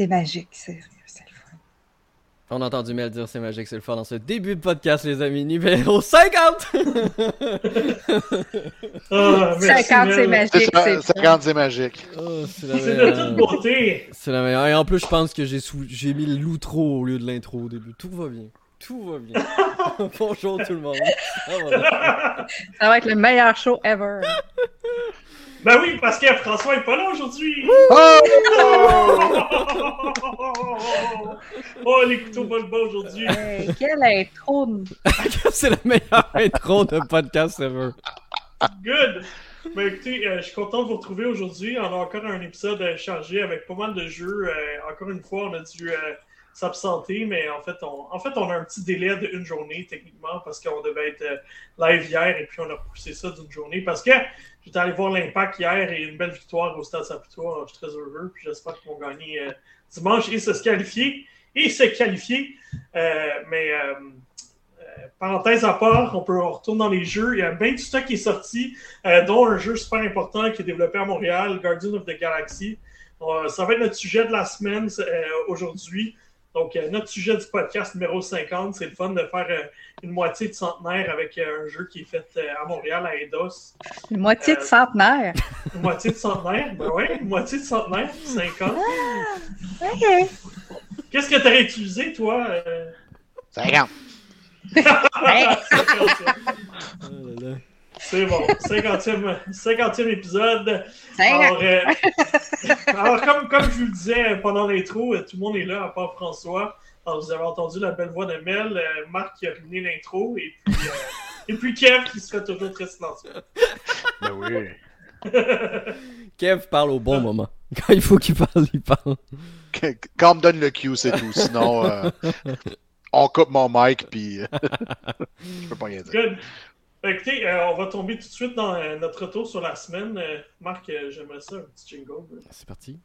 C'est magique, c'est c'est le fun. On a entendu Mel dire c'est magique, c'est le fun dans ce début de podcast, les amis. Numéro 50! Ah, merci, 50, c'est magique, C'est ça, c'est 50, c'est magique. Oh, c'est la C'est de toute meilleure. beauté. C'est la meilleure. Et en plus, je pense que j'ai sou- mis l'outro au lieu de l'intro au début. Tout va bien. Tout va bien. Bonjour tout le monde. Ça va être le meilleur show ever. Ben oui, parce que François est pas là aujourd'hui. oh, les couteaux volent bas aujourd'hui. Hey, quelle intro! c'est la meilleure intro de podcast ever. Good! Ben écoutez, euh, je suis content de vous retrouver aujourd'hui. On a encore un épisode euh, chargé avec pas mal de jeux. Euh, encore une fois, on a dû euh, s'absenter, mais en fait, on, en fait, on a un petit délai d'une journée techniquement parce qu'on devait être euh, live hier et puis on a repoussé ça d'une journée parce que j'étais allé voir l'impact hier et une belle victoire au Stade Saputo. Je suis très heureux puis j'espère qu'ils vont gagner euh, dimanche et se qualifier et se qualifier. Euh, mais euh, parenthèse à part, on peut on retourne dans les jeux. Il y a bien du stock qui est sorti, dont un jeu super important qui est développé à Montréal, Guardian of the Galaxy. Ça va être notre sujet de la semaine aujourd'hui. Donc, euh, notre sujet du podcast numéro 50, c'est le fun de faire euh, une moitié de centenaire avec euh, un jeu qui est fait euh, à Montréal, à Eidos. Une moitié de centenaire? Une moitié de centenaire, ben oui, une moitié de centenaire, 50. Ok. Qu'est-ce que tu aurais utilisé, toi? euh? 50. C'est bon, 50e, 50e épisode. Alors, euh, alors, comme, comme je vous le disais pendant l'intro, euh, tout le monde est là, à part François. Alors, vous avez entendu la belle voix de Mel, euh, Marc qui a ruiné l'intro, et puis, euh, et puis Kev qui se fait toujours très silencieux. Ben oui. Kev parle au bon moment. Quand il faut qu'il parle, il parle. Qu- Quand on me donne le cue, c'est tout. Sinon, euh, on coupe mon mic, puis je peux pas rien dire. Good. Ben, Écoutez, euh, on va tomber tout de suite dans euh, notre retour sur la semaine. Euh, Marc, j'aimerais ça, un petit jingle. C'est parti.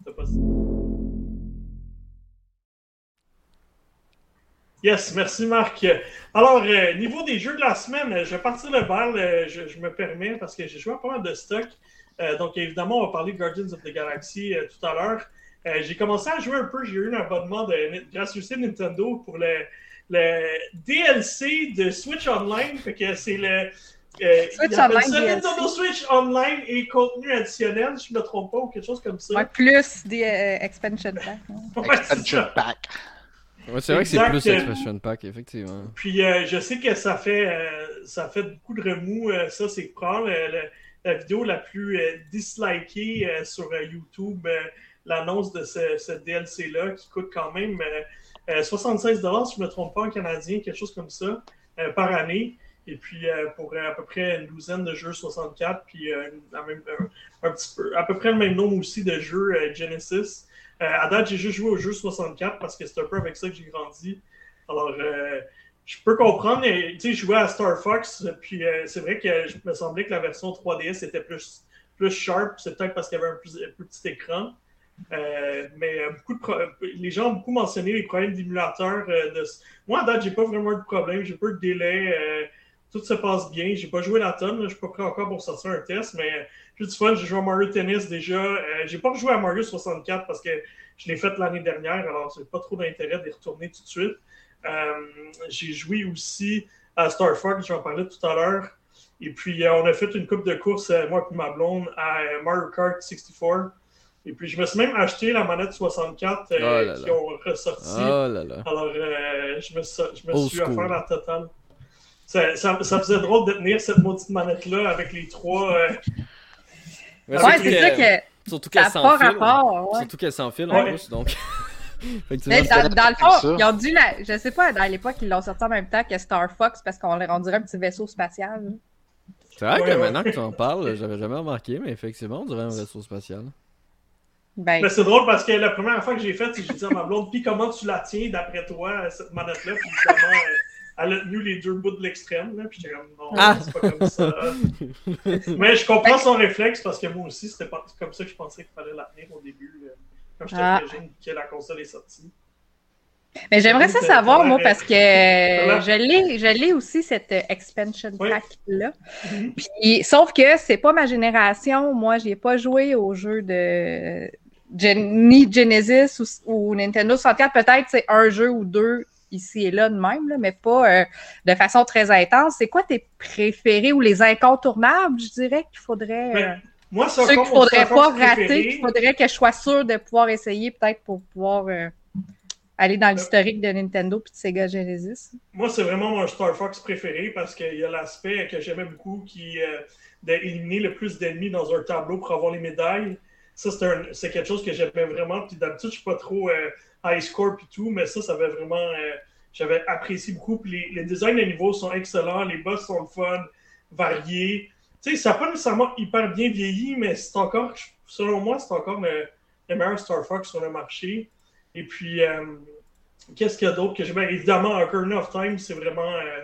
Yes, merci Marc. Alors, niveau des jeux de la semaine, je vais partir le bal, je, je me permets, parce que j'ai joué à pas mal de stock. Donc, évidemment, on va parler de Guardians of the Galaxy tout à l'heure. J'ai commencé à jouer un peu, j'ai eu un abonnement de gratuité Nintendo pour le, le DLC de Switch Online. Fait que c'est le. euh, Switch Online ça DLC. Nintendo Switch Online et contenu additionnel, si je ne me trompe pas, ou quelque chose comme ça. Ouais, plus des euh, expansion hein. Ouais, Expansion ça. pack. Ouais, c'est vrai que c'est plus Expression Pack, effectivement. Puis euh, je sais que ça fait euh, ça fait beaucoup de remous. euh, ça, c'est probablement le- le- la vidéo la plus euh, dislikée euh, sur euh, YouTube, euh, l'annonce de ce, ce DLC-là, qui coûte quand même euh, euh, 76 si je ne me trompe pas en canadien, quelque chose comme ça, euh, par année. Et puis euh, pour à peu près une douzaine de jeux 64, puis petit peu, à peu près le même nombre aussi de jeux Genesis. À date, j'ai juste joué au jeu 64 parce que c'est un peu avec ça que j'ai grandi. Alors, je peux comprendre, tu sais, je jouais à Star Fox, puis c'est vrai que je me semblait que la version 3DS était plus, plus sharp, c'est peut-être parce qu'il y avait un plus petit écran. Euh, mais euh, beaucoup pro- les gens ont beaucoup mentionné les problèmes d'émulateur. euh, de... Moi, à date, j'ai pas vraiment de problème, j'ai pas de délai, euh, tout se passe bien. J'ai pas joué la tonne, je suis pas prêt encore pour sortir un test, mais j'ai du fun. J'ai joué à Mario Tennis déjà. Euh, j'ai pas rejoué à Mario 64 parce que je l'ai fait l'année dernière, alors j'ai pas trop d'intérêt d'y retourner tout de suite. Euh, j'ai joué aussi à Star Fox, j'en parlais tout à l'heure. Et puis, euh, on a fait une coupe de course, euh, moi et ma blonde, à euh, Mario Kart 64. Et puis, je me suis même acheté la manette 64 euh, Oh là là. qui ont ressorti. Oh là là. Alors, euh, je me suis, je me Old suis school. offert la totale. Ça, ça, ça faisait drôle de tenir cette maudite manette-là avec les trois. euh, Ouais, surtout c'est ça que Surtout qu'elle rapport. Ouais. Surtout qu'elle sans fil Ouais. en plus, donc. Mais dans, dans le fond, ils ont dû la. Je sais pas, dans l'époque, ils l'ont sorti en même temps que Star Fox parce qu'on leur rendirait un petit vaisseau spatial. C'est vrai Ouais, que ouais. maintenant que tu en parles, j'avais jamais remarqué, mais effectivement, on dirait un vaisseau spatial. Ben, Mais c'est drôle parce que la première fois que j'ai fait, c'est que j'ai dit à ma blonde, puis comment tu la tiens d'après toi, cette manette-là? Puis euh, elle a tenu les deux bouts de l'extrême, là, puis j'étais comme, non, Ah! c'est pas comme ça. Mais je comprends son réflexe parce que moi aussi, c'était pas comme ça que je pensais qu'il fallait la tenir au début, quand j'étais Ah. jeune, que la console est sortie. mais j'aimerais ça savoir, moi, parce que je l'ai, je aussi, cette euh, expansion pack-là. Mhm. Puis, sauf que c'est pas ma génération. Moi, j'ai pas joué au jeu de Gen- ni Genesis ou, ou Nintendo 64, peut-être c'est un jeu ou deux ici et là de même, là, mais pas euh, de façon très intense. C'est quoi tes préférés ou les incontournables, je dirais, qu'il faudrait. Ben, euh, Moi, c'est ceux qu'il faudrait pas rater, qu'il faudrait que je sois sûr de pouvoir essayer, peut-être pour pouvoir euh, aller dans l'historique de Nintendo puis de Sega Genesis. Moi, c'est vraiment mon Star Fox préféré parce qu'il y a l'aspect que j'aimais beaucoup qui euh, d'éliminer le plus d'ennemis dans un tableau pour avoir les médailles. Ça, c'est quelque chose que j'aimais vraiment. Puis d'habitude, je suis pas trop euh, high score puis tout, mais ça, ça avait vraiment. euh, j'avais apprécié beaucoup. Puis les, les designs de niveaux sont excellents, les boss sont le fun, variés. Tu sais, ça n'a pas nécessairement hyper bien vieilli, mais c'est encore, selon moi, c'est encore le, le meilleur Star Fox sur le marché. Et puis, euh, qu'est-ce qu'il y a d'autre que j'aime? Évidemment, Ocarina of Time, c'est vraiment. euh,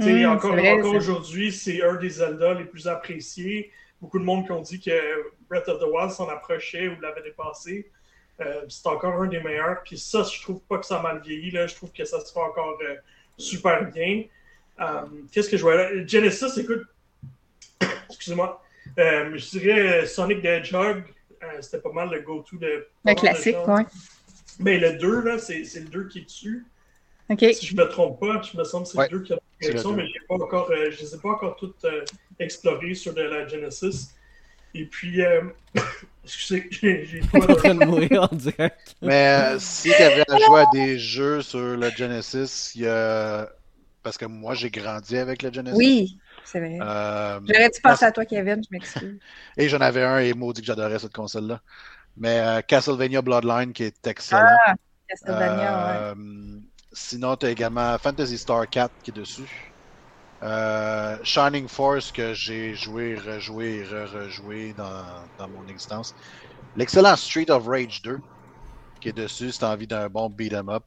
tu sais, Mm, encore encore aujourd'hui, c'est un des Zelda les plus appréciés. Beaucoup de monde qui ont dit que Breath of the Wild s'en approchait ou l'avait dépassé. Euh, c'est encore un des meilleurs. Puis ça, je trouve pas que ça a mal vieilli. Là. Je trouve que ça se fait encore euh, super bien. Euh, Qu'est-ce que je vois là? Genesis, écoute, excusez-moi, Euh, je dirais Sonic the Hedgehog. euh, C'était pas mal le go-to de. Le classique, ouais. Mais le 2, là, c'est c'est le 2 qui est dessus. OK. Si je me trompe pas, je me semble que c'est Ouais, le 2 qui a la mais j'ai pas encore, je les ai pas encore toutes euh, explorées sur de la Genesis. Et puis, euh, excusez, j'ai pas en train de mourir en direct. Mais euh, si tu avais à jouer à des jeux sur le Genesis, il y a. Parce que moi, j'ai grandi avec le Genesis. Oui, c'est vrai. Euh, J'aurais dû penser à toi, Kevin, je m'excuse. et j'en avais un et maudit que j'adorais cette console-là. Mais euh, Castlevania Bloodline qui est excellent. Castlevania, ouais. Sinon, tu as également Fantasy Star 4 qui est dessus. Euh, Shining Force que j'ai joué, rejoué et re-rejoué dans, dans mon existence. L'excellent Street of Rage 2 qui est dessus si tu as envie d'un bon beat 'em up.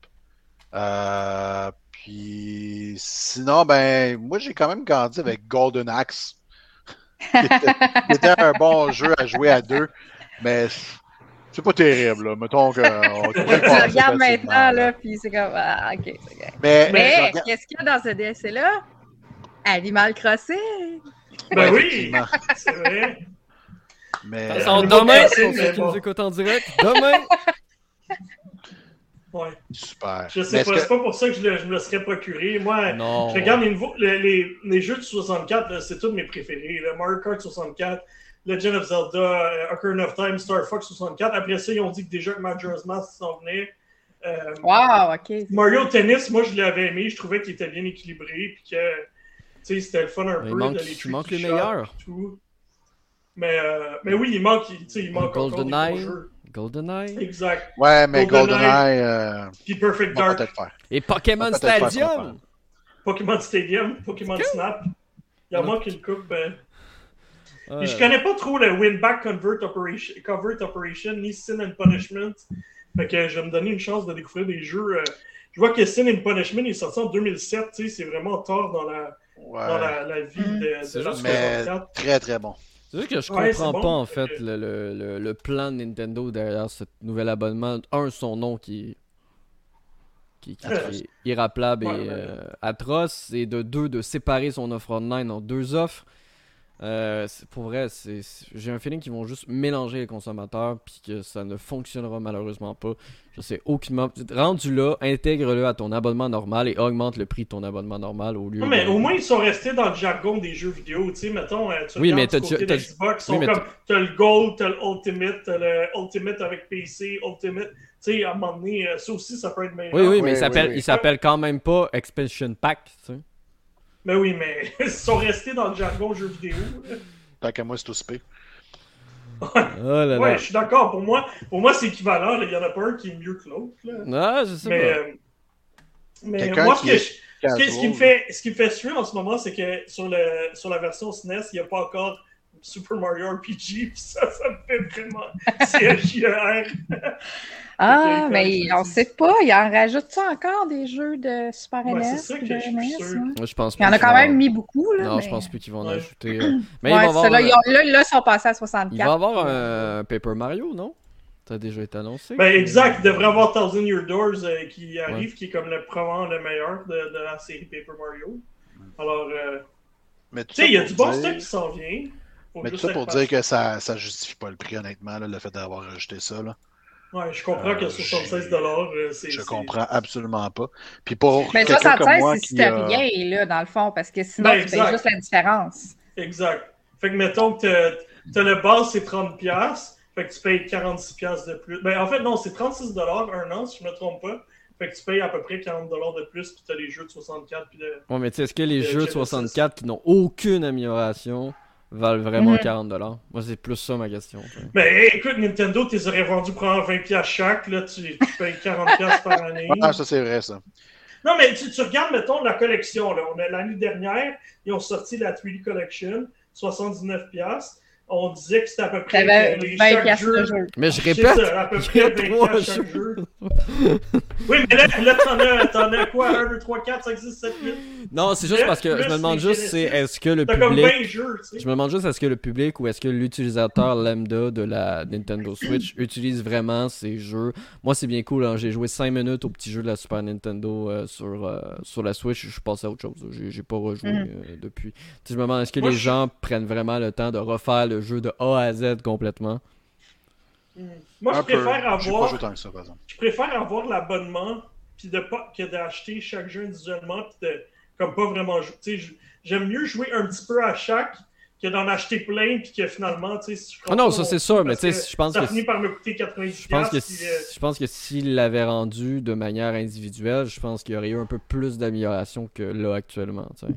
Euh, puis sinon, ben, moi j'ai quand même grandi avec Golden Axe. qui était, qui était un bon jeu à jouer à deux, mais c'est pas terrible. Là. Mettons que. on Tu regardes maintenant, là, puis c'est comme, ah, ok, c'est. Mais, Mais qu'est-ce qu'il y a dans ce DLC-là? Animal Crossing! Ben oui, c'est vrai. Mais, Euh, sort le demain pour ceux qui nous écoutent en direct. Demain! Ouais. super. Je Mais sais pas, que- c'est pas pour ça que je, le- je me le serais procuré. Moi, Non. je regarde les, nouveaux- les, les- les jeux de 64, là, c'est tous mes préférés. là. Mario Kart 64, Legend of Zelda, euh, Ocarina of Time, Star Fox 64. Après ça, ils ont dit que déjà que Majora's Mask s'en venait. Euh, Wow, ok. Mario Tennis, moi, je l'avais aimé. Je trouvais qu'il était bien équilibré. Puis que, sais, c'était le fun un Il peu. manque- de il manque les et Tout. Mais, euh, mais oui, il manque, tu sais, il manque encore des GoldenEye? GoldenEye? Exact. Ouais, mais GoldenEye. GoldenEye, euh, Puis Perfect Dark, faire. Et Pokémon Stadium! Pokémon Stadium, Pokémon Snap. Il en manque une coupe. euh. Ouais. Puis je connais pas trop le Win-Back Convert Operation, Covert Operation ni Sin and Punishment. Fait que je vais me donner une chance de découvrir des jeux. euh. Je vois que Sin and Punishment est sorti en 2007. tu sais, C'est vraiment tard dans la, Ouais. dans la, la vie Mm. de, de C'est la juste- Mais 64. très très bon. C'est vrai que je Ouais, comprends bon. pas en fait le, le, le, le plan de Nintendo derrière ce nouvel abonnement. Un, son nom qui, qui, qui- qui est irraplable Ouais, et ouais. euh, atroce. Et de deux, de séparer son offre online en deux offres. Euh, pour vrai, j'ai un feeling qu'ils vont juste mélanger les consommateurs puis que ça ne fonctionnera malheureusement pas. Je sais aucunement. Rendu là, intègre-le à ton abonnement normal et augmente le prix de ton abonnement normal au lieu Non, mais de- au moins, ils sont restés dans le jargon des jeux vidéo. Tu sais, mettons, euh, tu Oui, regardes mais du t'as- côté d'Xbox, ils oui, mais comme, t'as le Gold, t'as le Ultimate, t'as le Ultimate avec PC, Ultimate. Tu sais, à un moment donné, euh, ça aussi, ça peut être meilleur. Oui, oui, mais Oui, il s'appelle, oui, quand même pas Expansion Pack. tu Mais oui, mais ils sont restés dans le jargon jeux vidéo. Tant qu'à moi, c'est aussi pire. Oh là là. Ouais, je suis d'accord. Pour moi, pour moi c'est équivalent. Il y en a pas un qui est mieux que l'autre. là. Ah, je sais Mais, pas. euh, mais Quelqu'un moi, ce, que je- ce, qui, ce qui me fait, ce qui me fait suer en ce moment, c'est que sur, le, sur la version SNES, il n'y a pas encore Super Mario RPG. Ça, ça me fait vraiment CHIER. Ah, mais on sait pas. Il en rajoute ça encore des jeux de Super Ouais, NES? c'est ça que de je suis NES, sûr. hein? Moi, je pense Il y en a quand vont- même mis beaucoup. Là, Non, mais... je pense plus qu'ils vont en Ouais. ajouter. euh. Mais Ouais, il va c'est avoir, là, ils ont- là, là, ils sont passés à 64. il va avoir un Paper Mario, non? Ça a déjà été annoncé. Ben, exact. Il devrait avoir Thousand Year Doors euh, qui arrive, qui est comme le, probablement le meilleur de, de la série Paper Mario. Alors, euh, tu sais, il y a du bon dire- stock qui s'en vient. Faut Mais tout ça pour dire que ça, ça justifie pas le prix, honnêtement, là, le fait d'avoir ajouté ça. Là. Ouais, je comprends que Euh, 76 c'est. Je comprends absolument pas. Puis pour Mais quelqu'un comme 76, moi c'est si t'as a- rien, là, dans le fond, parce que sinon, Ben, tu fais juste la différence. Exact. Fait que mettons que t'as- le base, c'est 30$. Fait que tu payes 46$ de plus. Ben, en fait, non, c'est 36$ un an, si je me trompe pas. Fait que tu payes à peu près 40$ de plus, puis t'as les jeux de 64$. Puis de... Ouais, mais tu sais, est-ce que les Euh, jeux de Genesis. 64 qui n'ont aucune amélioration valent vraiment Mhm. 40$? Moi, c'est plus ça ma question. Mais hey, écoute, Nintendo, tu les aurais vendus pour en 20$ chaque. Là, tu, tu payes 40$ par année. Ah, ça c'est vrai, ça. Non, mais tu, tu regardes, mettons, la collection. Là. On a L'année dernière, ils ont sorti la 3D Collection, 79$. On disait que c'était à peu près 20 chaque piastres jeu. de jeu. Mais je répète, ça, à peu près a 20 trois piastres chaque jeux. jeu. Oui, mais là, là t'en as, t'en as quoi? 1, 2, 3, 4, 5, 6, 7, 8 Non, c'est juste parce que je me demande juste, c'est est-ce que le T'as comme public. 20 jeux, tu Je me demande juste est-ce que le public ou est-ce que l'utilisateur lambda de la Nintendo Switch utilise vraiment ces jeux? Moi, c'est bien cool. hein. J'ai joué 5 minutes au petit jeu de la Super Nintendo euh, sur, euh, sur la Switch. Je suis passé à autre chose. J'ai j'ai pas rejoué Mhm. euh, depuis. Tu sais, je me demande est-ce que Moi, les je- gens prennent vraiment le temps de refaire le jeu de A à Z complètement. Mm. Moi, je Un préfère avoir, ça, par je préfère avoir l'abonnement puis de pas que d'acheter chaque jeu individuellement puis de comme pas vraiment jouer. Tu sais, j- j'aime mieux jouer un petit peu à chaque que d'en acheter plein puis que finalement, tu sais, Ah non, ça c'est sûr, mais tu sais, je pense ça que. finit par me coûter 90 Je pense que, euh, je pense que s'il l'avait rendu de manière individuelle, je pense qu'il y aurait eu un peu plus d'amélioration que là actuellement. tu sais.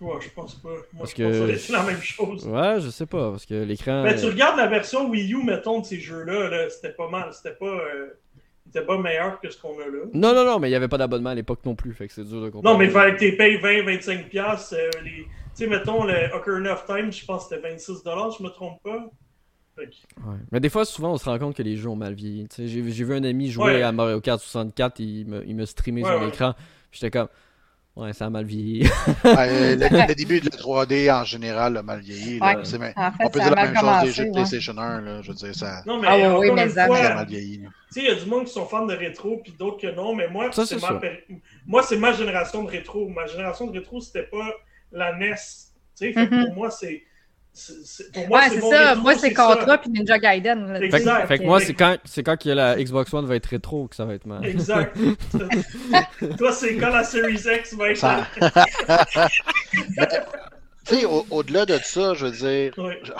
ouais, je pense pas. Moi, Parce je que- pense que ça été la même chose. Ouais, je sais pas, parce que l'écran. Mais tu regardes la version Wii U, mettons, de ces jeux-là, là, c'était pas mal. C'était pas, euh, c'était pas meilleur que ce qu'on a là. Non, non, non, mais il n'y avait pas d'abonnement à l'époque non plus, fait que c'est dur de comparer. Non, mais il fallait que tu payes 20-25$. piastres, euh, les... Tu sais, mettons, le Ocarina of Time, je pense que c'était 26$, je me trompe pas. Fait que- Ouais. Mais des fois, souvent, on se rend compte que les jeux ont mal vieilli. Tu sais, J'ai j'ai vu un ami jouer Ouais. à Mario Kart 64, il me, il me streamait Ouais, son ouais. écran. puis J'étais comme, ouais, ça a mal vieilli. Ouais, le, le début de la 3D en général a mal vieilli. là. Ouais. C'est même- En fait, on peut dire la même chose des jeux de. PlayStation 1. Là, je veux dire, ça Non, mais Ah oui, mais ça- fois, ça a mal vieilli. il y a du monde qui sont fans de rétro, puis d'autres que non, mais moi, Ça, c'est c'est ma, moi, ma génération de rétro. Ma génération de rétro, c'était pas la NES. Fait Mhm. pour moi, c'est. Pour moi, Ouais, c'est ça. rétro, Moi, c'est. Contra puis Ninja Gaiden. là. Exact. fait, que- fait que moi, c'est quand, c'est quand que la Xbox One va être rétro que ça va être mal. Exact. Toi, c'est quand la Series X va être. Ça- Tu sais, au- au-delà de ça, je veux dire, Ouais. je-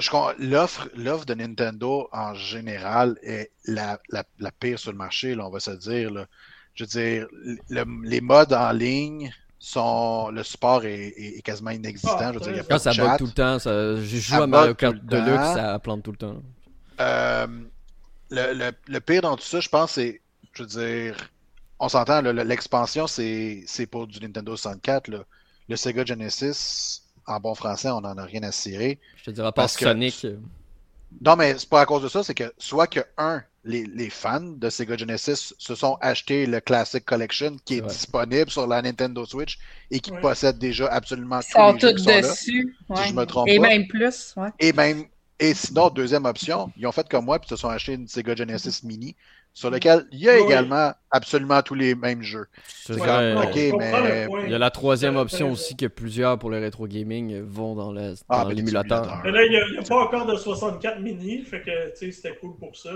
je- l'offre, l'offre de Nintendo en général est la, la, la pire sur le marché, là, on va se dire. là. Je veux dire, le- les modes en ligne Le support est, est- est quasiment inexistant. Ah, je veux dire, il y a ouais. pas Quand de ça bug tout le temps, ça, joué Ça à Mario Kart Deluxe, ça plante tout le temps. Euh, le, le- le pire dans tout ça, je pense, c'est. Je veux dire, on s'entend, l'expansion, c'est pour du Nintendo 64. là. Le Sega Genesis, en bon français, on n'en a rien à cirer. Je te dirais pas que- Sonic. Non, mais c'est pas à cause de ça, c'est que soit que, un, les, les fans de Sega Genesis se sont achetés le Classic Collection qui est disponible sur la Nintendo Switch et qui Ouais. possède déjà absolument Ils sont tous les jeux qui sont là. dessus. Si je me trompe Et pas. même plus. Ouais. Et même, et sinon, deuxième option, ils ont fait comme moi puis se sont achetés une Sega Genesis Mini sur lequel il y a Oui. également absolument tous les mêmes jeux. Ouais, mais. Il y a la troisième option aussi que plusieurs pour le rétro gaming vont dans le- Ah, ben, l'émulateur. l'émulateur. Mais là, il n'y a, pas encore de 64 mini, fait que, tu sais, c'était cool pour ça.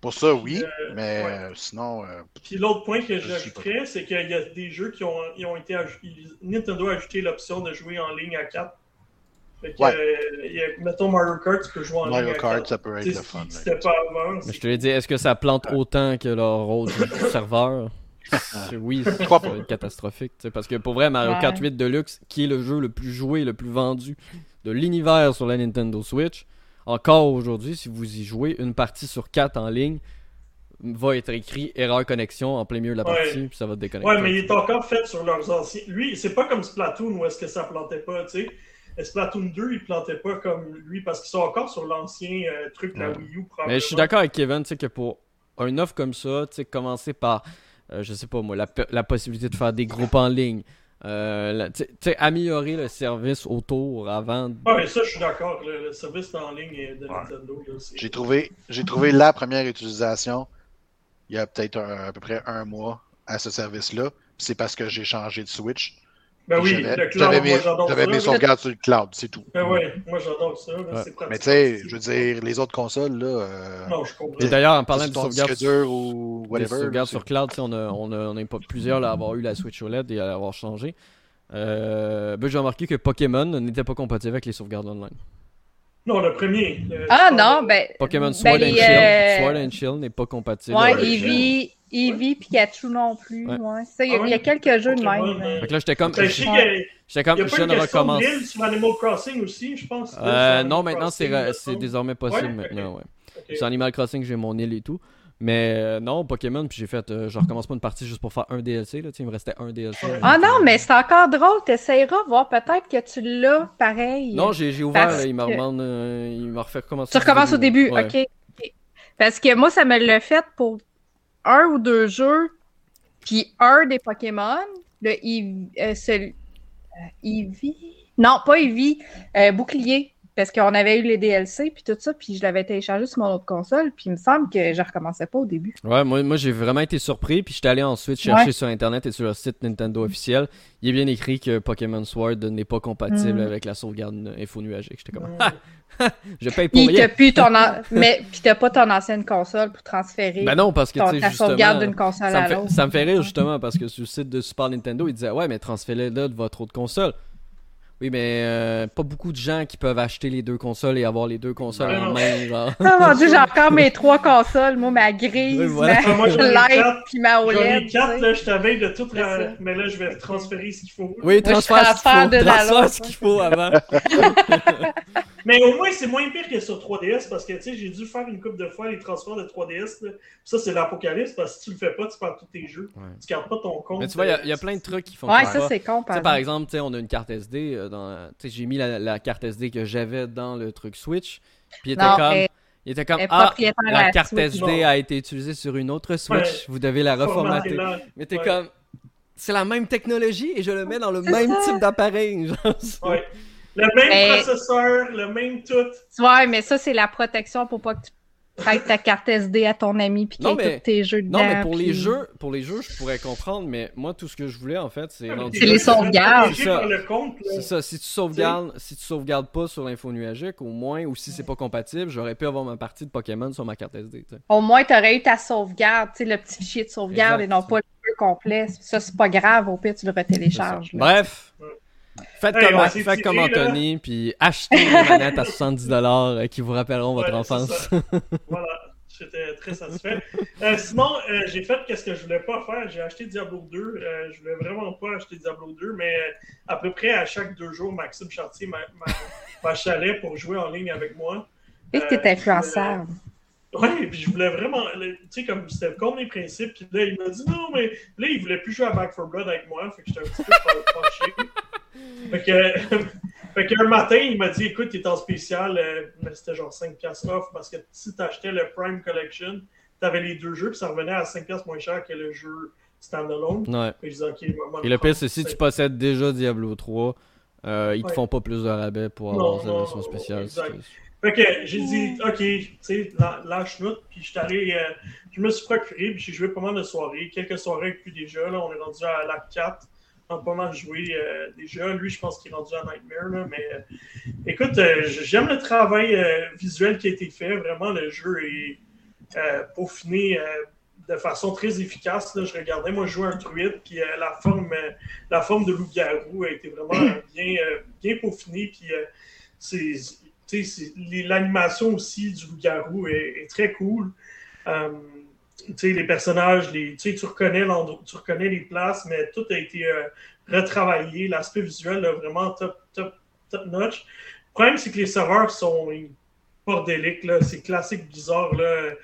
Pour ça, oui, Euh, mais ouais. euh, sinon, euh, Puis l'autre point que j'ajouterais, c'est qu'il y a des jeux qui ont, ils ont été ajoutés. Nintendo a ajouté l'option de jouer en ligne à 4. Fait que, Ouais. euh, il y a- mettons Mario Kart, tu peux jouer en Mario ligne à Kart, 4. ça peut être le fun. C'était pas avant. Mais je te l'ai dit, est-ce que ça plante autant que leur autre serveur? Oui, ça crois va être catastrophique. Parce que pour vrai, Mario Ouais. Kart 8 Deluxe, qui est le jeu le plus joué, le plus vendu de l'univers sur la Nintendo Switch, encore aujourd'hui, si vous y jouez, une partie sur 4 en ligne va être écrit erreur connexion en plein milieu de la Ouais. partie, puis ça va te déconnecter. Ouais, mais il est encore fait sur leurs anciens. Lui, c'est pas comme Splatoon où est-ce que ça plantait pas, tu sais. Splatoon 2, il plantait pas comme lui parce qu'ils sont encore sur l'ancien euh, truc de la Ouais. Wii U. Mais je suis d'accord avec Kevin, tu sais, que pour un offre comme ça, tu sais, commencer par, euh, je sais pas moi, la possibilité de faire des groupes en ligne, euh, tu sais- améliorer le service autour avant. de- Ouais, mais ça, je suis d'accord. Le, le service en ligne de Nintendo, c'est. J'ai trouvé, j'ai trouvé la première utilisation il y a peut-être à peu près un mois à ce service-là. C'est parce que j'ai changé de Switch. Ben oui, J'avais- le cloud, J'avais mis, moi j'adore j'avais ça. mes sauvegardes sur le cloud, c'est tout. Ben oui, moi j'adore ça. Ouais. C'est pratique. Mais tu sais, je veux dire, les autres consoles, là, euh, Non, je comprends. Et d'ailleurs, en parlant sur de sauvegarde, dur ou des whatever. sauvegardes sur cloud, on a, on a, on a pas plusieurs là, à avoir eu la Switch OLED et à l'avoir changé. Euh, ben, j'ai remarqué que Pokémon n'était pas compatible avec les sauvegardes online. Non, le premier. le- Ah non, ben. Pokémon ben, Sword les, and Shield. euh, Sword and Shield n'est pas compatible. Ouais, avec- Eevee, Eevee, Pikachu non plus. Ouais. Ouais. Ça, il y, a- Ah ouais? il y a quelques jeux de même. euh, Fait que là, j'étais comme. J'étais il comme. y a pas Je une ne recommence. l'île sur Animal Crossing aussi, je pense. Euh, non, maintenant, c'est désormais possible Ouais? maintenant, ouais. Sur Animal Crossing, j'ai mon île et tout. Mais euh, non, Pokémon, puis j'ai fait. euh, je recommence pas une partie juste pour faire un DLC. Là, il me restait un DLC. Ah non, mais c'est encore drôle. T'essayeras, voir peut-être que tu l'as pareil. Non, j'ai j'ai ouvert, là, il m'a que- demandé, euh, il m'a refait recommencer. Tu recommences au début, Ouais. ok. Parce que moi, ça me l'a fait pour un ou deux jeux, puis un des Pokémon, le Eevee, euh, euh? Non, pas Eevee, euh, Bouclier. Parce qu'on avait eu les DLC, puis tout ça, puis je l'avais téléchargé sur mon autre console, puis il me semble que je recommençais pas au début. Ouais, moi, moi j'ai vraiment été surpris, puis j'étais allé ensuite chercher Ouais. sur internet et sur le site Nintendo officiel. Il est bien écrit que Pokémon Sword n'est pas compatible Mm. avec la sauvegarde info nuagique. J'étais comme, je paye pour Puis rien. t'as plus ton an- mais puis t'as pas ton ancienne console pour transférer Ben non, parce que ton, ta justement. sauvegarde d'une console Ça à me, fait, l'autre. ça me fait rire justement parce que sur le site de Super Nintendo, il disait Ouais, mais transférez-le de votre autre console. Oui, mais euh, pas beaucoup de gens qui peuvent acheter les deux consoles et avoir les deux consoles en main. Genre. Ah mon dieu, j'ai encore mes trois consoles, moi, ma grise, Oui, voilà. ma Moi, j'en ai light, quatre. puis ma J'en OLED. ai tu sais. quatre, là, je t'avais de tout. Mais là, je vais transférer ce qu'il faut. Oui, je transfère ce qu'il de faut. la Transfère l'autre, ce qu'il faut avant. Mais au moins, c'est moins pire que sur 3DS parce que tu sais, j'ai dû faire une couple de fois les transferts de 3DS. là. Ça, c'est l'apocalypse parce que si tu le fais pas, tu perds tous tes jeux. Ouais. Tu gardes pas ton compte. Mais tu vois, il y a- il y, a euh, plein de trucs qui font Ouais, ça, c'est con, par exemple. exemple, tu sais, on a une carte SD. Dans... tu sais, J'ai mis la, la carte SD que j'avais dans le truc Switch. Puis il était Non, comme, elle- il était comme elle est Ah, la carte Switch. SD Bon. a été utilisée sur une autre Switch. Ouais. Vous devez la reformater. Mais t'es Ouais. comme, c'est la même technologie et je le mets dans le même ça. type d'appareil. genre, c'est- Ouais. Le même Mais- processeur, le même tout. Ouais, mais ça, c'est la protection pour pas que tu prêtes ta carte SD à ton ami puis qu'il tous tes jeux dedans. Non, mais pour les jeux, pour les jeux, je pourrais comprendre. Mais moi, tout ce que je voulais en fait, c'est rendu- C'est les sauvegardes. C'est ça. ça, si tu sauvegardes, si tu sauvegardes pas sur l'info nuagique, au moins, ou si c'est pas compatible, j'aurais pu avoir ma partie de Pokémon sur ma carte SD. Au moins, t'aurais eu ta sauvegarde, tu sais, le petit fichier de sauvegarde Exact. et non pas le jeu complet. Ça, c'est pas grave, au pire, tu le retélécharges. Bref, Ouais. Faites, Hey, comme, faites tiré, comme là. Anthony, puis achetez des manettes à 70$ euh, qui vous rappelleront votre Ouais, enfance. Voilà, j'étais très satisfait. Euh, sinon, euh, j'ai fait qu'est-ce que je voulais pas faire. J'ai acheté Diablo 2. Euh, je voulais vraiment pas acheter Diablo 2, mais à peu près à chaque deux jours, Maxime Chartier m'a- chalet pour jouer en ligne avec moi. Et que t'es influençable. Ouais, puis je voulais vraiment, tu sais, comme c'était contre mes principes, puis là, il m'a dit non, mais là, il voulait plus jouer à Back 4 Blood avec moi, fait que j'étais un petit peu fâché. Fait que, fait qu'un matin, il m'a dit écoute, il est en spécial, euh, mais c'était genre 5$ off, parce que si t'achetais le Prime Collection, t'avais les deux jeux, puis ça revenait à 5$ moins cher que le jeu standalone. Ouais. Je dis maman. Et le pire, c'est si tu possèdes déjà Diablo 3, euh, ils te Ouais. font pas plus de rabais pour avoir cette version spéciale. exact. Fait que j'ai dit, OK, tu sais, la- lâche nous puis je allé, euh, je me suis procuré, puis j'ai joué pas mal de soirées, quelques soirées avec lui déjà, là, on est rendu à l'acte 4, on a pas mal joué euh, déjà, lui, je pense qu'il est rendu à Nightmare, là, mais euh, écoute, euh, j'aime le travail visuel qui a été fait, vraiment, le jeu est peaufiné de façon très efficace, là, je regardais, moi, jouais un druide, puis la forme la forme de loup-garou a été vraiment bien, bien peaufinée, puis c'est l'animation aussi du loup-garou est, est très cool. Les personnages, les, tu reconnais tu reconnais les places, mais tout a été euh, retravaillé. L'aspect visuel est vraiment top, top, top notch. Le problème, c'est que les serveurs sont bordéliques. C'est classique bizarre, là.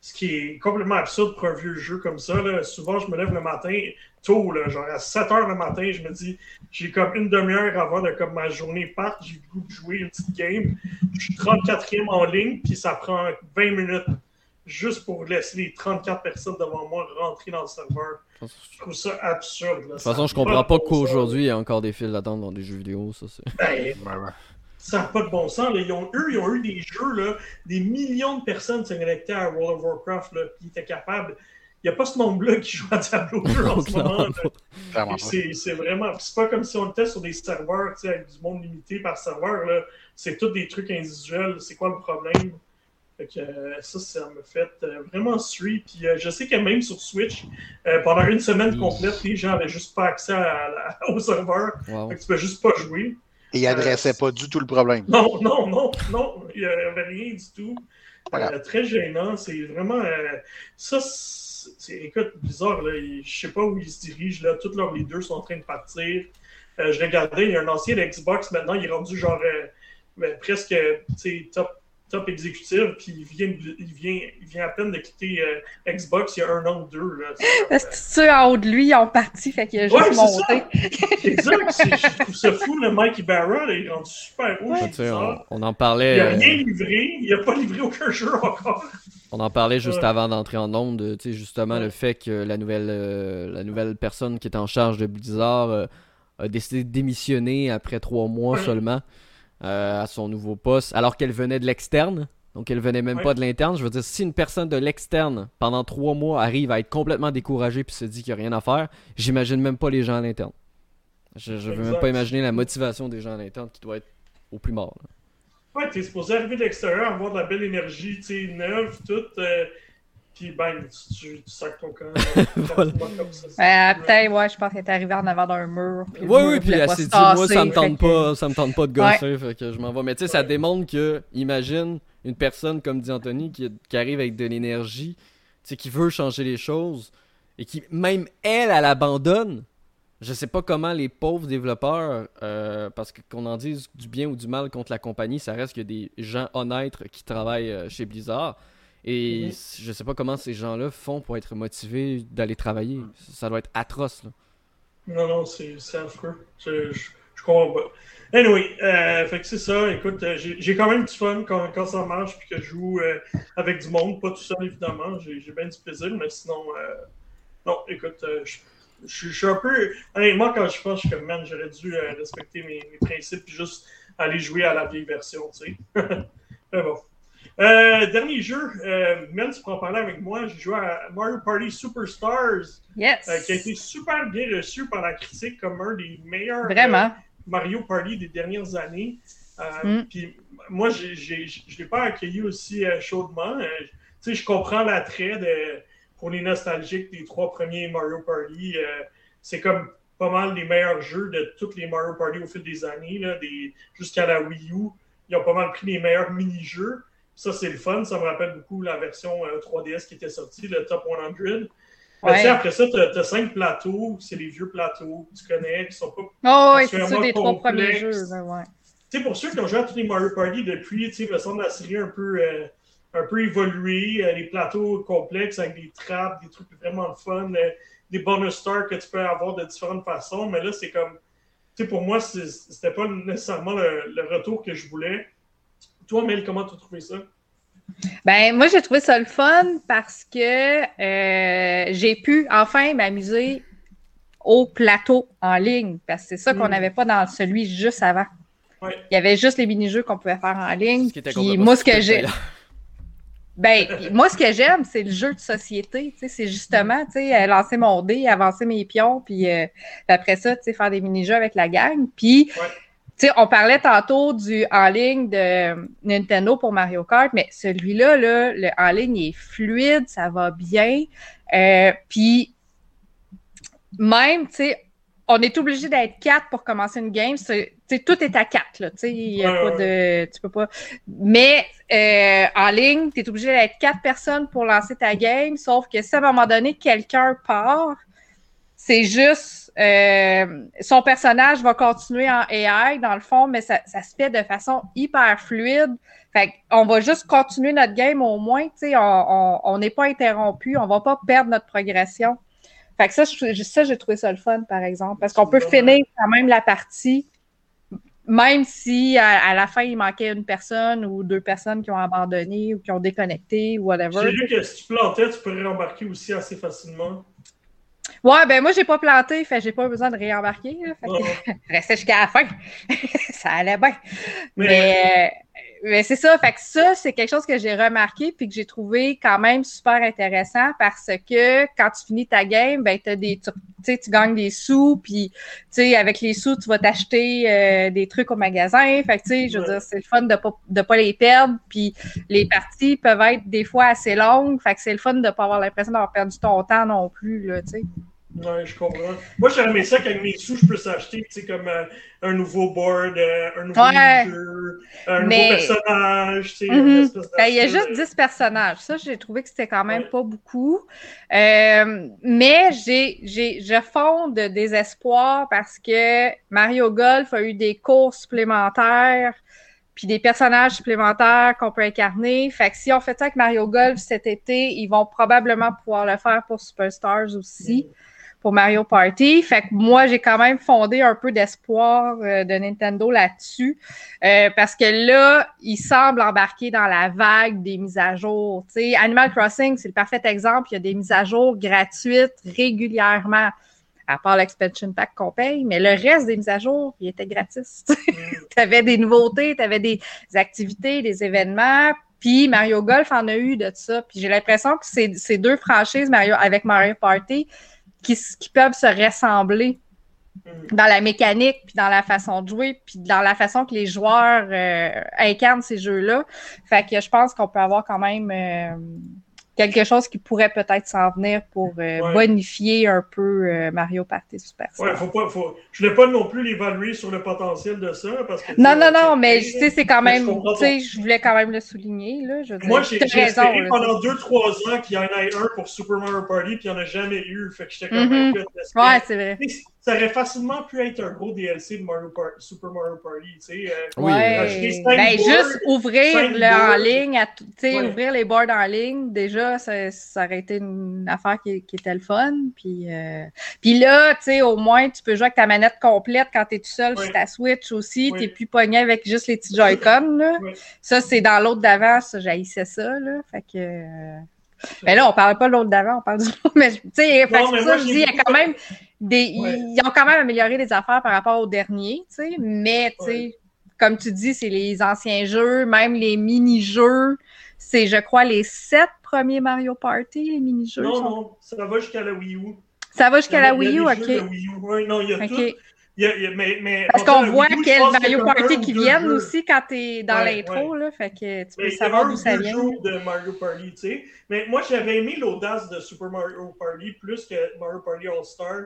Ce qui est complètement absurde pour un vieux jeu comme ça. Souvent, je me lève le matin, tôt, là, genre à 7 heures le matin, je me dis, j'ai comme une demi-heure avant de comme ma journée parte, j'ai le goût de jouer une petite game. Je suis 34e en ligne, puis ça prend 20 minutes juste pour laisser les 34 personnes devant moi rentrer dans le serveur. Je trouve ça absurde. là. De toute façon, je comprends pas qu'aujourd'hui, il y a encore des files d'attente dans des jeux vidéo. Ça, c'est... Ben, ça n'a pas de bon sens. Là. Ils ont, eux, ils ont eu des jeux, là, des millions de personnes se connectaient à World of Warcraft, là, ils étaient capables il n'y a pas ce nombre-là qui joue à Diablo 2 en ce moment. C'est vraiment. C'est pas comme si on était sur des serveurs avec du monde limité par serveur. C'est tous des trucs individuels. C'est quoi le problème? Que, euh, ça, ça me fait euh, vraiment street. Puis euh, je sais que même sur Switch, pendant une semaine complète, les gens n'avaient juste pas accès au serveur. Fait que tu peux juste pas jouer. Et ils n'adressaient pas du tout le problème. Non, non, non, non. Il n'y avait rien du tout. très gênant. C'est vraiment. ça, c'est, écoute, bizarre. Là. Je sais pas où ils se dirigent. Là. Tous leurs leaders sont en train de partir. je regardais, il y a un ancien Xbox maintenant, il est rendu genre ben, presque top top exécutif, puis il vient, il vient, il vient à peine de quitter euh, Xbox il y a un an ou deux. Parce que ceux en haut de lui, ils ont parti, fait qu'il a juste ouais, monté. exact, je trouve ça fou, le Mike Ibarra, il est rendu super haut. on, en parlait. Il n'a rien euh, livré, il n'a pas livré aucun jeu encore. On en parlait juste avant d'entrer en onde, justement, le fait que la nouvelle, euh, la nouvelle personne qui est en charge de Blizzard a décidé de démissionner après trois mois seulement. Euh, à son nouveau poste, alors qu'elle venait de l'externe. Donc elle venait même pas de l'interne. Je veux dire, si une personne de l'externe, pendant trois mois, arrive à être complètement découragée puis se dit qu'il n'y a rien à faire, j'imagine même pas les gens à l'interne. Je, je veux même pas imaginer la motivation des gens à l'interne qui doit être au plus mort. Ouais, t'es supposé arriver de l'extérieur, avoir de la belle énergie, tu sais, neuve, tout. Euh, puis bang, tu, tu, sacs ton camp. voilà. euh, Peut-être, ouais, je pense qu'elle est arrivée en avant d'un mur. Oui, oui, puis elle s'est dit, moi, ça me tente pas, ça me tente pas de gosser, fait que je m'en vais. Mais tu sais, ça démontre que, imagine, une personne, comme dit Anthony, qui, qui arrive avec de l'énergie, tu sais, qui veut changer les choses, et qui, même elle, elle abandonne. Je sais pas comment les pauvres développeurs, euh, parce qu'on en dise du bien ou du mal contre la compagnie, ça reste que des gens honnêtes qui travaillent euh, chez Blizzard. Et mhm. je sais pas comment ces gens-là font pour être motivés d'aller travailler. Ça doit être atroce. Là. Non, non, c'est affreux. Je, je, comprends pas. Anyway, euh, fait que c'est ça. Écoute, euh, j'ai quand même du fun quand, quand ça marche puis que je joue euh, avec du monde. Pas tout seul, évidemment. J'ai bien du plaisir, mais sinon, non, écoute, je, je, suis un peu. Honnêtement, quand je pense, je suis comme, man, j'aurais dû respecter mes, mes principes puis juste aller jouer à la vieille version, tu sais. mais bon. Euh, dernier jeu, euh, Mel, tu peux en parler avec moi. J'ai joué à Mario Party Superstars, yes. euh, qui a été super bien reçu par la critique comme un des meilleurs. Euh, Mario Party des dernières années. Mm. Puis moi, je ne l'ai pas accueilli aussi chaudement. tu sais, je comprends l'attrait de, pour les nostalgiques des trois premiers Mario Party. C'est comme pas mal les meilleurs jeux de tous les Mario Party au fil des années, jusqu'à la Wii U. Ils ont pas mal pris les meilleurs mini-jeux. Ça, c'est le fun. Ça me rappelle beaucoup la version 3DS euh, qui était sortie, le Top 100. Mais après ça, tu as, cinq plateaux, c'est les vieux plateaux que tu connais, qui sont pas. Oh, oui, c'est ça, des trois premiers jeux. Ouais. Tu sais, pour ceux qui ont joué à tous les Mario Party depuis, tu sais, la série un peu, euh, un peu évolué, euh, les plateaux complexes avec des trappes, des trucs vraiment fun, des bonus stars que tu peux avoir de différentes façons. Mais là, c'est comme. Tu sais, pour moi, c'était pas nécessairement le, retour que je voulais. Toi, Mel, comment tu as trouvé ça? Ben, moi, j'ai trouvé ça le fun parce que euh, j'ai pu enfin m'amuser au plateau en ligne, parce que c'est ça qu'on hmm. n'avait pas dans celui juste avant. Il y avait juste les mini-jeux qu'on pouvait faire en ligne. Puis moi, ce que j'ai. Ben, moi, ce que j'aime, c'est le jeu de société. C'est justement, tu sais, lancer mon dé, avancer mes pions, puis euh, après ça, tu sais, faire des mini-jeux avec la gang. Puis, on parlait tantôt du en ligne de Nintendo pour Mario Kart, mais celui-là, là, le en ligne est fluide, ça va bien. Euh, puis même, tu on est obligé d'être quatre pour commencer une game. tout est à quatre. Tu sais, pas de. Mais euh, en ligne, tu es obligé d'être quatre personnes pour lancer ta game. Sauf que si à un moment donné, quelqu'un part, c'est juste euh, son personnage va continuer en AI dans le fond, mais ça, ça se fait de façon hyper fluide. Fait on va juste continuer notre game au moins, tu sais, on n'est pas interrompu, on va pas perdre notre progression. Fait que ça, ça j'ai trouvé ça le fun, par exemple, parce qu'on peut finir quand même la partie, même si à, la fin, il manquait une personne ou deux personnes qui ont abandonné ou qui ont déconnecté ou whatever. J'ai lu que si tu plantais, tu pourrais rembarquer aussi assez facilement. Ouais, ben moi, j'ai pas planté, fait j'ai pas besoin de réembarquer. Là, fait jusqu'à la fin. ça allait bien. Mais, mais c'est ça. Fait que ça, c'est quelque chose que j'ai remarqué puis que j'ai trouvé quand même super intéressant parce que quand tu finis ta game, ben t'as des, tu sais, tu gagnes des sous puis tu sais, avec les sous, tu vas t'acheter euh, des trucs au magasin. Fait que tu sais, je veux dire, c'est le fun de pas de pas les perdre. Puis les parties peuvent être des fois assez longues. Fait que c'est le fun de pas avoir l'impression d'avoir perdu ton temps non plus là, tu sais. Ouais, je comprends. Moi, j'aurais aimé ça qu'avec mes sous, je peux s'acheter, tu sais, comme euh, un nouveau board, euh, un nouveau Ouais. jeu, un Mais- nouveau personnage, tu sais. Mhm. Ben, il y a juste 10 personnages. Ça, j'ai trouvé que c'était quand même Ouais. pas beaucoup. Euh, mais j'ai, j'ai, je fonde de désespoir parce que Mario Golf a eu des cours supplémentaires puis des personnages supplémentaires qu'on peut incarner. Fait que si on fait ça avec Mario Golf cet été, ils vont probablement pouvoir le faire pour Superstars aussi, pour Mario Party. Fait que moi, j'ai quand même fondé un peu d'espoir euh, de Nintendo là-dessus. Euh, parce que là, il semble embarquer dans la vague des mises à jour. Tu sais, Animal Crossing, c'est le parfait exemple. Il y a des mises à jour gratuites régulièrement, à part l'expansion pack qu'on paye, mais le reste des mises à jour, il était gratis. tu avais des nouveautés, tu avais des activités, des événements. Puis Mario Golf en a eu de ça. Puis j'ai l'impression que c'est ces deux franchises Mario avec Mario Party qui, qui peuvent se ressembler Mhm. dans la mécanique, puis dans la façon de jouer, puis dans la façon que les joueurs euh, incarnent ces jeux-là. Fait que je pense qu'on peut avoir quand même euh, quelque chose qui pourrait peut-être s'en venir pour euh, Ouais. bonifier un peu euh, Mario Party Superstar. Ouais, faut pas, faut... Je voulais pas non plus l'évaluer sur le potentiel de ça, parce que... Non, non, on non, mais tu sais, c'est quand même, tu sais, je voulais quand même le souligner, là, je veux. Moi, j'ai espéré là, pendant 2-3 ans qu'il y en ait un pour Super Mario Party, puis il n'y en a jamais eu. Fait que j'étais Mhm. écoute, est-ce que- Ouais, c'est vrai. Ça aurait facilement pu être un gros DLC de Mario Par- Super Mario Party, tu sais. euh, Oui, ouais. Ben, boards, juste ouvrir le en ligne, à tout- tu sais, Ouais. ouvrir les boards en ligne, déjà, ça, ça aurait été une affaire qui, qui était le fun. Puis, euh, puis là, tu sais, au moins, tu peux jouer avec ta manette complète quand tu es tout seul Ouais. sur ta Switch aussi. Ouais. Tu plus pogné avec juste les petits Joy-Con. là. Ouais. Ça, c'est dans l'autre d'avant, ça, j'haïssais ça. Là. Fait que. euh, Mais là, on parle pas de l'autre d'avant, on parle du Mais, tu sais, ça, je dis, il y a quand même des. Ouais. Ils ont quand même amélioré les affaires par rapport au dernier, tu sais. Mais, tu sais, Ouais. comme tu dis, c'est les anciens jeux, même les mini-jeux. C'est, je crois, les sept premiers Mario Party, les mini-jeux. Non, sont- non, ça va jusqu'à la Wii U. Ça va jusqu'à la Wii U, ok. Wii U. Ouais, non, il y a tout. Il y a- il y a- mais, mais, Parce qu'on voit quel Mario Party qui viennent jeux. aussi quand t'es dans Ouais, l'intro, là. Fait que tu peux Mais savoir d'où ça vient. de Mario Party, tu sais. Mais moi, j'avais aimé l'audace de Super Mario Party plus que Mario Party All-Star.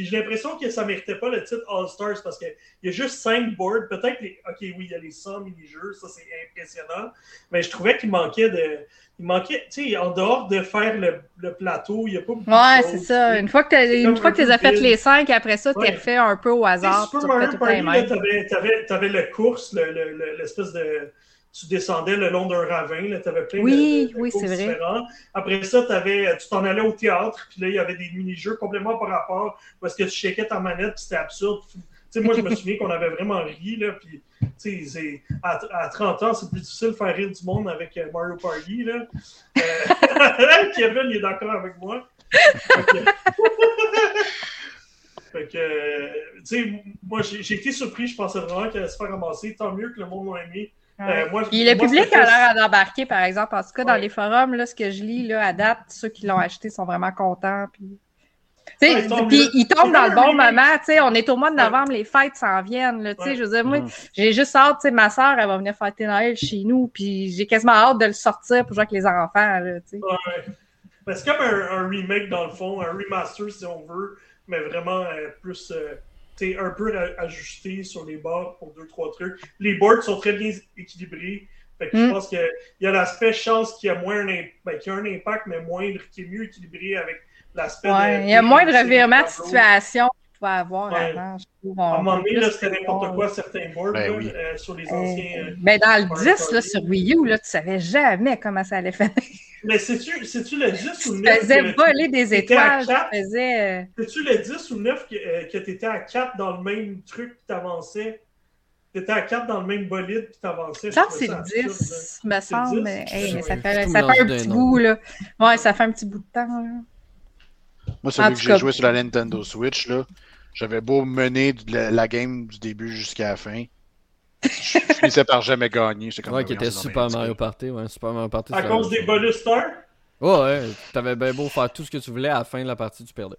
Puis j'ai l'impression que ça méritait pas le titre All-Stars parce qu'il y a juste cinq boards. Peut-être les. Ok, oui, il y a les 100 mini-jeux, ça c'est impressionnant. Mais je trouvais qu'il manquait de. Il manquait, tu sais, en dehors de faire le, le plateau, il n'y a pas beaucoup Ouais, de c'est choses, ça. tu. Une fois que tu peu as fait les cinq, après ça, tu Ouais. refait un peu au Tu hasard. Super tu refais Mario les Party, t'avais, t'avais le course, le- le- le- l'espèce de. Tu descendais le long d'un ravin, là, t'avais plein de- Oui, de, de oui, courses c'est vrai. différents. Après ça, tu t'en allais au théâtre, puis là, il y avait des mini-jeux complètement par rapport, parce que tu checkais ta manette, puis c'était absurde. Tu moi, je me souviens qu'on avait vraiment ri, là, puis, tu à, à 30 ans, c'est plus difficile de faire rire du monde avec euh, Mario Party, là. Euh, Kevin, il est d'accord avec moi. Fait que- Fait que, euh, tu sais, moi, j'ai j'ai été surpris. Je pensais vraiment qu'elle allait se faire ramasser. Tant mieux que le monde l'a aimé. Ouais. Euh, moi, Puis le moi, public a l'air d'embarquer, par exemple. En tout cas, dans Ouais. les forums, là, ce que je lis là, à date, ceux qui l'ont acheté sont vraiment contents. Puis, puis ils tombent dans le bon moment. tu sais, On est au mois de Ouais. novembre, les fêtes s'en viennent. là, tu sais, Ouais. Je veux dire, moi, Mhm. j'ai juste hâte. tu sais, Ma soeur, elle va venir fêter Noël chez nous. Puis j'ai quasiment hâte de le sortir pour jouer avec les enfants. Là, tu sais. Ouais. C'est comme un, un remake, dans le fond, un remaster, si on veut, mais vraiment euh, plus. euh, sais, un peu ajusté sur les bords pour deux, trois trucs. Les boards sont très bien équilibrés. Fait que Mm. je pense qu'il y a l'aspect chance qu'il y a moins un, ben, qu'il y a un impact, mais moindre, qui est mieux équilibré avec l'aspect Ouais, il y a moins de de situation pouvait avoir Ouais. avant. Je trouve. À un On moment donné, c'était n'importe quoi, certains boards Ben là, oui. euh, sur les Euh, anciens. euh, ben, dans le Mario 10, là, Party. sur Wii U, là, tu savais jamais comment ça allait faire. Mais c'est-tu c'est-tu le 10 ou le Tu 9 faisais que- voler des t'étais étoiles. Tu faisais. C'est-tu le 10 ou le 9 que, euh, que tu étais à 4 dans le même truc qui t'avançait? Tu étais à 4 dans le même bolide qui t'avançait. Je pense que Je c'est le ça absurde, 10, me le semble. 10? Mais, hey, mais ça fait, ça un petit bout, là. Ouais, ça fait un petit bout de temps, là. Moi, celui que j'ai joué sur la Nintendo Switch, là, j'avais beau mener de la, la game du début jusqu'à la fin. Je finissais par jamais gagner. Comme, Ouais, ah, qui était Super Mario Party, ouais, Super Mario Party. À cause des bonus stars? Ouais, ouais, t'avais bien beau faire tout ce que tu voulais, à la fin de la partie, tu perdais.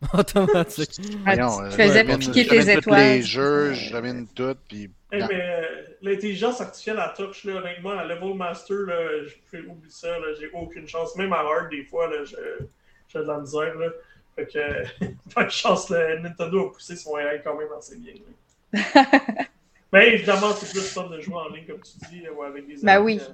Automatique. Voyons, tu euh, faisais j'amène- piquer tes étoiles. les jeux, j'amène tout, puis... Eh, mais euh, l'intelligence artificielle à touch, là, honnêtement, à level master, là, je fais oublier ça, là, j'ai aucune chance. Même à hard, des fois, là, je- j'ai de la misère. Là. Fait que, pas de chance, là, Nintendo a poussé son AI quand même assez bien. Mais évidemment, c'est plus fun de jouer en ligne, comme tu dis, ou avec des Ben amis, oui. euh.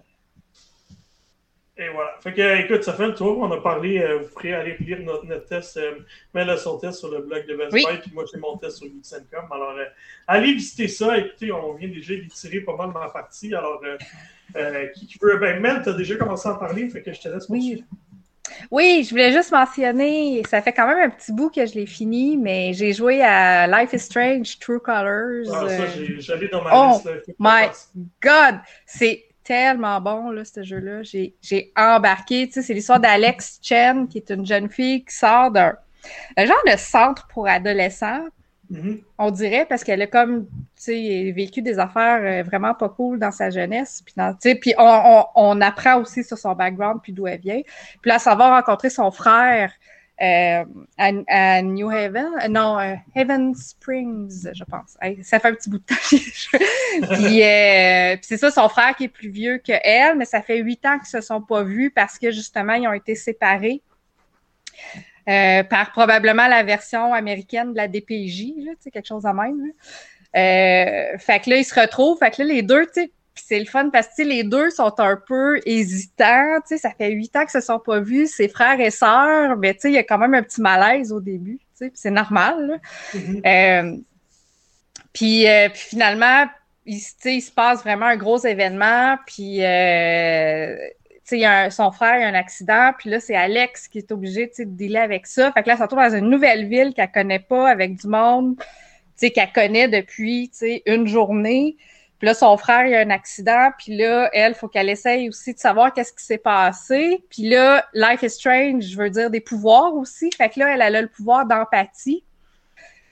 Et voilà. Fait que, écoute, ça fait le tour. On a parlé, euh, vous pourrez aller lire notre, notre test, euh, a son test sur le blog de Best Oui. Buy, puis moi j'ai mon test sur Geeks.com. Alors, euh, allez visiter ça. Écoutez, on vient déjà d'étirer pas mal ma partie. Alors, euh, euh, qui, veut? Ben, Mel, t'as déjà commencé à en parler, fait que je te laisse Oui. Oui, je voulais juste mentionner, ça fait quand même un petit bout que je l'ai fini, mais j'ai joué à Life is Strange True Colors. Ah, ça, euh, j'allais dans ma Oh, liste. My. God! C'est tellement bon, là, ce jeu-là. J'ai embarqué. Tu sais, c'est l'histoire d'Alex Chen, qui est une jeune fille qui sort d'un un genre de centre pour adolescents, Mhm. on dirait, parce qu'elle a comme, vécu des affaires euh, vraiment pas cool dans sa jeunesse. Puis, on, apprend aussi sur son background, puis d'où elle vient. Puis là, ça va rencontrer son frère euh, à, New Haven. euh, non, euh, Haven Springs, je pense. Ça fait un petit bout de temps. puis, c'est ça, son frère qui est plus vieux que elle, mais ça fait huit ans qu'ils se sont pas vus parce que justement, ils ont été séparés. Euh, par probablement la version américaine de la DPJ, là, quelque chose de même. là. Euh, fait que là, ils se retrouvent. Fait que là, les deux, tu sais, puis c'est le fun parce que les deux sont un peu hésitants. Tu sais, ça fait huit ans qu'ils se sont pas vus, c'est frères et sœurs, mais tu sais, il y a quand même un petit malaise au début. Tu sais, puis c'est normal. Mhm. Euh, puis, euh, puis finalement, il, se- il passe vraiment un gros événement. Puis, euh, y a un- son frère a un accident. Puis là, c'est Alex qui est obligé de dealer avec ça. Fait que là, ça se retrouve dans une nouvelle ville qu'elle connaît pas, avec du monde qu'elle connaît depuis une journée. Puis là, son frère, il a un accident. Puis là, elle, faut qu'elle essaye aussi de savoir qu'est-ce qui s'est passé. Puis là, Life is Strange, je veux dire des pouvoirs aussi. Fait que là, elle, elle a le pouvoir d'empathie.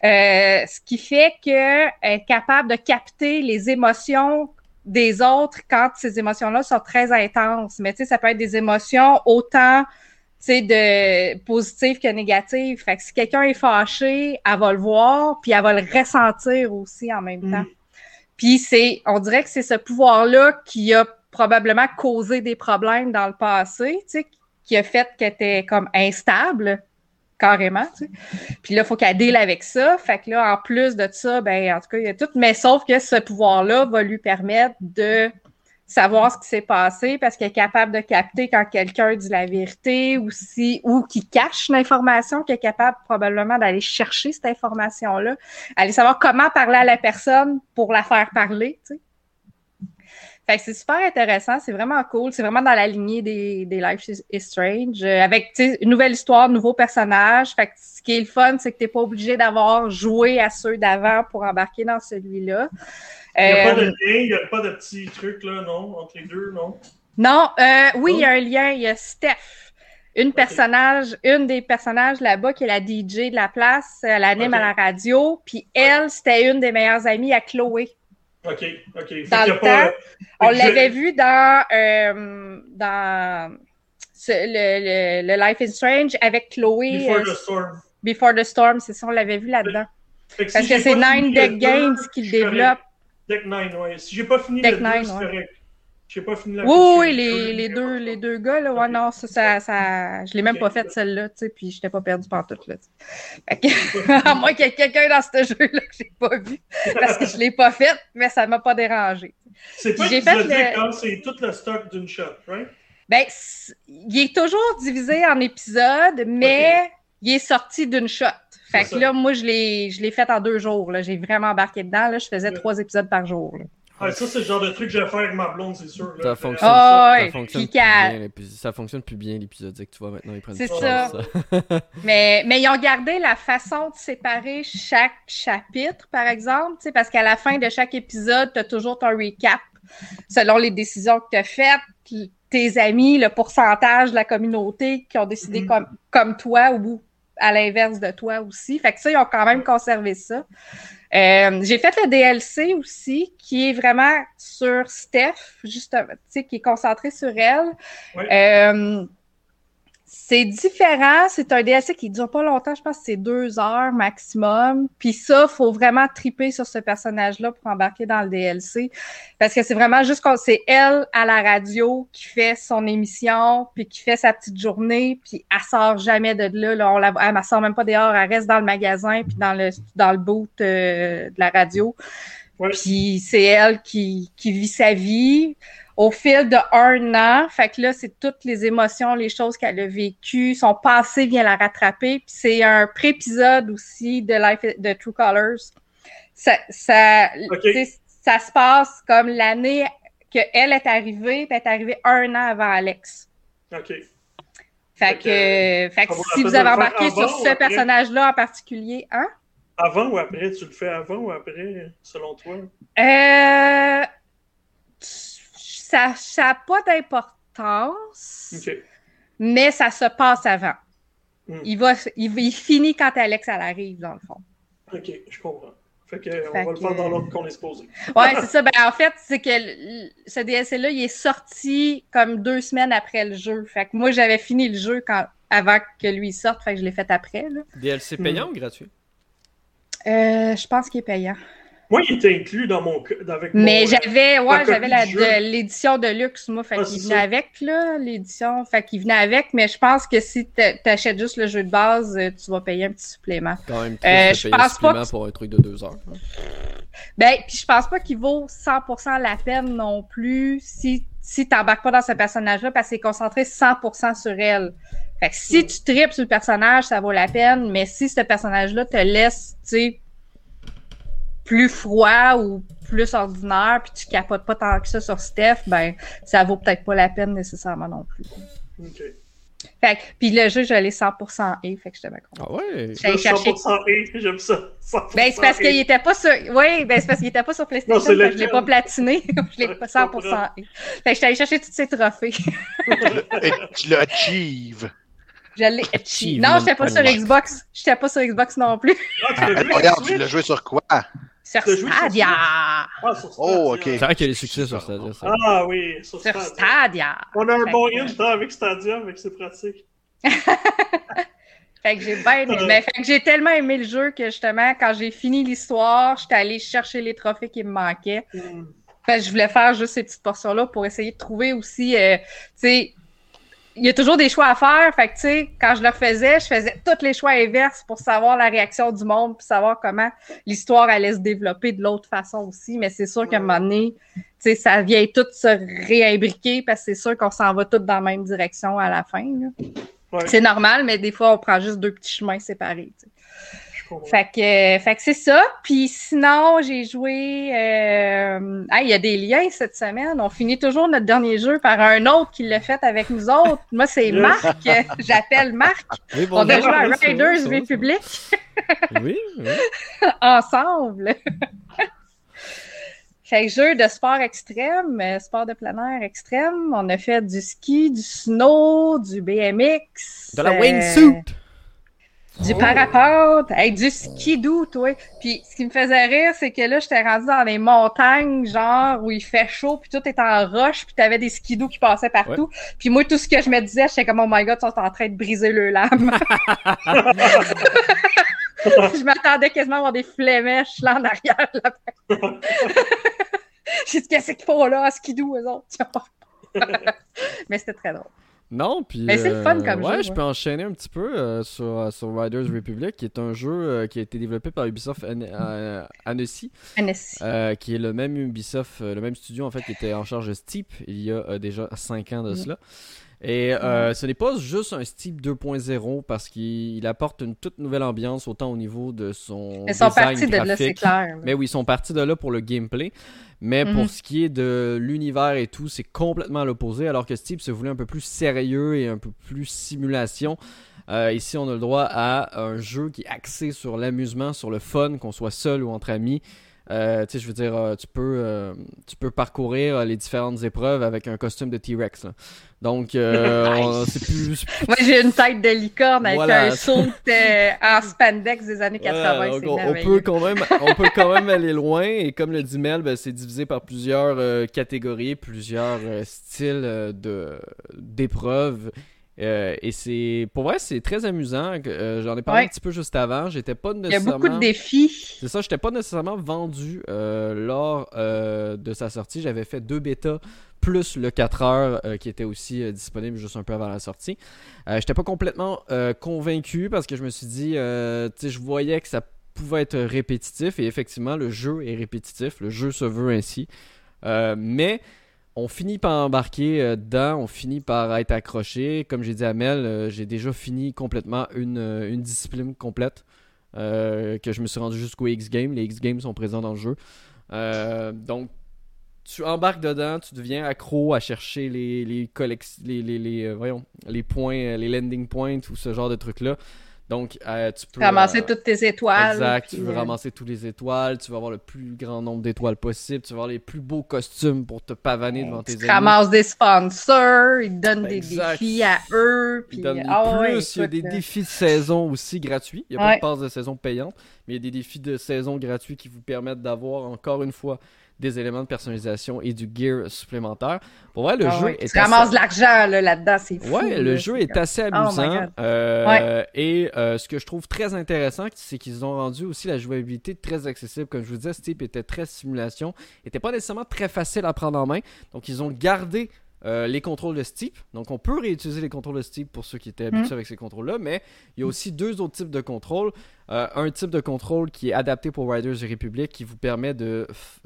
Euh, ce qui fait qu'elle est capable de capter les émotions des autres quand ces émotions-là sont très intenses. Mais tu sais, ça peut être des émotions autant tu sais, de positives que négatives. Fait que si quelqu'un est fâché, elle va le voir, puis elle va le ressentir aussi en même temps. Puis c'est, on dirait que c'est ce pouvoir-là qui a probablement causé des problèmes dans le passé, tu sais, qui a fait qu'elle était comme instable, carrément. Puis là, il faut qu'elle deal avec ça. Fait que là, en plus de ça, ben, en tout cas, il y a tout. Mais sauf que ce pouvoir-là va lui permettre de savoir ce qui s'est passé parce qu'elle est capable de capter quand quelqu'un dit la vérité ou si, ou qui cache l'information, qu'elle est capable probablement d'aller chercher cette information-là, aller savoir comment parler à la personne pour la faire parler, tu sais. Fait que c'est super intéressant, c'est vraiment cool, c'est vraiment dans la lignée des, des Life is Strange, euh, avec une nouvelle histoire, nouveaux personnages. Fait que ce qui est le fun, c'est que t'es pas obligé d'avoir joué à ceux d'avant pour embarquer dans celui-là. Il n'y a pas Euh, de lien, il n'y a pas de petits trucs, là, non, entre les deux, non? Non, euh, oui, Oh. il y a un lien. Il y a Steph, une personnage, une des personnages là-bas qui est la DJ de la place. Elle anime à la radio. Puis elle, c'était une des meilleures amies à Chloé. OK, OK. Dans le a pas, temps, On l'avait vu dans, euh, dans ce- le, le, le Life is Strange avec Chloé. Before euh, the Storm. Before the Storm, c'est ça, on l'avait vu là-dedans. Parce si que c'est Nine Deck Games qui le développe. correct. Deck 9, ouais. Si j'ai pas fini Deck le 2, Nine, c'est ouais. Correct. J'ai pas fini la Oui, oui, les, les deux, les deux gars, là, ouais, non, ça, ça, ça, je l'ai même pas fait celle-là, tu sais, puis je n'étais pas perdu pantoute, là. Fait que- à moins qu'il y ait quelqu'un dans ce jeu-là que j'ai pas vu, parce que je l'ai pas fait, mais ça m'a pas dérangé. C'est pas j'ai fait le- hein, c'est tout le stock d'une shot, right? Ben, il est toujours divisé en épisodes, mais il est sorti d'une shot. Fait que ça. là, moi, je l'ai, je fait en deux jours, là. J'ai vraiment embarqué dedans, là. Je faisais Ouais. trois épisodes par jour, là. Ah, ça, c'est le genre de truc que je vais faire avec ma blonde, c'est sûr. là. Ça fonctionne. Ah, ça ouais, fonctionne bien, ça fonctionne plus bien l'épisodique, tu vois, maintenant ils prennent C'est ça. ça. Mais, mais ils ont gardé la façon de séparer chaque chapitre, par exemple, parce qu'à la fin de chaque épisode, tu as toujours ton recap selon les décisions que tu as faites, puis tes amis, le pourcentage de la communauté qui ont décidé Mhm. comme, comme toi ou à l'inverse de toi aussi. Fait que ça, ils ont quand même conservé ça. Euh, j'ai fait le DLC aussi, qui est vraiment sur Steph, justement, qui est concentré sur elle. Euh, c'est différent. C'est un DLC qui dure pas longtemps. Je pense que c'est deux heures maximum. Puis ça, faut vraiment triper sur ce personnage-là pour embarquer dans le DLC. Parce que c'est vraiment juste quand c'est elle à la radio qui fait son émission, puis qui fait sa petite journée, puis elle sort jamais de là. là on la, elle ne sort même pas dehors. Elle reste dans le magasin, puis dans le, dans le boot euh, de la radio. Puis c'est elle qui, qui vit sa vie au fil de un an. Fait que là, c'est toutes les émotions, les choses qu'elle a vécues. Son passé vient la rattraper. Puis c'est un pré-épisode aussi de Life de True Colors. Ça, ça, ça se passe comme l'année qu'elle est arrivée, puis elle est arrivée un an avant Alex. OK. Fait, que, fait que si vous avez embarqué sur ce personnage-là en particulier, hein? Avant ou après? Tu le fais avant ou après, selon toi? Euh ça n'a pas d'importance, mais ça se passe avant. Hmm. Il, va, il, finit quand Alex elle arrive, dans le fond. OK, je comprends. Fait que, on va le faire dans l'ordre qu'on est supposé. Oui, c'est ça. Ben, en fait, c'est que ce DLC-là, il est sorti comme deux semaines après le jeu. Fait que moi, j'avais fini le jeu quand, avant que lui sorte. Fait que je l'ai fait après. Là. DLC payant ou gratuit? Euh, je pense qu'il est payant. Moi, il était inclus dans mon. Avec Mais j'avais, ouais, j'avais l'édition de luxe, moi. Fait ah, qu'il venait avec, là, l'édition. Fait qu'il venait avec, mais je pense que si tu achètes juste le jeu de base, euh, tu vas payer un petit supplément. Quand même, euh, je pense pas. pour un truc de deux heures. Ben, puis je pense pas qu'il vaut 100% la peine non plus si, si t'embarques pas dans ce personnage-là parce qu'il est concentré 100% sur elle. Fait que si tu tripes sur le personnage, ça vaut la peine, mais si ce personnage-là te laisse, tu sais, plus froid ou plus ordinaire, puis tu capotes pas tant que ça sur Steph, ben ça vaut peut-être pas la peine nécessairement non plus. OK. Fait puis le jeu, je l'ai 100% E, fait que j'étais bien content. Ah ouais? J'allais chercher... 100% E, j'aime ça. Ben, c'est parce qu'il était pas sur... Oui, ben c'est parce qu'il était pas sur PlayStation, non, je l'ai pas platiné. je l'ai pas 100% E. Fait que j'étais allé chercher tous ces trophées. Et tu l'as achieve. Je l'ai achieve. Non, j'étais pas sur Xbox. J'étais pas sur Xbox non plus. Ah, regarde, tu l'as joué sur quoi? Sur Stadia. Ah, Oh, ok. C'est vrai qu'il y a des succès sur Stadia. Ah oui, sur, sur Stadia. On a un bon hint avec Stadia, mais c'est pratique. fait que j'ai bien aimé. Mais fait que j'ai tellement aimé le jeu que justement, quand j'ai fini l'histoire, j'étais allé chercher les trophées qui me manquaient. Mm. Fait que je voulais faire juste ces petites portions-là pour essayer de trouver aussi, euh, tu sais, il y a toujours des choix à faire. Fait que, tu sais, quand je le faisais, je faisais tous les choix inverses pour savoir la réaction du monde, puis savoir comment l'histoire allait se développer de l'autre façon aussi. Mais c'est sûr qu'à un moment donné, tu sais, ça vient tout se réimbriquer parce que c'est sûr qu'on s'en va tous dans la même direction à la fin. C'est normal, mais des fois, on prend juste deux petits chemins séparés. Fait que, fait que c'est ça. Puis sinon, j'ai joué. Euh... il y a des liens cette semaine. On finit toujours notre dernier jeu par un autre qui l'a fait avec nous autres. Moi, c'est Marc. J'appelle Marc. On a joué à Riders Republic. oui, oui. Ensemble. fait que jeu de sport extrême, euh, sport de plein air extrême. On a fait du ski, du snow, du BMX. De la wingsuit. Du oh. parapente, hey, du skidoo, toi. Puis ce qui me faisait rire, c'est que là, j'étais rendu dans les montagnes, genre, où il fait chaud, puis tout est en roche, puis t'avais des skidoos qui passaient partout. Puis moi, tout ce que je me disais, j'étais comme, oh my god, ils sont en train de briser le lame. je m'attendais quasiment à avoir des flémèches là en arrière. Là. J'ai dit, qu'est-ce qu'il faut là, en skidoo, eux autres? Mais c'était très drôle. Non, puis. Mais c'est le fun comme euh, jeu. Ouais, je peux enchaîner un petit peu euh, sur, euh, sur, Riders Republic, qui est un jeu qui a été développé par Ubisoft Annecy. Annecy. qui est le même Ubisoft, le même studio en fait, qui était en charge de Steep il y a déjà 5 ans de mm. cela. Et ce n'est pas juste un Steep 2.0 parce qu'il apporte une toute nouvelle ambiance autant au niveau de son. Ils sont partis de là, c'est clair. Mais oui, ils sont partis de là pour le gameplay. Mais pour mhm. ce qui est de l'univers et tout, c'est complètement l'opposé. Alors que Steve se voulait un peu plus sérieux et un peu plus simulation. Euh, ici, on a le droit à un jeu qui est axé sur l'amusement, sur le fun, qu'on soit seul ou entre amis. Euh, tu sais, je veux dire, euh, tu peux, euh, tu peux parcourir euh, les différentes épreuves avec un costume de T-Rex. Donc, euh, on- c'est plus. Moi, j'ai une tête de licorne avec Voilà. un saut euh, en spandex des années 80. Voilà, donc c'est on, on peut quand même, on peut quand même aller loin. Et comme le dit Mel, ben, c'est divisé par plusieurs euh, catégories, plusieurs euh, styles euh, de d'épreuves. Euh, et c'est pour vrai, c'est très amusant. Euh, J'en ai parlé Ouais. un petit peu juste avant. J'étais pas Il y a nécessairement. beaucoup de défis. C'est ça, j'étais pas nécessairement vendu euh, lors de sa sortie. J'avais fait deux bêtas plus le 4 heures qui était aussi disponible juste un peu avant la sortie. J'étais pas complètement convaincu parce que je me suis dit, tu sais, je voyais que ça pouvait être répétitif et effectivement le jeu est répétitif, le jeu se veut ainsi. Mais on finit par embarquer euh, dedans, on finit par être accroché. Comme j'ai dit à Mel, euh, j'ai déjà fini complètement une, euh, discipline complète. que je me suis rendu jusqu'au X-Games. Les X-Games sont présents dans le jeu. Donc, tu embarques dedans, tu deviens accro à chercher les, les, les, points, les landing points ou ce genre de trucs-là. Donc, euh, tu peux. Ramasser euh, toutes tes étoiles. Exact, puis, tu veux euh, ramasser tous les étoiles, tu vas avoir le plus grand nombre d'étoiles possible, tu vas avoir les plus beaux costumes pour te pavaner devant tes Tu ennemis. ramasses des sponsors, ils te donnent des Exact. défis à eux. Ils Puis, donnent des ah ouais, plus, il y a des écoute, défis de saison aussi gratuits. Il n'y a pas de passe de saison payante, mais il y a des défis de saison gratuits qui vous permettent d'avoir encore une fois des éléments de personnalisation et du gear supplémentaire. Pour vrai, le ah jeu ouais, est Tu ramasses de l'argent là, là-dedans, c'est fou. Ouais, le jeu est assez amusant. Oh God. euh, Et euh, ce que je trouve très intéressant, c'est qu'ils ont rendu aussi la jouabilité très accessible. Comme je vous disais, ce type était très simulation, était pas nécessairement très facile à prendre en main. Donc ils ont gardé euh, les contrôles de Steep. Donc on peut réutiliser les contrôles de Steep pour ceux qui étaient habitués avec ces contrôles-là, mais il y a aussi deux autres types de contrôles. Euh, un type de contrôle qui est adapté pour Riders Republic qui vous permet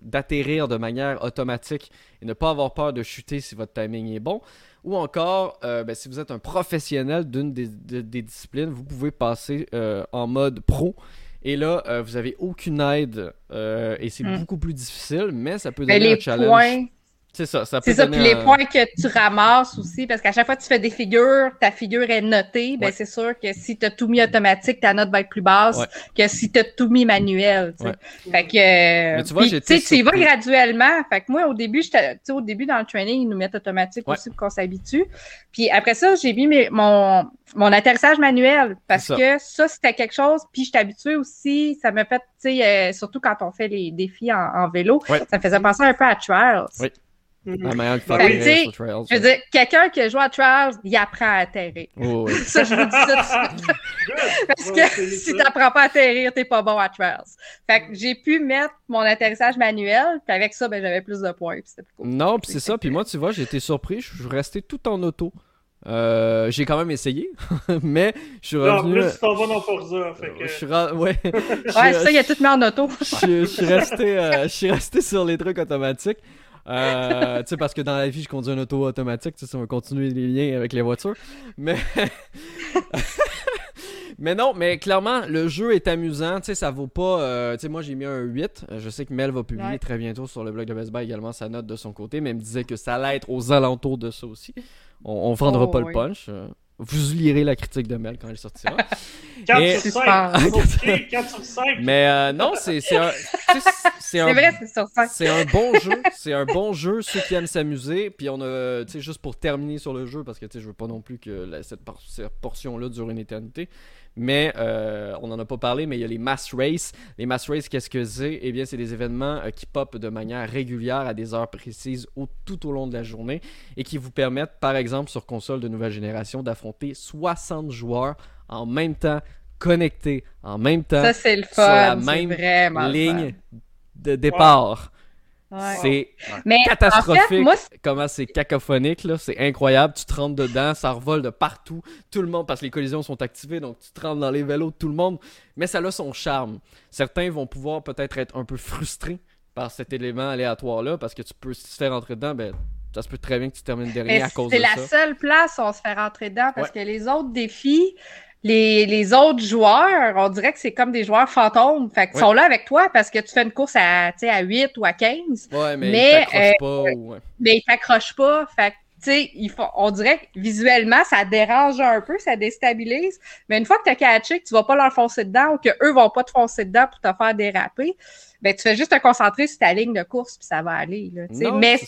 d'atterrir de manière automatique et ne pas avoir peur de chuter si votre timing est bon. Ou encore, euh, ben, si vous êtes un professionnel d'une des, de- des disciplines, vous pouvez passer en mode pro. Et là, vous avez aucune aide et c'est Hmm. beaucoup plus difficile, mais ça peut Mais donner un challenge. points, C'est ça, ça peut c'est ça. Puis les points que tu ramasses aussi, parce qu'à chaque fois que tu fais des figures, ta figure est notée. Ben Ouais. c'est sûr que si tu as tout mis automatique, ta note va être plus basse Ouais. que si tu as tout mis manuel. tu sais. Ouais. Fait que, Mais tu vois, j'étais tu vas graduellement. Fait que moi, au début, au début, dans le training, ils nous mettent automatique aussi pour qu'on s'habitue. Puis après ça, j'ai mis mes- mon, mon atterrissage manuel parce ça. que ça, c'était quelque chose. Puis j'étais habituée aussi. Ça m'a fait, tu sais, euh, surtout quand on fait les défis en, en vélo, ça me faisait penser un peu à Trials. Ouais. Mhm. La manière de faire Fait que, les tu sais, sur Trails, Je veux dire, quelqu'un qui a joué à Trials, il apprend à atterrir. Oh, ouais. Ça, je vous dis ça tout de suite. Parce que si ça. t'apprends pas à atterrir, t'es pas bon à Trials. Fait que j'ai pu mettre mon atterrissage manuel, puis avec ça, ben, j'avais plus de points, puis c'était plus cool. Non, puis c'est ça. Puis moi, tu vois, j'ai été surpris. Je suis resté tout en auto. Euh, j'ai quand même essayé, mais je suis Là, en revenu. plus, tu t'en vas dans Forza. Fait que... Je suis ra- ouais. Je Ouais, ça, il a tout mis en auto. je, je suis resté, euh, je suis resté sur les trucs automatiques. Euh, tu sais, parce que dans la vie, je conduis un auto automatique, tu sais, ça va continuer les liens avec les voitures. Mais. mais non, mais clairement, le jeu est amusant, tu sais, ça vaut pas. euh, tu sais, moi j'ai mis un 8. Euh, Je sais que Mel va publier Ouais. très bientôt sur le blog de Best Buy également sa note de son côté, mais elle me disait que ça allait être aux alentours de ça aussi. On, on vendra Oh, pas le punch. Vous lirez la critique de Mel quand elle sortira. 4 Et- sur Super. 5. OK, 4 sur 5. mais euh, non, c'est un. C'est un C'est vrai, c'est sur ça. c'est un bon jeu, c'est un bon jeu, ceux qui aiment s'amuser. Puis on a, tu sais, juste pour terminer sur le jeu, parce que tu sais, je veux pas non plus que la- cette, por- cette portion-là dure une éternité. Mais euh, on en a pas parlé, mais il y a les mass race. Les mass race, qu'est-ce que c'est? Eh bien, c'est des événements euh, qui pop de manière régulière à des heures précises au- tout au long de la journée et qui vous permettent, par exemple, sur console de nouvelle génération, d'affronter 60 joueurs en même temps, connectés en même temps, Ça, c'est le sur la fun. Même ligne de départ. fun. Ouais. C'est catastrophique. en fait, moi, c'est- comment c'est cacophonique, là. C'est incroyable. Tu te rentres dedans, ça revole de partout. Tout le monde, parce que les collisions sont activées, donc tu te rentres dans les vélos de tout le monde. Mais ça a son charme. Certains vont pouvoir peut-être être un peu frustrés par cet élément aléatoire-là, parce que tu peux, si tu te fais rentrer dedans, ben, ça se peut très bien que tu termines dernier mais à cause de c'est la ça. seule place où on se fait rentrer dedans parce que les autres défis, les, les autres joueurs, on dirait que c'est comme des joueurs fantômes. Fait qu'ils Ouais. sont là avec toi parce que tu fais une course à, à 8 ou à 15, Ouais, mais, Mais, ils t'accrochent euh, pas. ouais. mais ils t'accrochent pas. Fait tu sais, on dirait que visuellement, ça dérange un peu, ça déstabilise. Mais une fois que tu as catché que tu vas pas leur foncer dedans ou qu'eux vont pas te foncer dedans pour te faire déraper, ben, tu fais juste te concentrer sur ta ligne de course puis ça va aller. Là, mais,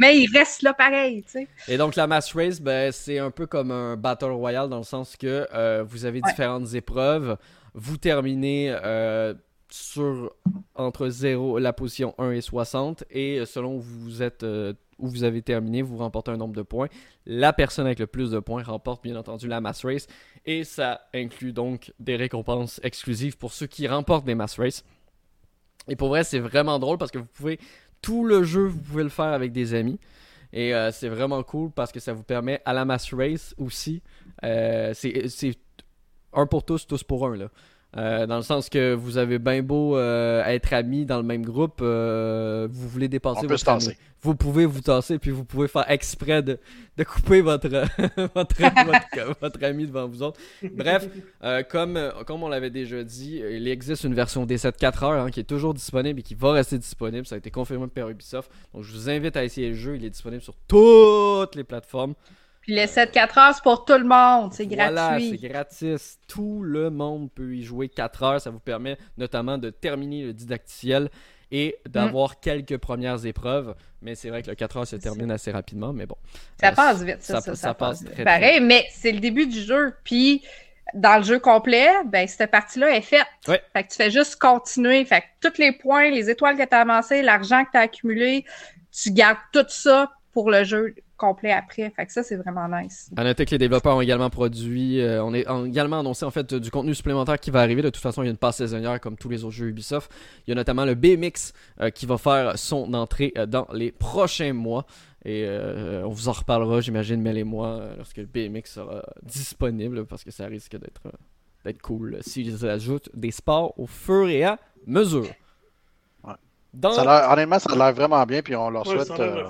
mais il reste là pareil. sais. Et donc, la Mass Race, ben, c'est un peu comme un Battle Royale dans le sens que euh, vous avez différentes épreuves. Vous terminez. Euh, sur entre 0, la position 1 et 60. Et selon où vous êtes euh, où vous avez terminé, vous remportez un nombre de points. La personne avec le plus de points remporte bien entendu la Mass Race. Et ça inclut donc des récompenses exclusives pour ceux qui remportent des Mass Race. Et pour vrai, c'est vraiment drôle parce que vous pouvez. Tout le jeu, vous pouvez le faire avec des amis. Et euh, c'est vraiment cool parce que ça vous permet à la Mass Race aussi. Euh, c'est un pour tous, tous pour un. Là. Euh, dans le sens que vous avez bien beau euh, être amis dans le même groupe, euh, vous voulez dépasser votre. Vous pouvez vous tasser, puis vous pouvez faire exprès de, de couper votre, votre, votre, ami devant vous autres. Bref, comme, comme on l'avait déjà dit, il existe une version D7 4 heures hein, qui est toujours disponible et qui va rester disponible. Ça a été confirmé par Ubisoft. Donc je vous invite à essayer le jeu. Il est disponible sur toutes les plateformes. Puis les 7-4 heures, c'est pour tout le monde. C'est gratuit. Voilà, c'est gratis. Tout le monde peut y jouer 4 heures. Ça vous permet notamment de terminer le didacticiel et d'avoir quelques premières épreuves. Mais c'est vrai que le 4 heures se termine assez rapidement. Mais bon. Ça euh, passe vite, ça. Ça, passe, très, Pareil, mais c'est le début du jeu. Puis dans le jeu complet, ben, cette partie-là est faite. Fait que tu fais juste continuer. Fait que tous les points, les étoiles que tu as amassées, l'argent que tu as accumulé, tu gardes tout ça pour le jeu complet après. Fait que ça, c'est vraiment nice. À noter que les développeurs ont également produit, euh, on est également annoncé en fait du contenu supplémentaire qui va arriver. De toute façon, il y a une passe saisonnière comme tous les autres jeux Ubisoft. Il y a notamment le BMX euh, qui va faire son entrée euh, dans les prochains mois. Et on vous en reparlera, j'imagine, mais les mois, lorsque le BMX sera disponible, parce que ça risque d'être cool s'ils ajoutent des sports au fur et à mesure honnêtement, ça a l'air vraiment bien, puis on leur souhaite, euh,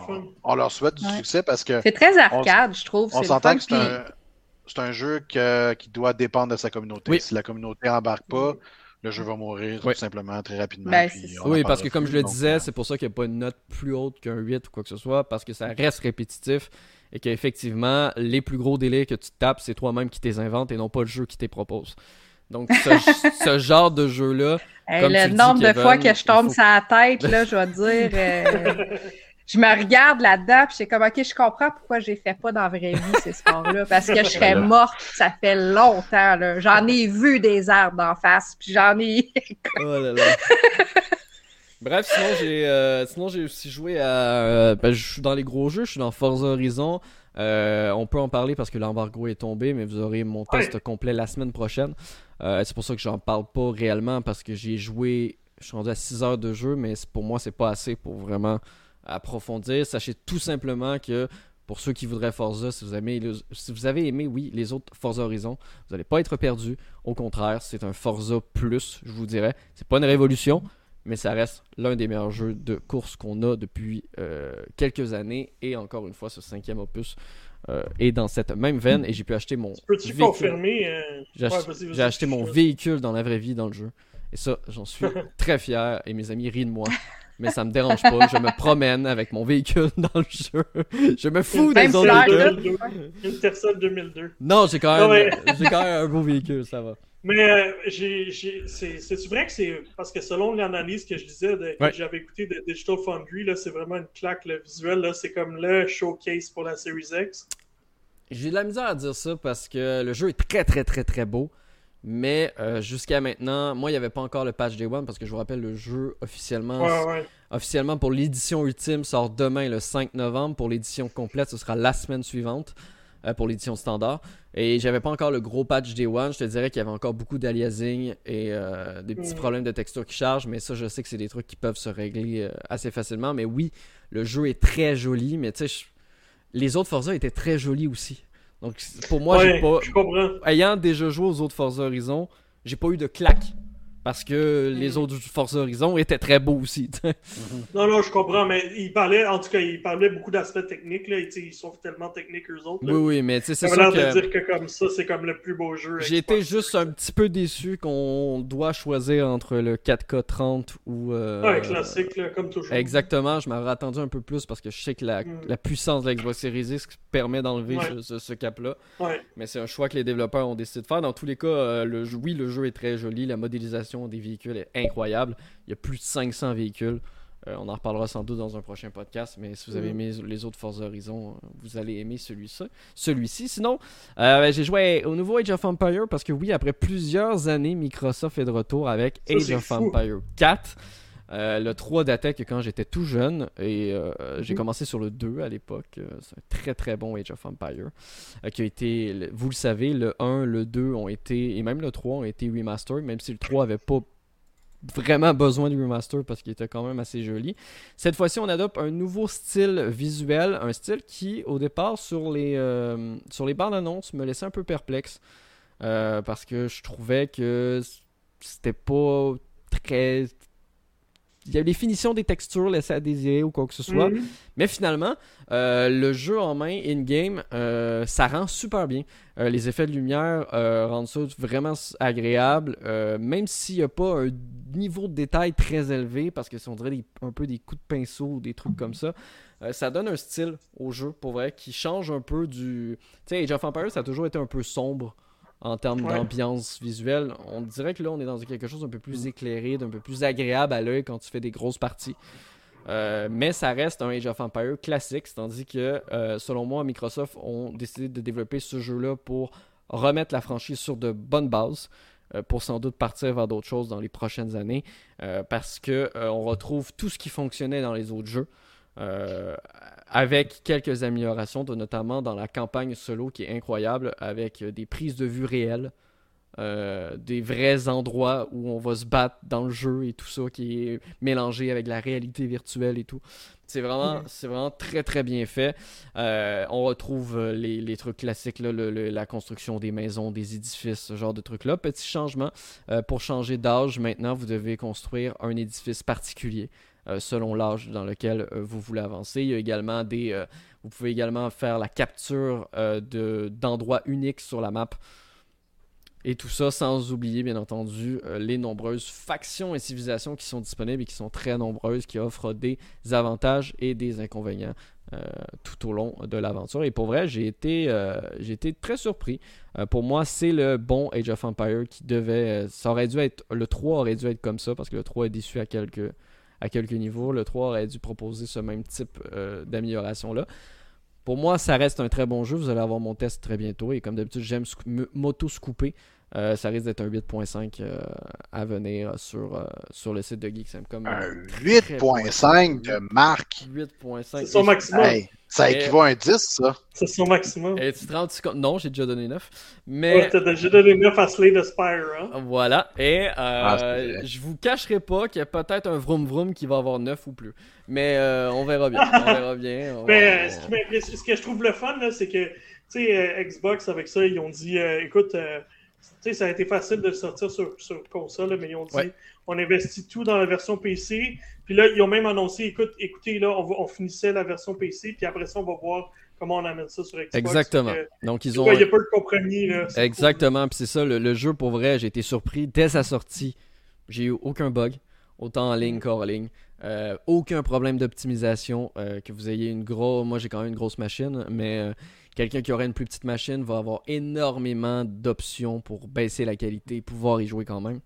on, leur souhaite du succès parce que. C'est très arcade, je trouve. On s'entend que c'est un, jeu qui doit dépendre de sa communauté. Si la communauté embarque pas, le jeu va mourir tout simplement très rapidement. Ben, oui, parce que comme je le disais, c'est pour ça qu'il n'y a pas une note plus haute qu'un 8 ou quoi que ce soit, parce que ça reste répétitif et qu'effectivement, les plus gros délais que tu tapes, c'est toi-même qui t'es inventes et non pas le jeu qui t'es propose. Donc, ce, genre de jeu-là. le nombre de fois que je tombe sur la tête, là, je vais dire. Euh, je me regarde là-dedans, puis je comme, OK, je comprends pourquoi j'ai fait pas dans la vraie vie ces sports-là. Parce que je serais morte, ça fait longtemps. J'en ai vu des arbres d'en face, puis j'en ai. oh là là. Bref, sinon j'ai euh, sinon j'ai aussi joué à euh, ben, je suis dans les gros jeux, je suis dans Forza Horizon. On peut en parler parce que l'embargo est tombé, mais vous aurez mon test complet la semaine prochaine. Euh, c'est pour ça que j'en parle pas réellement parce que j'ai joué, je suis rendu à 6 heures de jeu, mais pour moi, c'est pas assez pour vraiment approfondir. Sachez tout simplement que pour ceux qui voudraient Forza, si vous, avez, si vous avez aimé, oui, les autres Forza Horizon, vous n'allez pas être perdu. Au contraire, c'est un Forza Plus, je vous dirais. C'est pas une révolution, mais ça reste l'un des meilleurs jeux de course qu'on a depuis euh, quelques années. Et encore une fois, ce cinquième opus euh, et dans cette même veine et j'ai pu acheter mon. Peux-tu confirmer euh, J'ai acheté, mon véhicule dans la vraie vie dans le jeu. Et ça, j'en suis très fier et mes amis rient de moi. Mais ça me dérange pas. Je me promène avec mon véhicule dans le jeu. Je me fous des autres véhicules. Une Tercel 2002. Non, j'ai quand, même, quand même un beau véhicule, ça va. Mais euh, c'est vrai que c'est. Parce que selon l'analyse que je disais, que j'avais écouté de Digital Foundry, c'est vraiment une claque le visuel. C'est comme le showcase pour la Series X. J'ai de la misère à dire ça parce que le jeu est très très très très beau. Mais euh, jusqu'à maintenant, moi, il n'y avait pas encore le patch Day One parce que je vous rappelle, le jeu officiellement, officiellement pour l'édition ultime sort demain le 5 novembre. Pour l'édition complète, ce sera la semaine suivante. Euh, pour l'édition standard. Et j'avais pas encore le gros patch Day One. Je te dirais qu'il y avait encore beaucoup d'aliasing et euh, des petits mm. problèmes de texture qui chargent. Mais ça, je sais que c'est des trucs qui peuvent se régler euh, assez facilement. Mais oui, le jeu est très joli. Mais tu sais, les autres Forza étaient très jolis aussi. Donc pour moi, j'ai pas. Je comprends. Ayant déjà joué aux autres Forza Horizon, j'ai pas eu de claque. Parce que les autres Forza Horizon étaient très beaux aussi. non, non, je comprends, mais il parlait, en tout cas, il parlait beaucoup d'aspects techniques. Là, ils sont tellement techniques eux autres. Oui, oui, mais c'est ça. Ça que... de dire que comme ça, c'est comme le plus beau jeu. J'ai été juste un petit peu déçu qu'on doit choisir entre le 4K 30 ou. Euh... Ouais, classique, là, comme toujours. Exactement, je m'aurais attendu un peu plus parce que je sais que la, mm. la puissance de la Xbox Series X permet d'enlever ce, cap-là. Ouais. Mais c'est un choix que les développeurs ont décidé de faire. Dans tous les cas, euh, le, oui, le jeu est très joli, la modélisation des véhicules est incroyable. Il y a plus de 500 véhicules. Euh, on en reparlera sans doute dans un prochain podcast, mais si vous avez mm. aimé les autres Forza Horizon, euh, vous allez aimer celui-ci. Celui-ci. Sinon, euh, j'ai joué au nouveau Age of Empire parce que oui, après plusieurs années, Microsoft est de retour avec Age of Empire 4. Le 3 datait que quand j'étais tout jeune et j'ai mm. commencé sur le 2 à l'époque. c'est un très très bon Age of Empire qui a été, vous le savez, le 1, le 2 ont été, et même le 3 ont été remastered, même si le 3 avait pas vraiment besoin du remaster parce qu'il était quand même assez joli. Cette fois-ci, on adopte un nouveau style visuel, un style qui, au départ, sur les, euh, sur les bandes annonces, me laissait un peu perplexe euh, parce que je trouvais que c'était pas très les finitions des textures laissées à désirer ou quoi que ce soit. Mhm. Mais finalement, euh, le jeu en main, in-game, euh, ça rend super bien. Euh, les effets de lumière rendent ça vraiment agréable, même s'il n'y a pas un niveau de détail très élevé, parce que si on dirait un peu des coups de pinceau ou des trucs comme ça. ça donne un style au jeu, pour vrai, qui change un peu du... Tu sais, Age of Empires, ça a toujours été un peu sombre en termes d'ambiance visuelle. On dirait que là, on est dans quelque chose d'un peu plus éclairé, d'un peu plus agréable à l'œil quand tu fais des grosses parties. Euh, mais ça reste un Age of Empire classique, tandis que, euh, selon moi, Microsoft ont décidé de développer ce jeu-là pour remettre la franchise sur de bonnes bases, euh, pour sans doute partir vers d'autres choses dans les prochaines années, parce que on retrouve tout ce qui fonctionnait dans les autres jeux. Euh, avec quelques améliorations, notamment dans la campagne solo qui est incroyable, avec des prises de vue réelles, euh, des vrais endroits où on va se battre dans le jeu et tout ça qui est mélangé avec la réalité virtuelle et tout. C'est vraiment, c'est vraiment très très bien fait. Euh, on retrouve les, trucs classiques, la construction des maisons, des édifices, ce genre de trucs-là. Petit changement, pour changer d'âge, maintenant vous devez construire un édifice particulier. Euh, selon l'âge dans lequel euh, vous voulez avancer. Il y a également des. Euh, vous pouvez également faire la capture d'endroits uniques sur la map. Et tout ça sans oublier, bien entendu, les nombreuses factions et civilisations qui sont disponibles et qui sont très nombreuses, qui offrent des avantages et des inconvénients tout au long de l'aventure. Et pour vrai, j'ai été, été très surpris. pour moi, c'est le bon Age of Empire qui devait. ça aurait dû être. Le 3 aurait dû être comme ça parce que le 3 est déçu à quelques à quelques niveaux. Le 3 aurait dû proposer ce même type euh, d'amélioration-là. Pour moi, ça reste un très bon jeu. Vous allez avoir mon test très bientôt. Et comme d'habitude, j'aime moto-scouper. Euh, ça risque d'être un 8.5 euh, à venir sur, sur le site de Geeks. Comme un 8.5 de marque. 8.5. C'est son maximum. Ça équivaut à un 10, ça. C'est son maximum. Et tu te rends compte? Non, j'ai déjà donné 9. Mais... Ouais, t'as déjà donné 9 à Slay the Spire. Hein? Voilà. Et euh, ah, je vous cacherai pas qu'il y a peut-être un vroom vroom qui va avoir 9 ou plus. Mais euh, on verra bien. On verra bien. Mais euh, ce, ce, que je trouve le fun, c'est que tu sais, euh, Xbox, avec ça, ils ont dit écoute, sais, ça a été facile de sortir sur, sur console, mais ils ont dit on investit tout dans la version PC. Puis là, ils ont même annoncé écoute, écoutez, là, on, finissait la version PC, puis après ça, on va voir comment on amène ça sur Xbox. Exactement. Donc, ils ont. Il n'y a pas de compromis. Là, Exactement. Puis c'est ça, le, jeu, pour vrai, j'ai été surpris dès sa sortie. J'ai eu aucun bug, autant en ligne mm. qu'en ligne. Euh, aucun problème d'optimisation. Euh, que vous ayez une grosse. Moi, j'ai quand même une grosse machine, mais. Euh, Quelqu'un qui aurait une plus petite machine va avoir énormément d'options pour baisser la qualité et pouvoir y jouer quand même.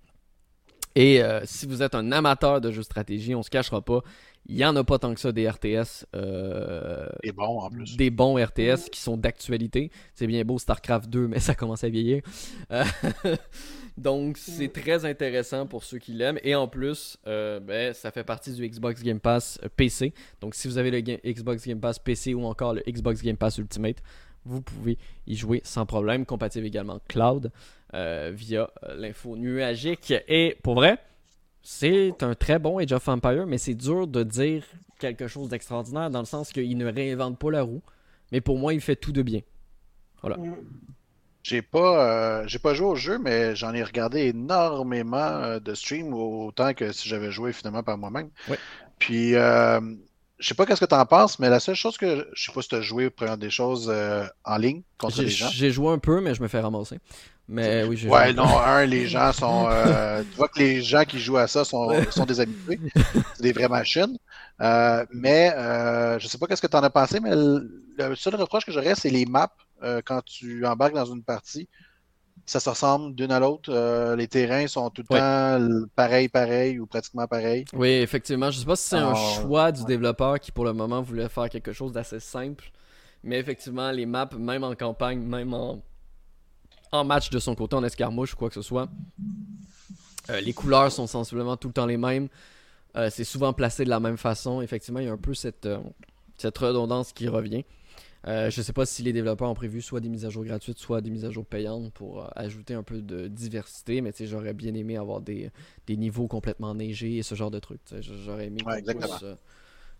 Et euh, si vous êtes un amateur de jeux de stratégie, on se cachera pas, il n'y en a pas tant que ça des RTS. Euh, des bons en plus. Des bons RTS qui sont d'actualité. C'est bien beau StarCraft 2, mais ça commence à vieillir. Euh, donc c'est très intéressant pour ceux qui l'aiment. Et en plus, euh, ben, ça fait partie du Xbox Game Pass PC. Donc si vous avez le Xbox Game Pass PC ou encore le Xbox Game Pass Ultimate, vous pouvez y jouer sans problème. Compatible également cloud via l'info nuagique. Et pour vrai, c'est un très bon Age of Empire, mais c'est dur de dire quelque chose d'extraordinaire dans le sens qu'il ne réinvente pas la roue. Mais pour moi, il fait tout de bien. Voilà. J'ai pas, euh, j'ai pas joué au jeu, mais j'en ai regardé énormément euh, de streams, autant que si j'avais joué finalement par moi-même. Puis, euh, je sais pas qu'est-ce que tu en penses, mais la seule chose que je sais pas si tu as joué première des choses euh, en ligne contre les gens. j'ai joué un peu, mais je me fais ramasser. Mais oui, j'ai Ouais, joué. non, un, les gens sont. tu vois que les gens qui jouent à ça sont, sont des habitués. C'est des vraies machines. Mais je sais pas qu'est-ce que tu en as pensé, mais le seul reproche que j'aurais, c'est les maps euh, quand tu embarques dans une partie. Ça se ressemble d'une à l'autre. Euh, les terrains sont tout le temps pareil, pareil ou pratiquement pareil. Oui, effectivement. Je sais pas si c'est un choix du ouais. développeur qui, pour le moment, voulait faire quelque chose d'assez simple. Mais effectivement, les maps, même en campagne, même en, en match de son côté, en escarmouche ou quoi que ce soit, euh, les couleurs sont sensiblement tout le temps les mêmes. Euh, c'est souvent placé de la même façon. Effectivement, il y a un peu cette, cette redondance qui revient. Euh, je sais pas si les développeurs ont prévu soit des mises à jour gratuites, soit des mises à jour payantes pour euh, ajouter un peu de diversité, mais tu sais, j'aurais bien aimé avoir des, des niveaux complètement neigés et ce genre de trucs. J'aurais aimé Ouais, qu'on pousse, euh,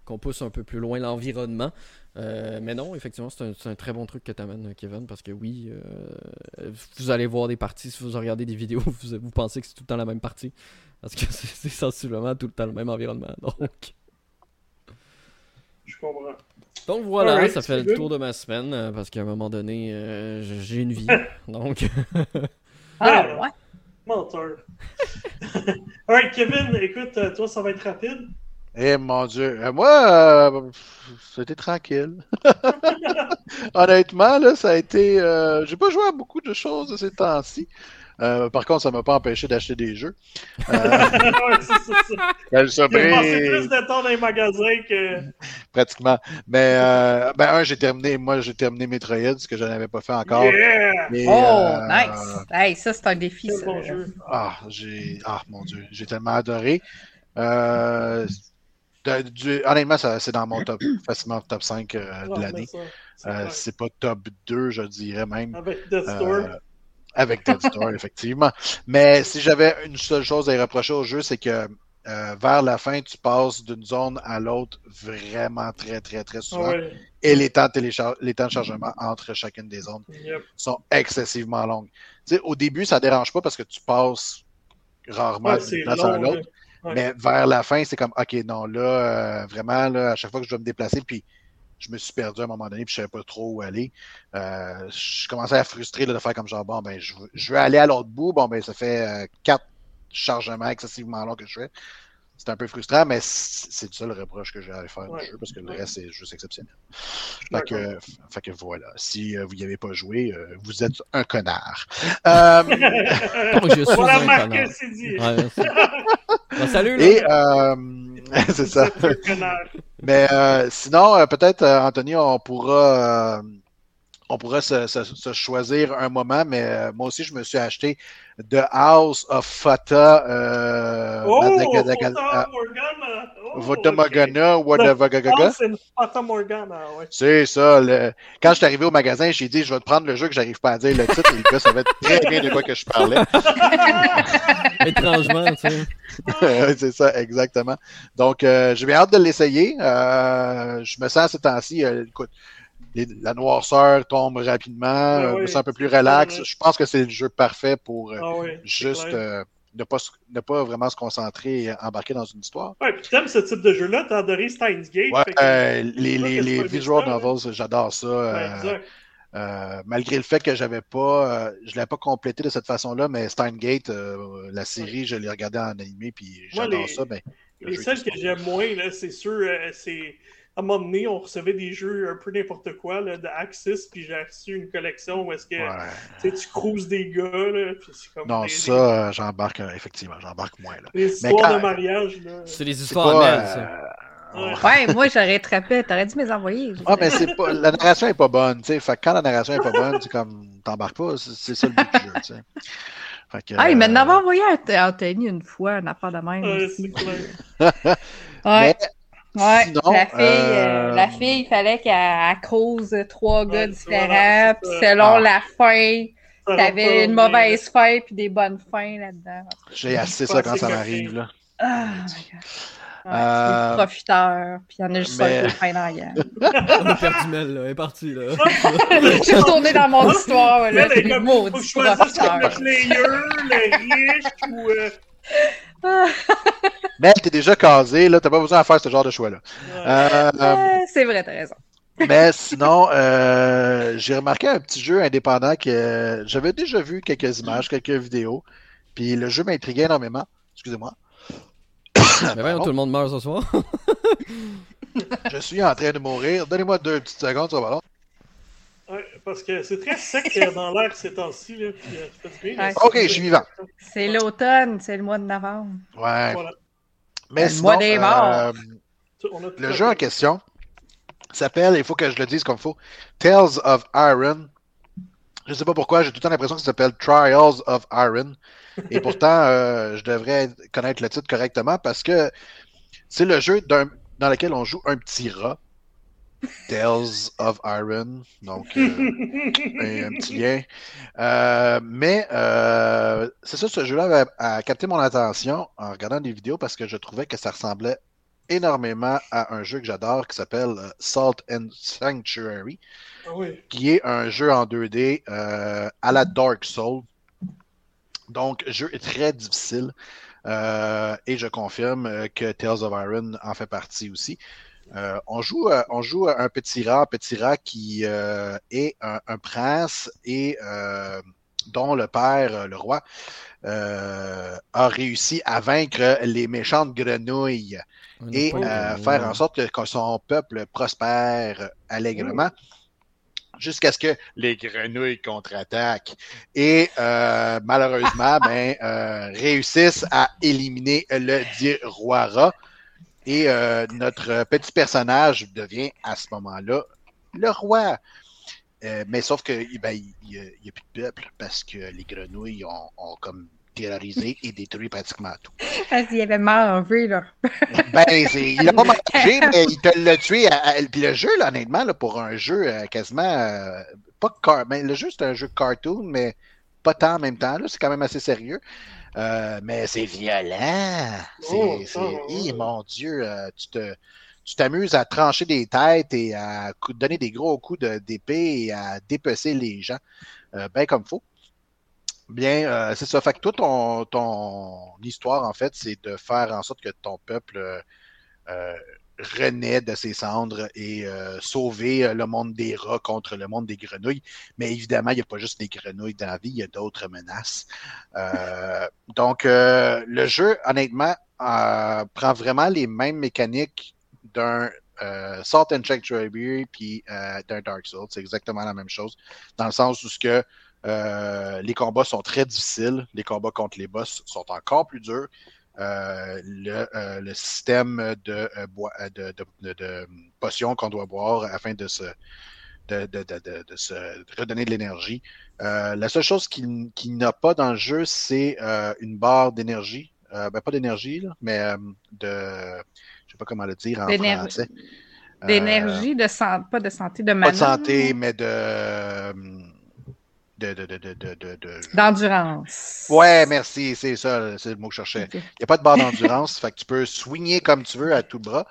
qu'on pousse un peu plus loin l'environnement. Euh, mais non, effectivement, c'est un, très bon truc que tu amènes, Kevin, parce que oui, euh, vous allez voir des parties, si vous regardez des vidéos, vous, vous pensez que c'est tout le temps la même partie. Parce que c'est c'est sensiblement tout le temps le même environnement. Donc, Je comprends. Donc voilà, ça fait le good. tour de ma semaine, euh, parce qu'à un moment donné, euh, j'ai une vie. donc, Ah, Ouais. ouais. Menteur. Alright, Kevin, écoute, euh, toi, ça va être rapide. Eh mon Dieu. Euh, moi, euh, c'était tranquille. Honnêtement, là, ça a été. euh, J'ai pas joué à beaucoup de choses de ces temps-ci. Euh, par contre, ça m'a pas empêché d'acheter des jeux. Euh, ouais, c'est ça, J'ai passé plus de temps dans les magasins que. Pratiquement. Mais euh, ben un, j'ai terminé. Moi, j'ai terminé Metroid, ce que je n'avais pas fait encore. Yeah! Et, Oh, euh, nice. Hey, ça, c'est un défi, ça. bon jeu. Ah, j'ai. Ah, mon Dieu, j'ai tellement adoré. Euh, de- du- Honnêtement, c'est dans mon top, facilement top 5 euh, Ouais, de l'année. c'est Euh, pas top 2, je dirais même. Avec Death Euh, Store. Avec Dead Store, effectivement. Mais si j'avais une seule chose à y reprocher au jeu, c'est que euh, vers la fin, tu passes d'une zone à l'autre vraiment très, très, très souvent. Ouais. Et les temps, de les temps de chargement entre chacune des zones Yep. sont excessivement longues. Au début, ça dérange pas parce que tu passes rarement Ouais, d'une place à l'autre. Ouais. Mais vers la fin, c'est comme, OK, non, là, euh, vraiment, là, à chaque fois que je dois me déplacer, puis je me suis perdu à un moment donné, puis je savais pas trop où aller. Euh, je commençais à frustrer de faire comme genre, bon, ben, je veux, je veux aller à l'autre bout. Bon, ben, ça fait euh, quatre chargements excessivement longs que je fais. C'est un peu frustrant, mais c'est le seul reproche que j'ai à faire Ouais. du jeu, parce que le Ouais. reste, c'est juste exceptionnel. Fait que, fait que voilà. Si euh, vous n'y avez pas joué, euh, vous êtes un connard. Euh, Donc, je suis voilà, un Marc, connard. c'est dit. Ouais, merci. Bon, salut, là. et euh, c'est ça. Vous êtes un connard. Mais euh, sinon, euh, peut-être, euh, Anthony, on pourra, euh, on pourra se, se- se choisir un moment, mais euh, moi aussi, je me suis acheté The House of Fata. Euh, Oh, Fata Morgana. Oh, Fata. Morgana, whatever, Fata Morgana, ouais. C'est ça. le- Quand je suis arrivé au magasin, j'ai dit, je vais te prendre le jeu que j'arrive pas à dire le titre. Et le gars savait très bien de quoi que je parlais. Étrangement, tu sais. C'est ça, exactement. Donc, euh, j'ai bien hâte de l'essayer. Euh, je me sens ces temps-ci, euh, écoute, les- la noirceur tombe rapidement, Ouais, euh, sens un peu plus c'est relax. Je pense que c'est le jeu parfait pour euh, Ah c'est juste euh, ne, pas, ne pas vraiment se concentrer et embarquer dans une histoire. Ouais, puis t'aimes ce type de jeu-là, t'as adoré Steins Gate. Ouais, euh, les, c'est c'est visual novels, j'adore ça. Ouais, euh, malgré le fait que j'avais pas, euh, je l'avais pas complété de cette façon-là, mais Steingate, euh, la série, je l'ai regardé en animé, puis j'adore ça. Ben, le Les seuls que j'aime moins, c'est sûr, c'est. À un moment donné, on recevait des jeux un peu n'importe quoi là, de Axis, puis j'ai reçu une collection où est-ce que Ouais. tu tu cruises des gars, là, puis c'est comme. Non, des, ça, euh, j'embarque, euh, effectivement, j'embarque moins. Là. Des, des histoires quand- de mariage, là. C'est des C'est histoires pas, ça. euh, Ouais. Ouais, moi, j'aurais trappé. T'aurais dû me les envoyer. Ah, mais c'est pas. La narration est pas bonne, tu sais. Fait que quand la narration est pas bonne, c'est comme. T'embarques pas, c'est ça le but du jeu, tu sais. Fait que, Ah, il m'en avait envoyé un Anthony une fois, une affaire de même. Ouais, aussi. c'est clair. Ouais, mais ouais. sinon, la, fille, euh, euh, la fille, il fallait qu'elle elle cause trois gars Ouais, différents. puis selon Ah. la fin, t'avais va une mauvaise fin puis des bonnes fins là-dedans. J'ai assez ça quand ça m'arrive, là. Ah, my God. Ouais, Euh, c'est profiteur, puis il y en a juste mais- un qui est fin dans la gang. On a perdu Mel, là. Elle est partie, là. Je suis retournée dans mon histoire, là, il des comme, faut que maudits je choisisse comme profiteurs. le player, le riche ou. euh, Mais t'es déjà casé, là, t'as pas besoin de faire ce genre de choix-là. ouais. Euh, c'est vrai, t'as raison. mais sinon, euh, j'ai remarqué un petit jeu indépendant que euh, j'avais déjà vu quelques images, quelques vidéos, puis le jeu m'intriguait énormément. Excusez-moi. Mais voyons, tout le monde meurt ce soir. Je suis en train de mourir. Donnez-moi deux petites secondes, ça va long. Parce que c'est très sec euh, dans l'air ces temps-ci. Là, puis, euh, bien, là. Ok, je suis vivant. C'est l'automne, c'est le mois de novembre. Ouais. Voilà. Mais Le sinon, mois des morts. euh, On a tout le jeu en question s'appelle, il faut que je le dise comme il faut, Tales of Iron. Je sais pas pourquoi, j'ai tout le temps l'impression que ça s'appelle Trials of Iron. Et pourtant, euh, je devrais connaître le titre correctement parce que c'est le jeu d'un- dans lequel on joue un petit rat. Tales of Iron. Donc, euh, un, un petit lien. Euh, mais euh, c'est ça, ce jeu-là a capté mon attention en regardant des vidéos parce que je trouvais que ça ressemblait énormément à un jeu que j'adore qui s'appelle Salt and Sanctuary, Ah oui. qui est un jeu en 2D euh, à la Dark Soul. Donc, jeu très difficile. Et je confirme que Tales of Iron en fait partie aussi. Euh, on, joue, euh, on joue un petit rat, un petit rat qui euh, est un, un prince et euh, dont le père, le roi, a réussi à vaincre les méchantes grenouilles On et faire en sorte que, son peuple prospère allègrement jusqu'à ce que les grenouilles contre-attaquent et euh, malheureusement ben, euh, réussissent à éliminer le dit roi rat et euh, notre petit personnage devient à ce moment-là le roi. Euh, mais sauf que ben, il n'y a, plus de peuple parce que les grenouilles ont, ont comme terrorisé et détruit pratiquement tout. Parce qu'il avait mangé, là. Ben, il l'a pas mangé, mais il te l'a tué. À, à- puis le jeu, là, honnêtement, là, pour un jeu euh, quasiment. euh, pas car... ben, le jeu, c'est un jeu cartoon, mais pas tant en même temps. C'est quand même assez sérieux. Euh, mais c'est violent. C'est, Oh, c'est- oh, oh. Hi, mon Dieu, euh, tu te. Tu t'amuses à trancher des têtes et à donner des gros coups de- d'épée et à dépecer les gens, euh, bien comme faut. Bien, euh, c'est ça. Fait que toi, ton, ton histoire, en fait, c'est de faire en sorte que ton peuple euh, euh, renaît de ses cendres et euh, sauver euh, le monde des rats contre le monde des grenouilles. Mais évidemment, il n'y a pas juste des grenouilles dans la vie, il y a d'autres menaces. Euh, donc, le jeu, honnêtement, prend vraiment les mêmes mécaniques d'un Salt and Sanctuary puis euh, d'un Dark Souls. C'est exactement la même chose. Dans le sens où ce que les combats sont très difficiles. Les combats contre les boss sont encore plus durs. Euh, le, euh, le système de, euh, de, de, de- de potions qu'on doit boire afin de se, de, de, de, de- se redonner de l'énergie. Euh, la seule chose qu'il n'a pas dans le jeu, c'est euh, une barre d'énergie. Euh, ben, pas d'énergie, là, mais euh, de. Je sais pas comment le dire en français. D'énergie, de santé, pas de santé, de pas mana. de santé, mais de. De, de, de, de, de, de- de- D'endurance. Ouais, merci, c'est ça, c'est le mot que je cherchais. Il n'y a pas de barre d'endurance, fait que tu peux swinguer comme tu veux à tout bras,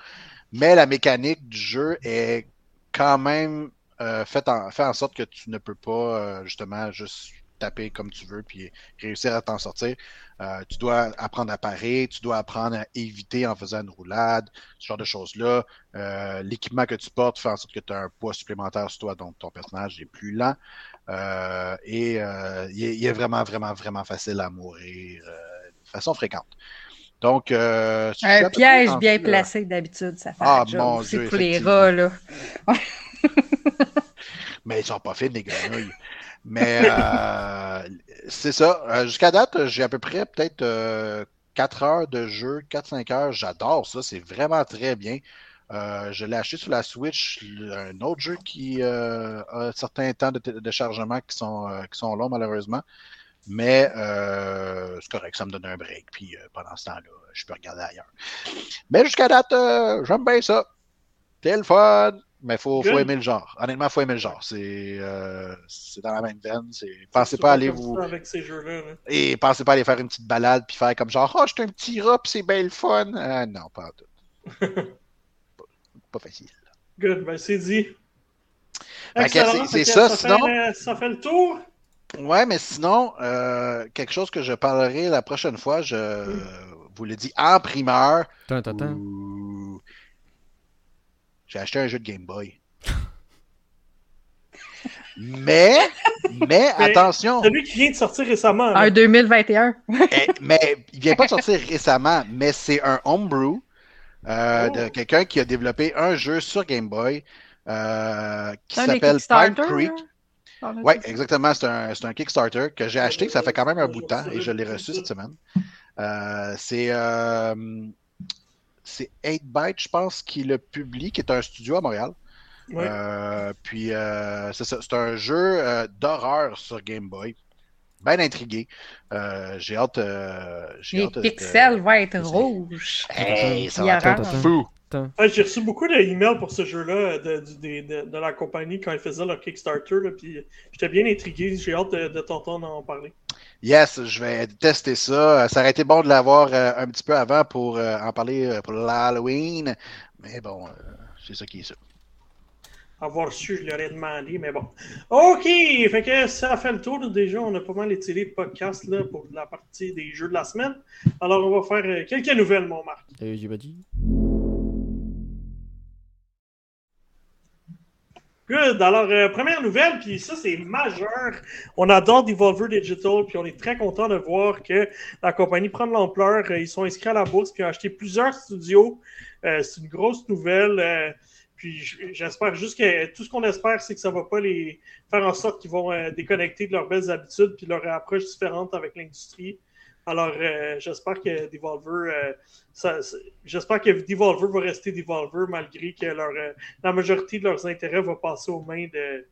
mais la mécanique du jeu est quand même euh, faite en, fait en sorte que tu ne peux pas euh, justement juste taper comme tu veux puis réussir à t'en sortir. Euh, tu dois apprendre à parer, tu dois apprendre à éviter en faisant une roulade, ce genre de choses-là. Euh, L'équipement que tu portes fait en sorte que tu as un poids supplémentaire sur toi, donc ton personnage est plus lent. Euh, et euh, il, est, vraiment, vraiment, vraiment facile à mourir euh, de façon fréquente. Donc, euh, Un piège bien euh, placé d'habitude, ça fait Ah, mon Dieu, pour les rats, là. Mais ils sont pas fines, les grenouilles. Mais euh, c'est ça. Jusqu'à date, j'ai à peu près peut-être euh, 4 heures de jeu, 4-5 heures. J'adore ça. C'est vraiment très bien. Euh, je l'ai acheté sur la Switch, un autre jeu qui euh, a certains temps de, de chargement qui sont, euh, qui sont longs, malheureusement. Mais c'est correct, ça me donne un break. Puis pendant ce temps-là, je peux regarder ailleurs. Mais jusqu'à date, j'aime bien ça. C'est le fun. Mais il faut, faut aimer le genre. Honnêtement, il faut aimer le genre. C'est dans la même veine. C'est- Pensez pas à aller vous. ça Avec ces jeux-là. là. Et pensez pas à aller faire une petite balade puis faire comme genre, oh, je suis un petit rat c'est bien le fun. Ah, non, pas en tout. pas facile. Good, ben c'est dit. Fait Excellent. c'est- Fait ça, fait, sinon- euh, ça fait le tour. Ouais, mais sinon, euh, quelque chose que je parlerai la prochaine fois, je vous le dis en primeur. Tant. Ouh. J'ai acheté un jeu de Game Boy. mais, mais attention, Celui qui vient de sortir récemment. là. Un 2021. eh, mais il vient pas de sortir récemment, mais c'est un homebrew euh, Oh. de quelqu'un qui a développé un jeu sur Game Boy euh, qui s'appelle Pine Creek. Ah, Oui, exactement. C'est un, un Kickstarter que j'ai acheté, ça fait quand même un bout de temps et je l'ai reçu cette semaine. Euh, c'est c'est 8byte, je pense, qui le publie, qui est un studio à Montréal. Ouais. Puis c'est un jeu d'horreur sur Game Boy. Bien intrigué. Euh, j'ai hâte. euh, j'ai Les hâte de- pixels vont être rouges. Hey, ça va être fou. J'ai reçu beaucoup d'emails pour ce jeu-là de, la compagnie quand ils faisaient leur Kickstarter. Là, puis j'étais bien intrigué. J'ai hâte de, de t'entendre en parler. Yes, je vais tester ça. Ça aurait été bon de l'avoir euh, un petit peu avant pour euh, en parler euh, pour l'Halloween. Mais bon, euh, c'est ça qui est ça. Avoir su, je l'aurais demandé, mais bon. OK, fait que ça fait le tour. Déjà, on a pas mal étiré le podcast là, pour la partie des jeux de la semaine. Alors, on va faire euh, quelques nouvelles, mon Marc. Pas dit. Good. Alors, euh, première nouvelle, puis ça, c'est majeur. On adore Devolver Digital, puis on est très content de voir que la compagnie prend de l'ampleur. Euh, Ils sont inscrits à la bourse, puis ont acheté plusieurs studios. Euh, c'est une grosse nouvelle. euh, puis j'espère juste que tout ce qu'on espère, c'est que ça va pas les faire en sorte qu'ils vont euh, déconnecter de leurs belles habitudes puis leur approche différente avec l'industrie. Alors, euh, j'espère que Devolver, euh, j'espère que Devolver va rester Devolver malgré que leur, la majorité de leurs intérêts va passer aux mains de,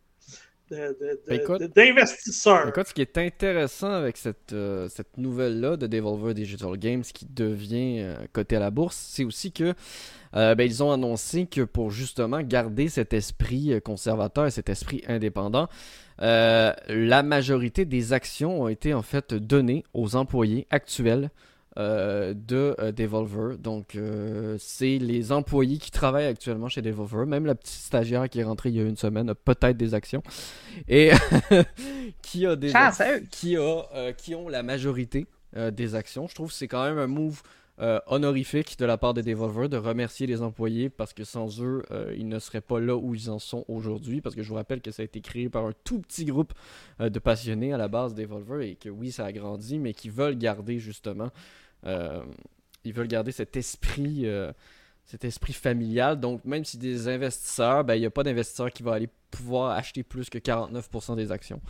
Ben, écoute- de- d'investisseurs. Écoute, ce qui est intéressant avec cette, euh, cette nouvelle-là de Devolver Digital Games qui devient euh, coté à la bourse, c'est aussi que euh, ben, ils ont annoncé que pour justement garder cet esprit euh, conservateur, cet esprit indépendant, euh, la majorité des actions ont été en fait données aux employés actuels euh, de euh, Devolver. Donc, euh, c'est les employés qui travaillent actuellement chez Devolver. Même la petite stagiaire qui est rentrée il y a une semaine a peut-être des actions. Et qui a des Chanceux. qui, a, qui ont la majorité des actions. Je trouve que c'est quand même un move euh, honorifique de la part des Devolver de remercier les employés parce que sans eux, euh, ils ne seraient pas là où ils en sont aujourd'hui. Parce que je vous rappelle que ça a été créé par un tout petit groupe euh, de passionnés à la base Devolver et que oui, ça a grandi, mais qui veulent garder justement, ils veulent garder cet esprit. cet esprit familial. Donc, même si des investisseurs, ben, il n'y a pas d'investisseur qui va aller pouvoir acheter plus que 49% des actions.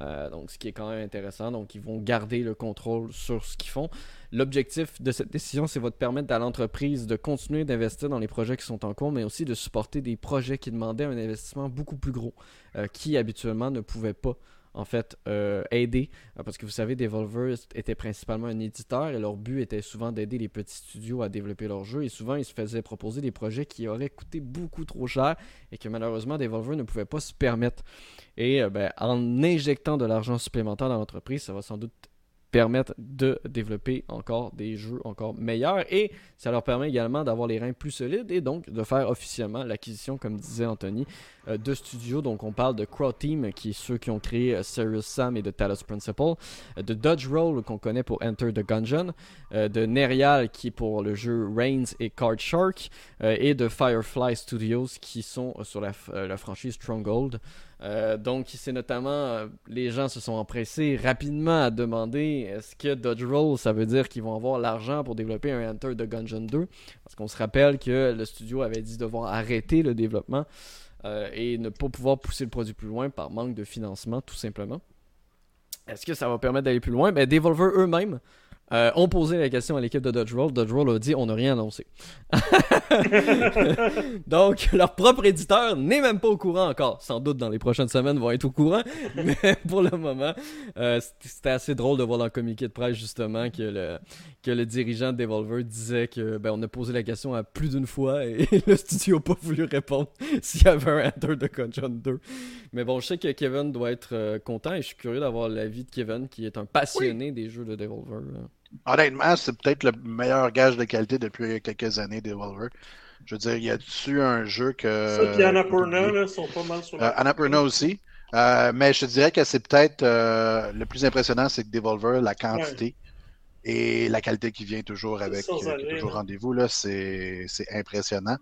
Euh, donc, ce qui est quand même intéressant. Donc, ils vont garder le contrôle sur ce qu'ils font. L'objectif de cette décision, c'est de permettre à l'entreprise de continuer d'investir dans les projets qui sont en cours, mais aussi de supporter des projets qui demandaient un investissement beaucoup plus gros, euh, qui habituellement ne pouvaient pas en fait euh, aider. Euh, parce que vous savez Devolver était principalement un éditeur et leur but était souvent d'aider les petits studios à développer leurs jeux. Et souvent ils se faisaient proposer des projets qui auraient coûté beaucoup trop cher et que malheureusement Devolver ne pouvait pas se permettre. Et euh, ben, en injectant de l'argent supplémentaire dans l'entreprise ça va sans doute permettre de développer encore des jeux encore meilleurs et ça leur permet également d'avoir les reins plus solides et donc de faire officiellement l'acquisition, comme disait Anthony, euh, de studios. Donc on parle de Crowd Team, qui est ceux qui ont créé euh, Serious Sam et The Talos Principle, euh, de Dodge Roll, qu'on connaît pour Enter the Gungeon, de Nerial, qui est pour le jeu Reigns et Card Shark, et de Firefly Studios, qui sont sur la, la franchise Stronghold. Euh, donc, c'est notamment, euh, les gens se sont empressés rapidement à demander est-ce que Dodge Roll, ça veut dire qu'ils vont avoir l'argent pour développer un Enter the Gungeon 2 Parce qu'on se rappelle que le studio avait dit devoir arrêter le développement euh, et ne pas pouvoir pousser le produit plus loin par manque de financement, tout simplement. Est-ce que ça va permettre d'aller plus loin? Ben, Devolver eux-mêmes ont posé la question à l'équipe de Dodge Roll. Dodge Roll a dit on n'a rien annoncé. Donc, leur propre éditeur n'est même pas au courant encore. Sans doute dans les prochaines semaines vont être au courant. Mais pour le moment, euh, c'était- assez drôle de voir dans le communiqué de presse justement que le, que le dirigeant de Devolver disait que ben, on a posé la question à plus d'une fois et le studio n'a pas voulu répondre s'il y avait un Enter de Gungeon 2. Mais bon, je sais que Kevin doit être euh, content et je suis curieux d'avoir l'avis de Kevin qui est un passionné des jeux de Devolver. là. Honnêtement, c'est peut-être le meilleur gage de qualité depuis quelques années des Devolver. Je veux dire, y a-tu un jeu que. Ça, puis Annapurna, là, sont pas mal sur euh, Annapurna aussi. Euh, mais je te dirais que c'est peut-être euh, le plus impressionnant, c'est que Devolver, la quantité et la qualité qui vient toujours avec toujours rendez-vous, là, c'est, c'est impressionnant.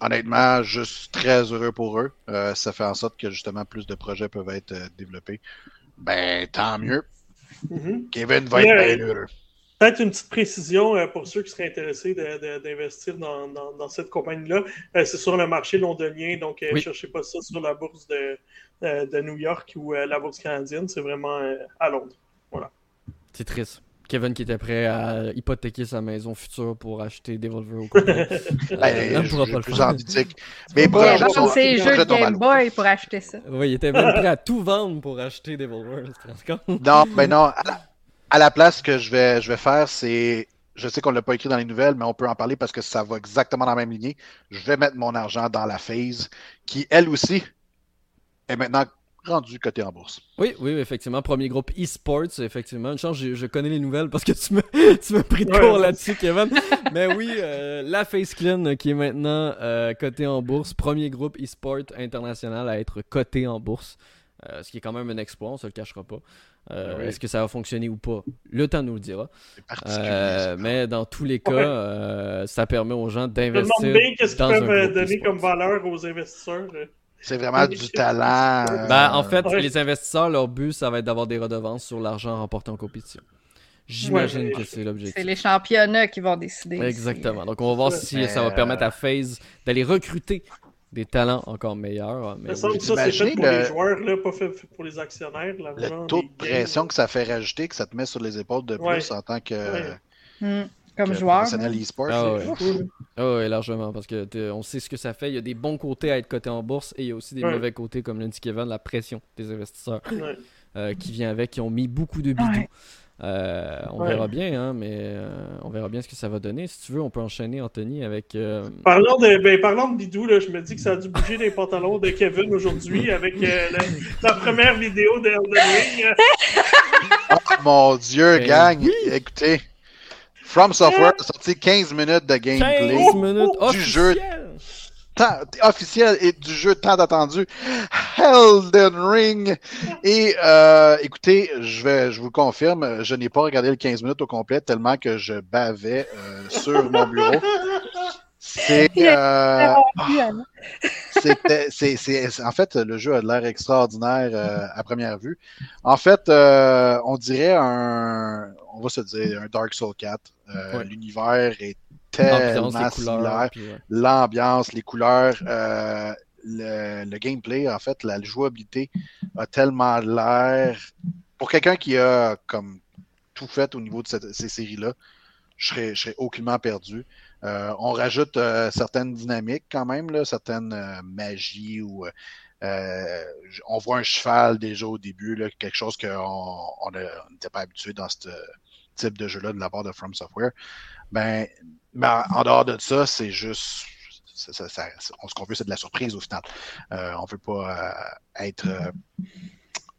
honnêtement, juste très heureux pour eux. ça fait en sorte que justement plus de projets peuvent être développés. Ben, tant mieux. Mm-hmm. Kevin va être bien heureux. Peut-être une petite précision euh, pour ceux qui seraient intéressés d'investir dans, dans, cette compagnie-là. Euh, c'est sur le marché londonien, donc ne euh, cherchez pas ça sur la bourse de, de New York ou la bourse canadienne. C'est vraiment à Londres. Voilà. C'est triste. Kevin qui était prêt à hypothéquer sa maison future pour acheter Devolver au complet. ben, pourra pas le faire. Mais pour vendre ses jeux de Game Boy pour acheter ça. Oui, il était même prêt à tout vendre pour acheter Devolver. Non, mais non à la place que je vais, je vais faire, c'est. Je sais qu'on ne l'a pas écrit dans les nouvelles, mais on peut en parler parce que ça va exactement dans la même lignée. Je vais mettre mon argent dans la phase qui, elle aussi, est maintenant rendue côté en bourse. Oui, oui, effectivement. Premier groupe eSports, effectivement. Une chance, je, connais les nouvelles parce que tu m'as, tu pris de court là-dessus, Kevin. Mais oui, euh, la Face Clean qui est maintenant euh, cotée en bourse. Premier groupe eSport international à être coté en bourse. Euh, ce qui est quand même un exploit, on ne se le cachera pas. Euh, est-ce que ça va fonctionner ou pas? Le temps nous le dira. Euh, mais dans tous les cas, euh, ça permet aux gens d'investir. qu'est-ce qu'ils peuvent donner comme valeur aux investisseurs. C'est vraiment du talent. Ben, en fait, les investisseurs, leur but, ça va être d'avoir des redevances sur l'argent remporté en compétition. J'imagine que c'est l'objectif. C'est les championnats qui vont décider. Exactement. Donc, on va voir si ça va permettre à FaZe d'aller recruter des talents encore meilleurs. Mais ça, c'est fait pour les joueurs, là, pas fait pour les actionnaires. le taux de pression que ça fait rajouter, que ça te met sur les épaules de plus en tant que, hmm. Comme joueur. Professionnel e-sport. Ah, ouais. ah ouais, largement. Parce que on sait ce que ça fait. Il y a des bons côtés à être coté en bourse et il y a aussi des mauvais côtés, comme l'a dit Kevin, la pression des investisseurs euh, qui vient avec, qui ont mis beaucoup de bidous. Euh, on verra bien, hein, mais euh, on verra bien ce que ça va donner. Si tu veux, on peut enchaîner, Anthony, avec. Euh, parlons, de, ben, parlons de Bidou, là, je me dis que ça a dû bouger les pantalons de Kevin aujourd'hui avec la, première vidéo de Ring. oh mon Dieu, ben gang! Écoutez, From Software a sorti 15 minutes de gameplay 15 minutes du jeu officiel et du jeu tant attendu, Elden Ring. Et euh, écoutez, je vais, je vous confirme, je n'ai pas regardé le 15 minutes au complet tellement que je bavais euh, sur mon bureau. C'est, euh, c'est, en fait, le jeu a de l'air extraordinaire euh, à première vue. En fait, euh, on dirait un, on va se dire un Dark Souls 4. L'univers est tellement L'ambiance, les couleurs, euh, le, gameplay, en fait, la jouabilité a tellement l'air. Pour quelqu'un qui a comme tout fait au niveau de ces séries-là, je serais, je serais aucunement perdu. Euh, on rajoute euh, certaines dynamiques quand même, certaines magies ou on voit un cheval déjà au début, quelque chose qu'on n'était pas habitué dans ce type de jeu-là de la part de From Software. Ben, mais en dehors de ça, c'est juste. ce qu'on veut, c'est de la surprise au final. Euh, on veut pas euh, être.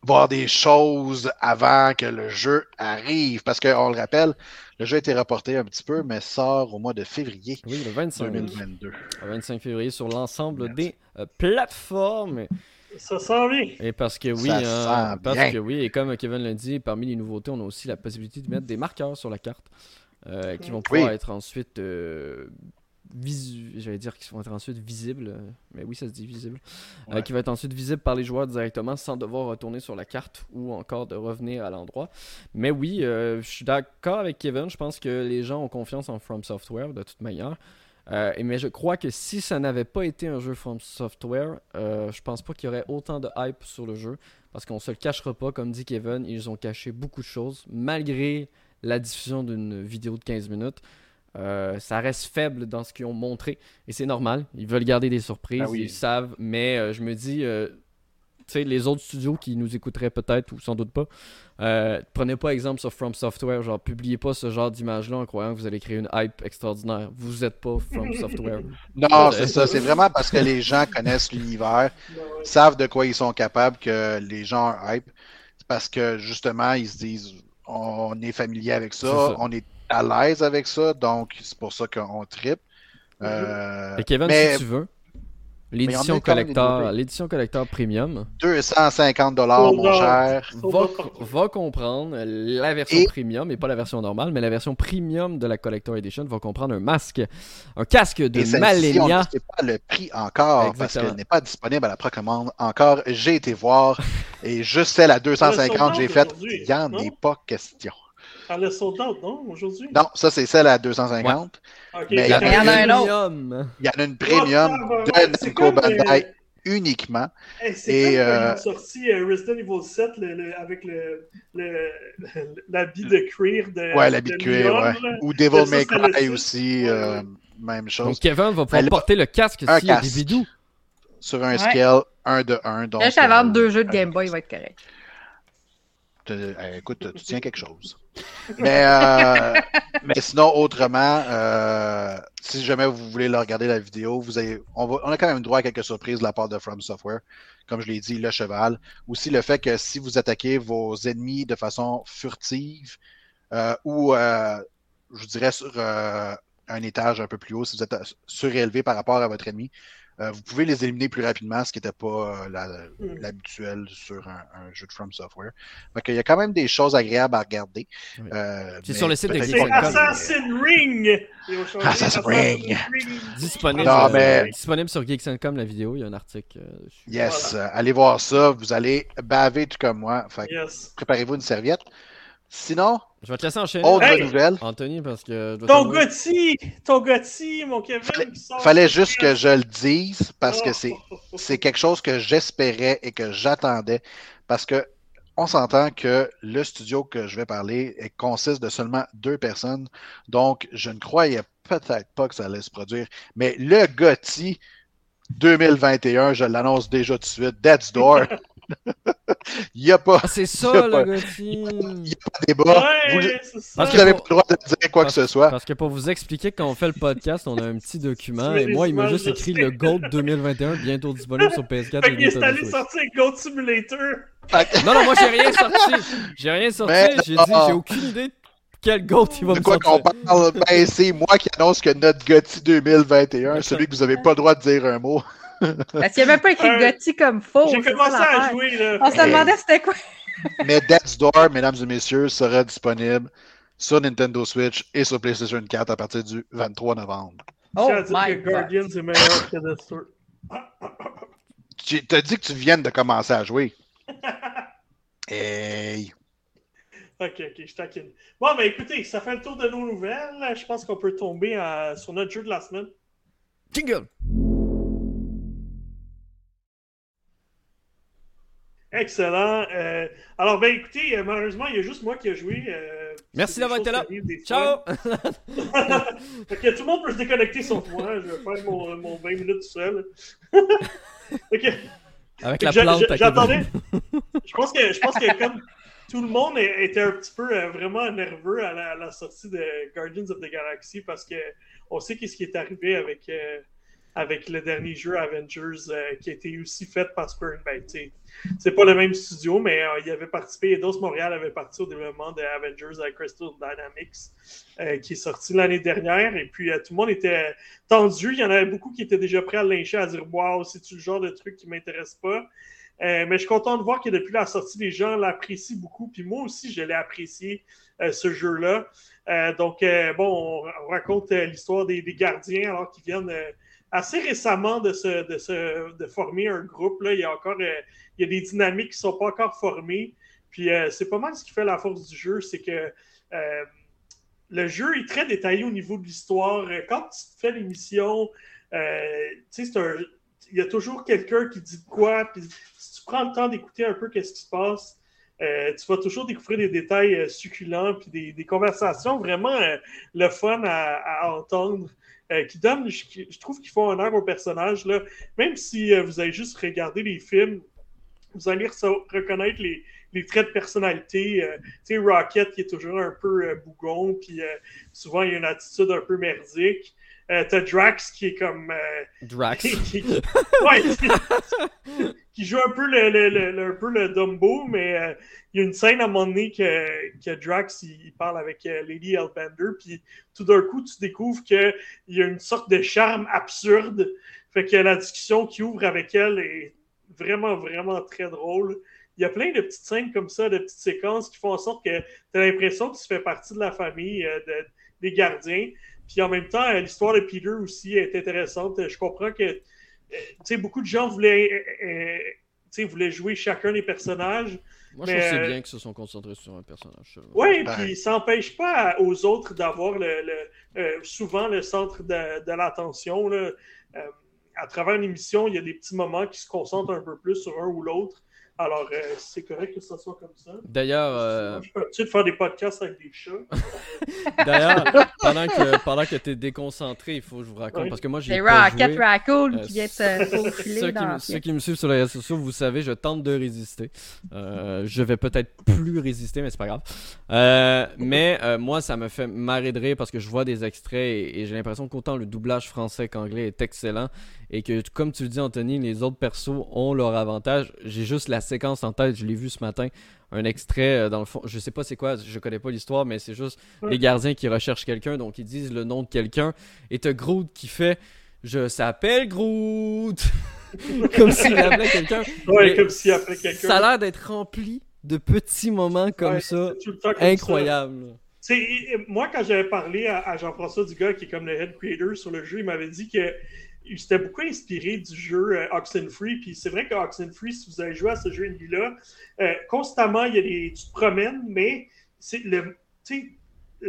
Euh, voir des choses avant que le jeu arrive. Parce qu'on le rappelle, le jeu a été reporté un petit peu, mais sort au mois de février oui, le 25, 2022. Le 25 février sur l'ensemble des plateformes. Ça sent bien. Et parce que oui, hein, parce que oui, et comme Kevin l'a dit, parmi les nouveautés, on a aussi la possibilité de mettre des marqueurs sur la carte. Euh, qui vont pouvoir être ensuite euh, j'allais dire qu'ils vont être ensuite visibles, euh, mais oui, ça se dit visible, qui va être ensuite visible par les joueurs directement sans devoir retourner sur la carte ou encore de revenir à l'endroit. Mais oui, je suis d'accord avec Kevin, je pense que les gens ont confiance en From Software de toute manière. mais je crois que si ça n'avait pas été un jeu From Software, je pense pas qu'il y aurait autant de hype sur le jeu. Parce qu'on se le cachera pas, comme dit Kevin, ils ont caché beaucoup de choses, malgré la diffusion d'une vidéo de 15 minutes. Euh, ça reste faible dans ce qu'ils ont montré. Et c'est normal. Ils veulent garder des surprises. Ben ils savent. Mais euh, je me dis, euh, tu sais, les autres studios qui nous écouteraient peut-être ou sans doute pas, prenez pas exemple sur From Software. Genre, publiez pas ce genre d'image-là en croyant que vous allez créer une hype extraordinaire. Vous êtes pas From Software. Non, c'est ça. C'est vraiment parce que les gens connaissent l'univers, savent de quoi ils sont capables que les gens hype. C'est parce que justement, ils se disent on est familier avec ça, ça. on est à l'aise avec ça, donc c'est pour ça qu'on tripe. Euh, Et Kevin, mais si tu veux, l'édition collector, l'édition collector premium 250 dollars, mon cher. va, va comprendre la version Et- premium, et pas la version normale, mais la version premium de la collector edition va comprendre un masque, un casque de Et celle-ci, on ne Malenia. sait pas le prix encore parce qu'elle n'est pas disponible à la précommande encore. J'ai été voir et juste celle à 250, j'ai fait, il n'y en est pas question. Elle a sold out, non, aujourd'hui? Non, ça c'est celle à 250. Ok. Mais il y en a un autre. Il y en a une premium Oh, de Namco comme, euh, Bandai uniquement. Hey, c'est quand euh, ils ont sorti euh, Resident Evil 7 le- le- avec le, le, l'habit de cuir de. Ouais, l'habit de cuir, Leon, ouais. Ou Devil May Cry aussi, Ouais, euh, même chose. Donc Kevin va pouvoir porter le casque un s'il y a des. Sur un Ouais. scale 1 de 1. Donc, Là, je vais vendre deux jeux de Game Boy, il va être correct. Te- euh, écoute, tu tiens quelque chose. Mais, euh, mais sinon, autrement, euh, si jamais vous voulez le regarder la vidéo, vous avez, on, va- on a quand même droit à quelques surprises de la part de From Software. Comme je l'ai dit, le cheval. Aussi le fait que si vous attaquez vos ennemis de façon furtive euh, ou, euh, je dirais, sur euh, un étage un peu plus haut, si vous êtes à- surélevé par rapport à votre ennemi, euh, vous pouvez les éliminer plus rapidement, ce qui n'était pas euh, Hmm. l'habituel sur un, un jeu de From Software. Fait qu'il y a quand même des choses agréables à regarder. Oui. Euh, C'est sur le site de. Assassin's Ring! Assassin's Ring. Disponible, Non, euh, mais- disponible sur Geeks.com la vidéo, il y a un article euh, dessus. Yes, allez voir ça. Vous allez baver tout comme moi. Yes. préparez-vous une serviette. Sinon, Je vais te laisser enchaîner, autre Hey! nouvelle. Anthony, parce que je dois Ton Gotti! Ton Gotti, mon Kevin! Fallait- Fallait juste que je le dise parce que Oh. c'est c'est quelque chose que j'espérais et que j'attendais parce que on s'entend que le studio que je vais parler est- consiste de seulement deux personnes, donc je ne croyais peut-être pas que ça allait se produire, mais le GOTY 2021, je l'annonce déjà tout de suite, Dead's Door. Il n'y a pas Ah, c'est Il ça, a pas- le Gotti! il y a pas de débat. vous Ouais. Parce vous n'avez pas le droit de dire quoi que ce soit. Parce que pour vous expliquer, quand on fait le podcast, on a un petit document, et moi, il m'a juste écrit le Gold 2021, bientôt disponible sur PS4 Fait et qu'il est allé sortir Goat Simulator. Non, non, moi, j'ai rien sorti! J'ai rien sorti, Mais j'ai dit, j'ai aucune idée de quel Gold il va De me quoi qu'on parle? Ben, c'est moi qui annonce que notre GOTY 2021, celui que vous n'avez pas le droit de dire un mot. Parce qu'il n'y a même pas écrit Euh, Gotti comme faux. J'ai commencé à jouer, là. On se demandait c'était quoi. Mais Death's Door, mesdames et messieurs, sera disponible sur Nintendo Switch et sur PlayStation 4 à partir du 23 novembre. Oh Je my que est meilleur que. Tu t'as dit que tu viennes de commencer à jouer. Hey. Ok, ok, je taquine. Bon, ben écoutez, ça fait le tour de nos nouvelles. Je pense qu'on peut tomber à- sur notre jeu de la semaine. Jingle! Excellent. Euh, alors, ben écoutez, euh, malheureusement, il y a juste moi qui ai joué. euh, Merci d'avoir été là. Ciao! Fait que tout le monde peut se déconnecter sauf moi. Je vais faire mon, mon 20 minutes tout seul. Ok. Avec la plante J'attendais. Je pense que je pense que comme tout le monde était un petit peu vraiment nerveux à la, à la sortie de Guardians of the Galaxy parce que on sait qu'est-ce qui est arrivé avec avec le dernier jeu Avengers qui a été aussi fait par Square ben, tu sais, c'est pas le même studio, mais euh, il avait participé, Eidos Montréal avait participé au développement de Avengers à Crystal Dynamics, euh, qui est sorti l'année dernière. Et puis euh, tout le monde était tendu. Il y en avait beaucoup qui étaient déjà prêts à lyncher, à dire Waouh, c'est-tu le genre de truc qui m'intéresse pas? Euh, mais je suis content de voir que depuis la sortie, les gens l'apprécient beaucoup. Puis moi aussi, je l'ai apprécié, euh, ce jeu-là. Euh, donc, euh, bon, on, on raconte euh, l'histoire des, des gardiens alors qu'ils viennent euh, assez récemment de, se, de, se, de former un groupe. Là. Il y a encore euh, il y a des dynamiques qui ne sont pas encore formées. Puis euh, c'est pas mal ce qui fait la force du jeu, c'est que euh, le jeu est très détaillé au niveau de l'histoire. Quand tu fais l'émission, il y a toujours quelqu'un qui dit quoi, puis si tu prends le temps d'écouter un peu qu'est-ce qui se passe, tu vas toujours découvrir des détails succulents, puis des, des conversations vraiment le fun à entendre, euh, qui donnent, je, je trouve qu'ils font honneur aux personnages, là. même si euh, vous avez juste regardé les films, vous allez re- reconnaître les, les traits de personnalité. Euh, tu sais, Rocket qui est toujours un peu euh, bougon, puis euh, souvent il a une attitude un peu merdique. Euh, t'as Drax qui est comme. euh, Drax. qui, qui- ouais, qui- joue un peu le, le, le- le- un peu le Dumbo, mais euh, il y a une scène à un moment donné que, que Drax il, il parle avec euh, Lady Hellbender, puis tout d'un coup tu découvres qu'il y a une sorte de charme absurde. Fait que la discussion qui ouvre avec elle est vraiment, vraiment très drôle. Il y a plein de petites scènes comme ça, de petites séquences qui font en sorte que tu as l'impression que tu fais partie de la famille de- des gardiens. Puis en même temps, l'histoire de Peter aussi est intéressante. Je comprends que euh, tu sais, beaucoup de gens voulaient, euh, euh, tu sais, voulaient jouer chacun des personnages. Moi, je trouve que c'est euh, bien qu'ils se sont concentrés sur un personnage. Oui, puis ça n'empêche pas aux autres d'avoir le, le- euh, souvent le centre de, de l'attention. là. Euh, à travers l'émission, il y a des petits moments qui se concentrent un peu plus sur un ou l'autre. Alors, euh, c'est correct que ça soit comme ça. D'ailleurs, euh, Je peux tu de faire des podcasts avec des chats? d'ailleurs, pendant que pendant que t'es déconcentré, il faut que je vous raconte Ouais. parce que moi j'ai C'est Rocket joué. Raccoon Euh, qui vient de se Ceux qui, dans me, ceux qui me suivent sur les réseaux sociaux, vous savez, je tente de résister. Euh, je vais peut-être plus résister, mais c'est pas grave. Euh, mais euh, moi, ça me fait marrer de rire parce que je vois des extraits et, et j'ai l'impression qu'autant le doublage français qu'anglais est excellent et que, comme tu le dis, Anthony, les autres persos ont leur avantage. J'ai juste la séquence en tête, je l'ai vu ce matin. Un extrait, euh, dans le fond, je sais pas c'est quoi, je connais pas l'histoire, mais c'est juste Ouais. les gardiens qui recherchent quelqu'un, donc ils disent le nom de quelqu'un. Et t'as Groot qui fait Je s'appelle Groot Comme s'il appelait quelqu'un. Ouais, comme si après quelqu'un. Ça a l'air d'être rempli de petits moments comme Ouais, ça. comme ça. Incroyable. Sais, moi, quand j'avais parlé à, à Jean-François Dugas, qui est comme le head creator sur le jeu, il m'avait dit que il s'était beaucoup inspiré du jeu euh, Oxenfree. Puis c'est vrai que Oxenfree, si vous avez joué à ce jeu indie-là, euh, constamment, il y a des, tu te promènes, mais c'est le,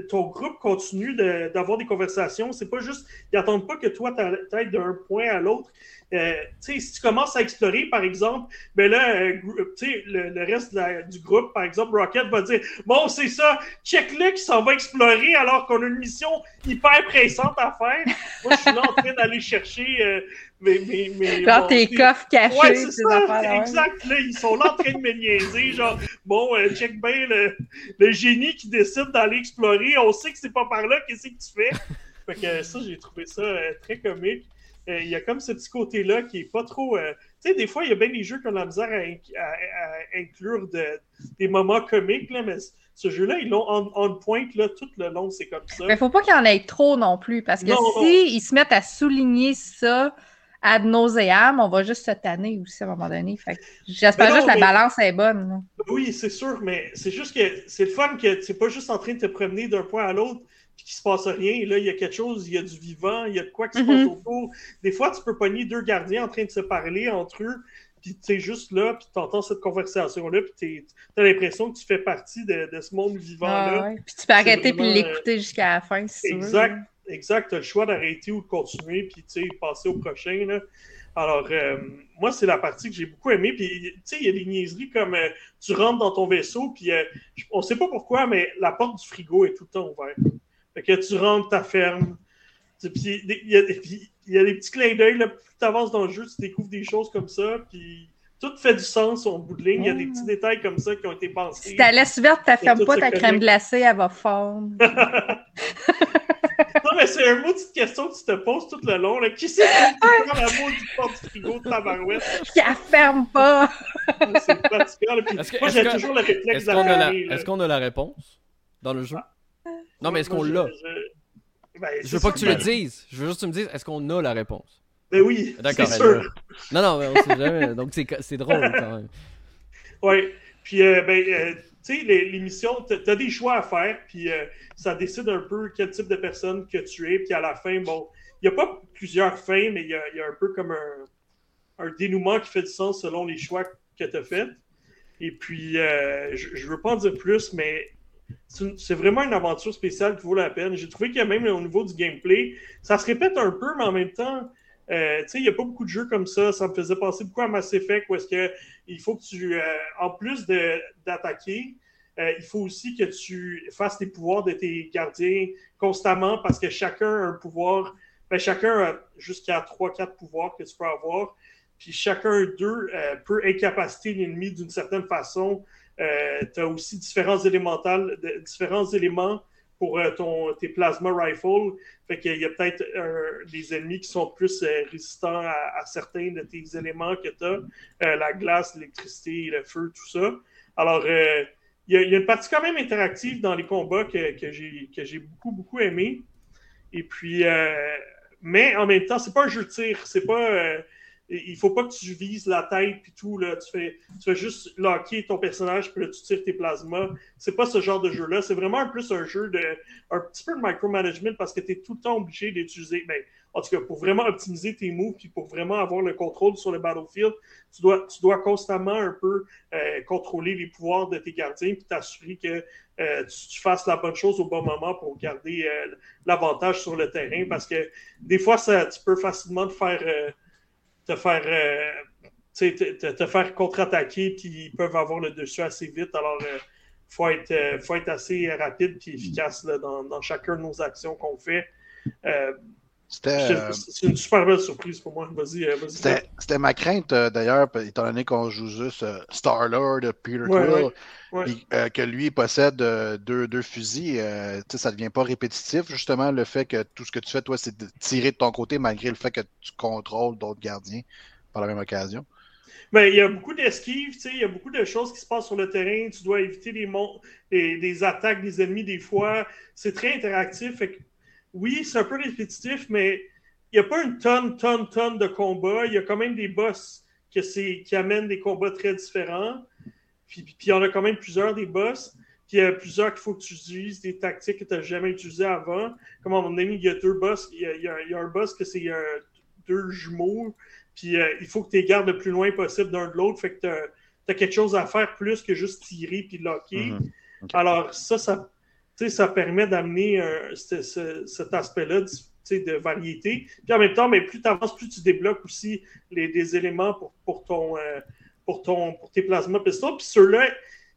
ton groupe continue d'avoir des conversations. C'est pas juste, ils n'attendent pas que toi, t'ailles d'un point à l'autre. Euh, tu si tu commences à explorer, par exemple, ben là, euh, tu le, le reste du groupe, par exemple, Rocket va dire Bon, c'est ça, check-le qui s'en va explorer alors qu'on a une mission hyper pressante à faire. Moi, je suis là en train d'aller chercher euh, Genre mon- tes coffres cachés, Ouais, c'est ça, exact. Là, ils sont là en train de me niaiser, genre, bon, euh, check bien le, le génie qui décide d'aller explorer. On sait que c'est pas par là, qu'est-ce que tu fais? Fait que ça, j'ai trouvé ça euh, très comique. Euh, Il y a comme ce petit côté-là qui est pas trop. Tu sais, des fois, il y a bien des jeux qui ont la misère à, inc- à- à inclure de- des moments comiques, là, mais ce jeu-là, ils l'ont on, on point là, tout le long, c'est comme ça. Mais faut pas qu'il y en ait trop non plus, parce que Non, si non. ils se mettent à souligner ça ad nauseam, on va juste se tanner aussi à un moment donné. J'espère juste que la balance est bonne. là. Oui, c'est sûr, mais c'est juste que c'est le fun que tu n'es pas juste en train de te promener d'un point à l'autre puis qu'il se passe rien. Et là, il y a quelque chose, il y a du vivant, il y a de quoi qui se passe autour. Des fois, tu peux pogner deux gardiens en train de se parler entre eux, puis tu es juste là, puis tu entends cette conversation-là, puis tu as l'impression que tu fais partie de, de ce monde vivant-là. Ah ouais. Puis tu peux arrêter puis vraiment, l'écouter jusqu'à la fin si tu veux. Exact, exact. Tu as le choix d'arrêter ou de continuer, puis tu sais, passer au prochain. Là. Alors, euh, moi, c'est la partie que j'ai beaucoup aimée. Puis, tu sais, il y a des niaiseries comme euh, tu rentres dans ton vaisseau, puis euh, on sait pas pourquoi, mais la porte du frigo est tout le temps ouverte. Fait que tu rentres, ta ferme. Puis, il y, a- des petits clins d'œil. Plus tu avances dans le jeu, tu découvres des choses comme ça, puis tout fait du sens au bout de ligne. Il y a des petits détails comme ça qui ont été pensés. Si ta laisse ouverte, tu fermes tout pas ta crème glacée, elle va fondre. Non, mais c'est un mot de question que tu te poses tout le long. Là. Qui c'est qui prend la mot du porte du frigo de tabarouette? Puis elle ferme pas. C'est. Puis Est-ce que- moi, est-ce j'ai que- toujours le réflexe Est-ce qu'on la... est-ce qu'on a la réponse dans le jeu? Non, mais est-ce Moi, qu'on je- l'a? je- Ben, Je veux pas que tu le ben- dises. Je veux juste que tu me dises est-ce qu'on a la réponse? Ben oui, D'accord, c'est elle sûr. Non, non, mais on sait jamais. Donc c'est drôle quand même. Oui. Puis, euh, ben, euh, tu sais, l'émission, tu as des choix à faire, puis euh, ça décide un peu quel type de personne que tu es. Puis à la fin, bon, il n'y a pas plusieurs fins, mais il y a, il y a un peu comme un, un dénouement qui fait du sens selon les choix que tu as faits. Et puis, je ne veux pas en dire plus, mais c'est vraiment une aventure spéciale qui vaut la peine. J'ai trouvé qu'il y a même au niveau du gameplay, ça se répète un peu, mais en même temps, euh, tu sais, il n'y a pas beaucoup de jeux comme ça. Ça me faisait penser beaucoup à Mass Effect, où est-ce que il faut que tu, euh, en plus d'attaquer, euh, il faut aussi que tu fasses les pouvoirs de tes gardiens constamment parce que chacun a un pouvoir. Ben, chacun a jusqu'à 3-4 pouvoirs que tu peux avoir. Puis chacun d'eux euh, peut incapaciter l'ennemi d'une certaine façon. tu as aussi différents, de- différents éléments pour euh, ton, tes plasma rifles. Fait qu'il y a peut-être des ennemis qui sont plus résistants à, certains de tes éléments que tu as, la glace, l'électricité, le feu, tout ça. Alors, il y, a, une partie quand même interactive dans les combats que, que j'ai beaucoup, beaucoup aimé. Et puis, mais en même temps, c'est pas un jeu de tir. C'est pas il faut pas que tu vises la tête puis tout là. Tu fais tu fais juste locker ton personnage puis là tu tires tes plasmas. C'est pas ce genre de jeu là c'est vraiment plus un jeu de un petit peu de micromanagement parce que tu es tout le temps obligé d'utiliser. Ben, en tout cas pour vraiment optimiser tes moves puis pour vraiment avoir le contrôle sur le battlefield tu dois tu dois constamment un peu euh, contrôler les pouvoirs de tes gardiens puis t'assurer que euh, tu, fasses la bonne chose au bon moment pour garder euh, l'avantage sur le terrain parce que des fois ça tu peux facilement te faire te faire, euh, te, te, faire contre-attaquer, puis ils peuvent avoir le dessus assez vite. Alors, il euh, faut, être, euh, faut être assez rapide et efficace dans, dans chacun de nos actions qu'on fait. C'est une super belle surprise pour moi. Vas-y. Vas C'était ma crainte d'ailleurs, étant donné qu'on joue juste Star-Lord, Peter Quill, que lui possède deux, deux, fusils. ça ne devient pas répétitif, justement, le fait que tout ce que tu fais, toi, c'est de tirer de ton côté malgré le fait que tu contrôles d'autres gardiens par la même occasion. Ben, il y a beaucoup d'esquives, il y a beaucoup de choses qui se passent sur le terrain. Tu dois éviter les, des attaques des ennemis des fois. C'est très interactif. Fait oui, c'est un peu répétitif, mais il n'y a pas une tonne, tonne, tonne de combats. Il y a quand même des boss que qui amènent des combats très différents. Puis, puis, il y en a quand même plusieurs des boss. Puis il y a plusieurs qu'il faut que tu utilises, des tactiques que tu n'as jamais utilisées avant. Comme à mon ami, il y a deux boss. Il y a, un boss que c'est deux jumeaux. Puis euh, il faut que tu les gardes le plus loin possible d'un de l'autre. Fait que tu as, quelque chose à faire plus que juste tirer puis locker. Mhm. Alors ça, ça ça permet d'amener cet aspect-là de variété. Puis en même temps, mais plus tu avances, plus tu débloques aussi les, des éléments pour, pour, ton, euh, pour, ton, pour tes plasma pistols. Puis ceux-là,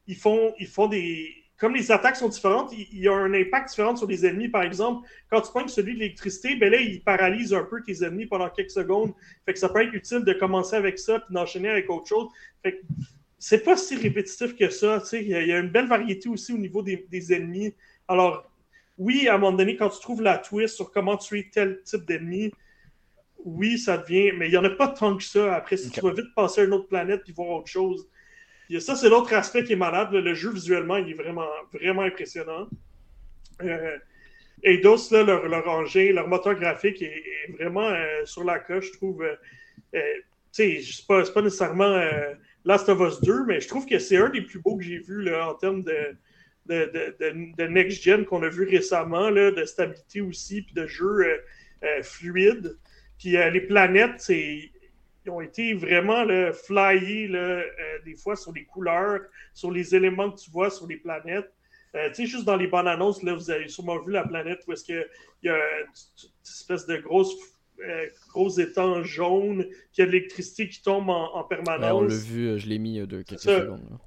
ils font, ils font des. Comme les attaques sont différentes, il, y a un impact différent sur les ennemis. Par exemple, quand tu prends celui de l'électricité, ben là, il paralyse un peu tes ennemis pendant quelques secondes. Fait que ça peut être utile de commencer avec ça puis d'enchaîner avec autre chose. Fait que c'est pas si répétitif que ça. Il y, y, a une belle variété aussi au niveau des, des ennemis. Alors, oui, à un moment donné, quand tu trouves la twist sur comment tuer tel type d'ennemi, oui, ça devient. Mais il n'y en a pas tant que ça. Après, si tu vas vite passer à une autre planète et voir autre chose. ça, c'est l'autre aspect qui est malade. Le jeu, visuellement, il est vraiment, vraiment impressionnant. Euh, Eidos, là, leur, leur engin, leur moteur graphique est, vraiment euh, sur la coche, je trouve. Euh, euh tu sais, c'est pas, pas, nécessairement Last of Us 2, mais je trouve que c'est un des plus beaux que j'ai vus là, en termes de, de, next-gen qu'on a vu récemment, là, de stabilité aussi, puis de jeu euh, euh, fluide. Puis euh, les planètes, ils ont été vraiment là, flyés là, des fois sur les couleurs, sur les éléments que tu vois sur les planètes. tu sais, juste dans les bandes annonces, là, vous avez sûrement vu la planète où est-ce qu'il y a une espèce de grosse gros étang jaune, qu'il y a de l'électricité qui tombe en, permanence. on l'a vu, je l'ai mis de quelques secondes.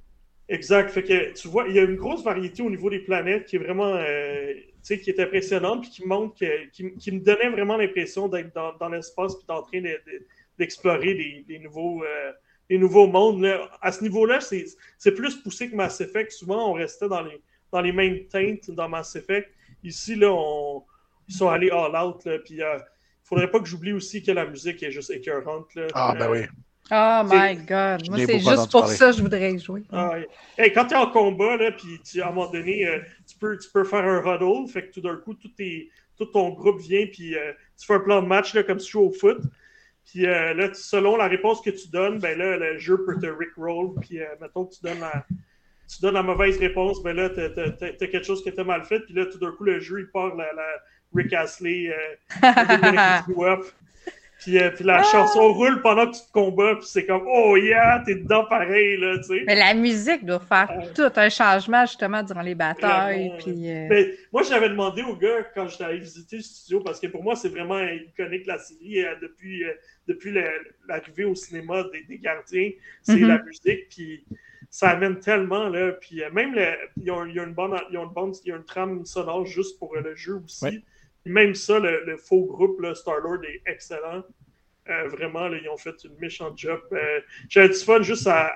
Exact. Fait que tu vois, il y a une grosse variété au niveau des planètes qui est vraiment euh, qui est impressionnante puis qui montre qui, me donnait vraiment l'impression d'être dans, l'espace puis d'en train d'explorer des, nouveaux euh, nouveaux mondes. À ce niveau-là, c'est plus poussé que Mass Effect. Souvent, on restait dans les, dans les mêmes teintes dans Mass Effect. Ici, là, on, ils sont allés all out. Là, puis, euh, il faudrait pas que j'oublie aussi que la musique est juste écœurante. Là. Ah, ben oui. Oh my god, moi c'est juste pour ça que je voudrais jouer. Ah, quand tu es en combat, là, puis tu, à un moment donné, euh, tu, peux, tu peux faire un huddle, fait que tout d'un coup, tout, tout, ton groupe vient, puis euh, tu fais un plan de match là, comme si tu joues au foot. Puis euh, là, selon la réponse que tu donnes, ben là, le jeu peut te rickroll, puis mettons que tu donnes la, tu donnes la mauvaise réponse, ben là, tu as, quelque chose qui était mal fait, puis là, tout d'un coup, le jeu, il part la, la Rick Astley, euh, puis, la ah! chanson roule pendant que tu te combats, puis c'est comme Oh yeah, t'es dedans pareil, là, tu sais. Mais la musique doit faire tout un changement justement durant les batailles. Puis, euh, Mais, moi, j'avais demandé au gars quand j'étais allé visiter le studio, parce que pour moi, c'est vraiment iconique la série euh, depuis, depuis l'arrivée au cinéma des, gardiens. C'est mm-hmm. la musique, puis ça amène tellement, là. Puis même, il y, a une bonne, il y a une bonne, il y a une trame sonore juste pour le jeu aussi. Même ça, le, faux groupe, Star-Lord est excellent. Euh, vraiment, ils ont fait une méchante job. Euh, J'ai du fun juste à.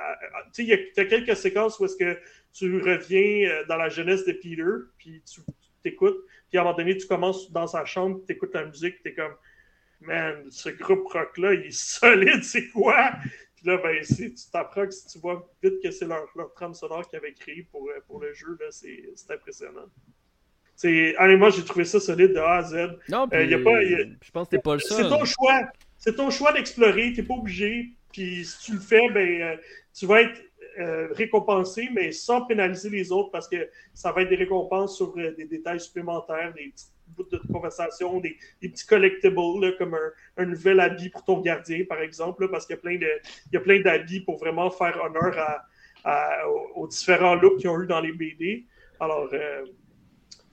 tu sais, il y a quelques séquences où est-ce que tu reviens euh, dans la jeunesse de Peter, puis tu, t'écoutes. Puis à un moment donné, tu commences dans sa chambre, tu écoutes la musique, tu es comme, man, ce groupe rock-là, il est solide, c'est quoi? Puis là, ben, tu t'apprends que si tu vois vite que c'est leur, leur trame sonore qu'ils avaient créé pour, euh, pour le jeu, là, c'est impressionnant. Moi, j'ai trouvé ça solide de A à Z. Non, euh, puis, y a pas, je pense que t'es pas le seul. C'est ton choix. C'est ton choix d'explorer, t'es pas obligé. Puis si tu le fais, ben, euh, tu vas être euh, récompensé, mais sans pénaliser les autres parce que ça va être des récompenses sur euh, des détails supplémentaires, des petits bouts de conversation, des, petits collectibles comme un, nouvel habit pour ton gardien, par exemple, parce qu'il y a plein de, il y a plein d'habits pour vraiment faire honneur à, aux, différents looks qu'ils ont eu dans les BD. Alors,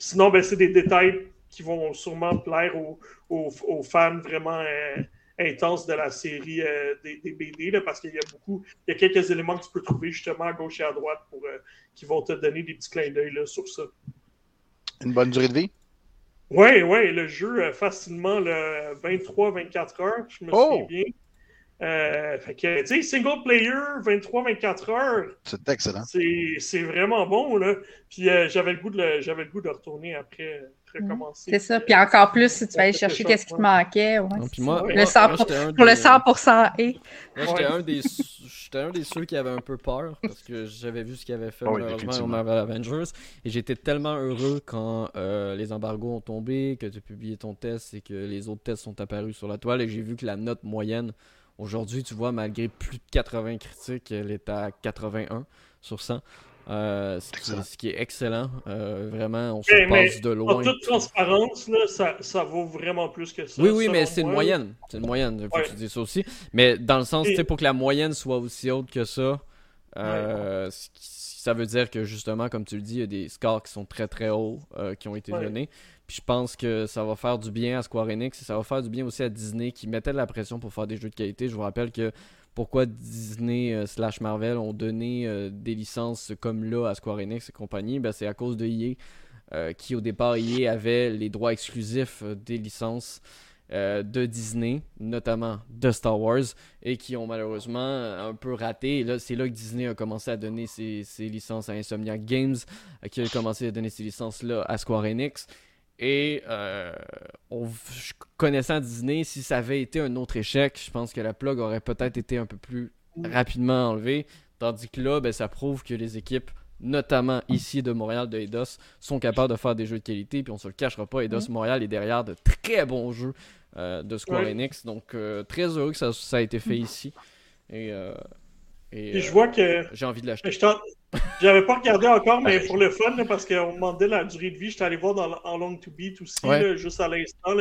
sinon, ben, c'est des détails qui vont sûrement plaire aux, fans vraiment intense de la série euh, des, BD, là, parce qu'il y a beaucoup, il y a quelques éléments que tu peux trouver justement à gauche et à droite pour, euh, qui vont te donner des petits clins d'œil sur ça. Une bonne durée de vie? Oui, oui, le jeu, euh, facilement, 23-24 heures, je me oh! souviens bien. Euh, fait que, tu sais, single player, 23-24 heures. C'est excellent. C'est vraiment bon, là. Puis j'avais le, goût de le, le goût de retourner après. C'est ça. Puis encore plus, si tu vas aller chercher qu'est-ce qui te manquait. Ouais, moi, le 100%, pour le 100% et. j'étais un, des, un des ceux qui avait un peu peur parce que j'avais vu ce qu'il avait fait malheureusement au Marvel Avengers. Et j'étais tellement heureux quand euh, les embargos ont tombé, que tu as publié ton test et que les autres tests sont apparus sur la toile et j'ai vu que la note moyenne aujourd'hui, tu vois, malgré plus de 80 critiques, elle est à 81 sur 100. Euh, ce, qui, est excellent. Euh, vraiment, on se passe de loin. En toute transparence, là, ça, ça, vaut vraiment plus que ça. Oui, oui, mais c'est une moyenne. C'est une moyenne, il faut que tu dises ça aussi. Mais dans le sens, sais pour que la moyenne soit aussi haute que ça, euh, ça veut dire que justement, comme tu le dis, il y a des scores qui sont très très hauts qui ont été donnés. Puis je pense que ça va faire du bien à Square Enix et ça va faire du bien aussi à Disney qui mettait de la pression pour faire des jeux de qualité. Je vous rappelle que pourquoi Disney euh, slash Marvel ont donné euh, des licences comme là à Square Enix et compagnie, ben, c'est à cause de EA, euh, qui au départ EA avait les droits exclusifs des licences de Disney, notamment de Star Wars, et qui ont malheureusement un peu raté. Et là, c'est là que Disney a commencé à donner ses, ses licences à Insomniac Games, qui a commencé à donner ses licences-là à Square Enix. Et euh, on, connaissant Disney, si ça avait été un autre échec, je pense que la plug aurait peut-être été un peu plus rapidement enlevée. Tandis que là, ben, ça prouve que les équipes, notamment ici de Montréal, de Eidos, sont capables de faire des jeux de qualité. Puis on se le cachera pas, Eidos Montréal est derrière de très bons jeux euh, de Square Enix. Donc euh, très heureux que ça, ça, a été fait ici. Et et, je vois que. J'ai envie de l'acheter. J'avais pas regardé encore, mais pour le fun, parce qu'on me demandait la durée de vie, j'étais allé voir dans, en Long to Beat aussi, juste à l'instant.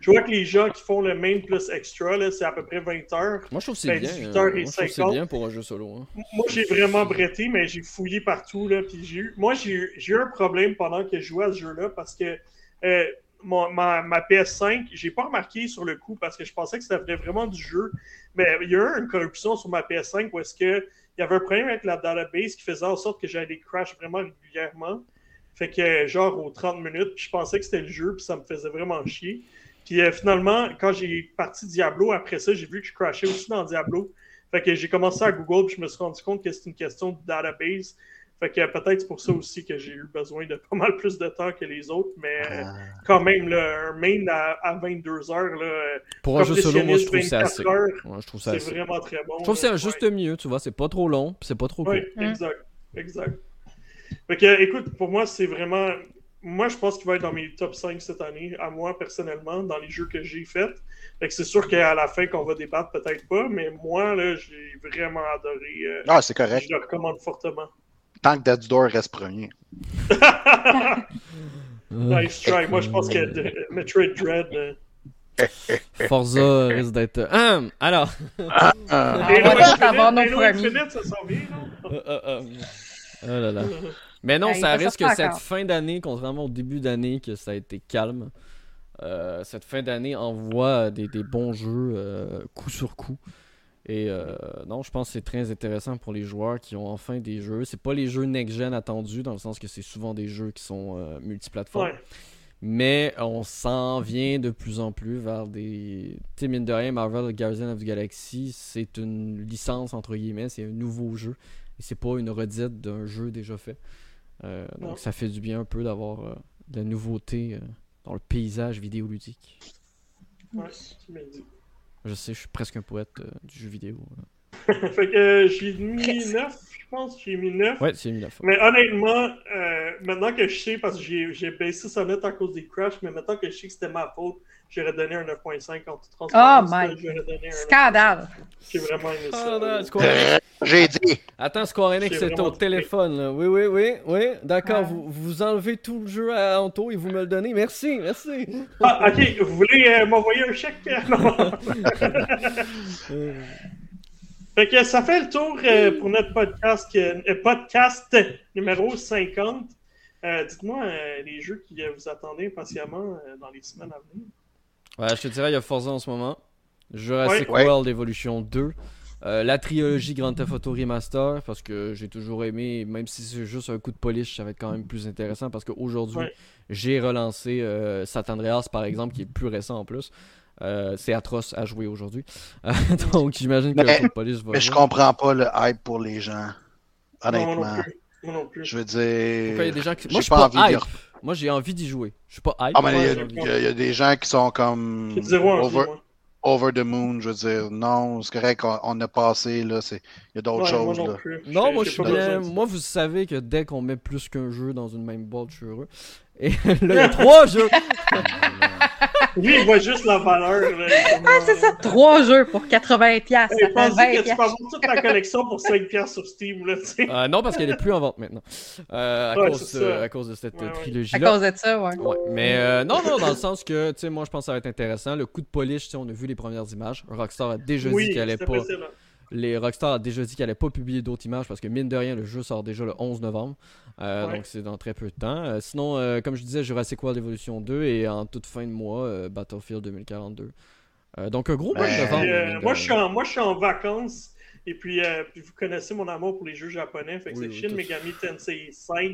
Je vois que les gens qui font le main plus extra, c'est à peu près 20 heures. Moi, je trouve que c'est bien. Heures et Moi, je trouve bien pour un jeu solo. Hein. Moi, j'ai vraiment bretté, mais j'ai fouillé partout. Là, puis eu... Moi, j'ai eu un problème pendant que je jouais à ce jeu-là parce que. Euh, ma, ma, PS5, j'ai pas remarqué sur le coup parce que je pensais que c'était vraiment du jeu. Mais il y a eu une corruption sur ma PS5 où est-ce que il y avait un problème avec la database qui faisait en sorte que j'avais des crashs vraiment régulièrement. Fait que genre aux 30 minutes, je pensais que c'était le jeu, puis ça me faisait vraiment chier. Puis euh, finalement, quand j'ai parti Diablo, après ça, j'ai vu que je crashais aussi dans Diablo. Fait que j'ai commencé à Google, puis je me suis rendu compte que c'était une question de database. Fait que peut-être c'est pour ça aussi que j'ai eu besoin de pas mal plus de temps que les autres, mais ah. quand même, là, un main à, 22 heures. Là, pour un jeu solo, moi je trouve ça assez. c'est vraiment très bon. Je trouve que c'est un juste mieux, tu vois, c'est pas trop long, c'est pas trop court. Oui, exact. Exact. Fait que, écoute, pour moi, c'est vraiment. Moi, je pense qu'il va être dans mes top 5 cette année, à moi personnellement, dans les jeux que j'ai faits. Fait que c'est sûr qu'à la fin, qu'on va débattre, peut-être pas, mais moi, là, j'ai vraiment adoré. Euh, ah, c'est correct. Je le recommande fortement. Tant que Death's Door reste premier. nice try. Moi, je pense que Metroid Dread. Euh, Forza risque d'être. Hum, alors. Ah, ah. on va avoir nos premiers. ça s'en vient, non? Euh, euh, oh là là. Mais non, ça risque que cette fin d'année, contrairement au début d'année, que ça a été calme. cette fin d'année envoie des, des bons jeux coup sur coup. Et euh, non, je pense que c'est très intéressant pour les joueurs qui ont enfin des jeux. C'est pas les jeux next-gen attendus, dans le sens que c'est souvent des jeux qui sont euh, multiplateformes. Mais on s'en vient de plus en plus vers des. Tu sais, mine de rien, Marvel Guardian of the Galaxy, c'est une licence, entre guillemets, c'est un nouveau jeu. Et c'est pas une redite d'un jeu déjà fait. Euh, donc ça fait du bien un peu d'avoir de la nouveauté euh, dans le paysage vidéoludique. Ouais, tu m'as dit. Je sais, je suis presque un poète euh, du jeu vidéo. fait que euh, j'ai mis Presque. 9, je pense. J'ai mis 9. Ouais, c'est mis la fois. Mais honnêtement, euh, maintenant que je sais, parce que j'ai j'ai baissé sa note à cause des crashs, mais maintenant que je sais que c'était ma faute, j'aurais donné un 9.5 en toute transparence. Oh my là, j'aurais donné un Scandale. J'ai vraiment aimé ça. Ah. Square Enix. J'ai dit. Attends, Square Enix, J'ai c'est au téléphone. là. Oui, oui, oui, oui. D'accord, vous, vous enlevez tout le jeu à Anto et vous me le donnez. Merci, merci. Ah, ok, vous voulez euh, m'envoyer un chèque? Non. Euh, Fait que ça fait le tour euh, pour notre podcast, euh, podcast numéro 50. Euh, Dites-moi euh, les jeux qui euh, vous attendez impatiemment euh, dans les semaines à venir. Ouais, je te dirais, il y a Forza en ce moment. Jurassic Ouais. World Evolution 2. euh, la trilogie Grand Theft Auto Remaster, parce que j'ai toujours aimé, même si c'est juste un coup de polish, ça va être quand même plus intéressant, parce qu'aujourd'hui, Ouais. j'ai relancé euh, Satan Andreas, par exemple, qui est plus récent en plus. Euh, c'est atroce à jouer aujourd'hui. Euh, donc, j'imagine que Mais- polish va Mais je comprends pas le hype pour les gens. Non, moi non Honnêtement. plus. Moi non plus. Je veux dire. Pourquoi il y a des gens qui... j'ai Moi, pas pas, envie j'ai envie d'y jouer. Je suis pas hype. Ah, mais il y, mais a- y y des gens qui sont comme. Zéro envie, over, over the moon, je veux dire. Non, c'est correct, on, on a passé, là. c'est- Il y a d'autres Ouais, moi choses, non là. Non, moi je suis bien. Moi, vous savez que dès qu'on met plus qu'un jeu dans une même boîte, je suis heureux. Et là, il y a trois jeux. Lui, il voit juste la valeur. Ah, c'est ça. Trois jeux pour 80$. piastres, Hey, ça fait pense 20$. que tu peux avoir toute la collection pour 5 piastres sur Steam, là, tu sais? Euh, non, parce qu'elle est plus en vente maintenant. Euh, à, Ouais, cause, euh, à de cette Ouais, ouais. À trilogie-là. cause de ça, ouais. Ouais, mais euh, non, non, dans le sens que, tu sais, moi je pense que ça va être intéressant. Le coup de polish, tu sais, on a vu les premières images. Rockstar a déjà dit qu'elle allait c'est pas. Les Rockstar a déjà dit qu'elle allait pas publier d'autres images parce que mine de rien, le jeu sort déjà le 11 novembre. Euh, Ouais. Donc c'est dans très peu de temps. Euh, sinon, euh, comme je disais, Jurassic World Evolution 2 et en toute fin de mois, euh, Battlefield 2042. Euh, donc un gros mois de Ben, novembre. Euh, moi, je suis en, moi, je suis en vacances. Et puis, euh, puis vous connaissez mon amour pour les jeux japonais. Fait que Oui, c'est oui, Shin. Megami Tensei 5.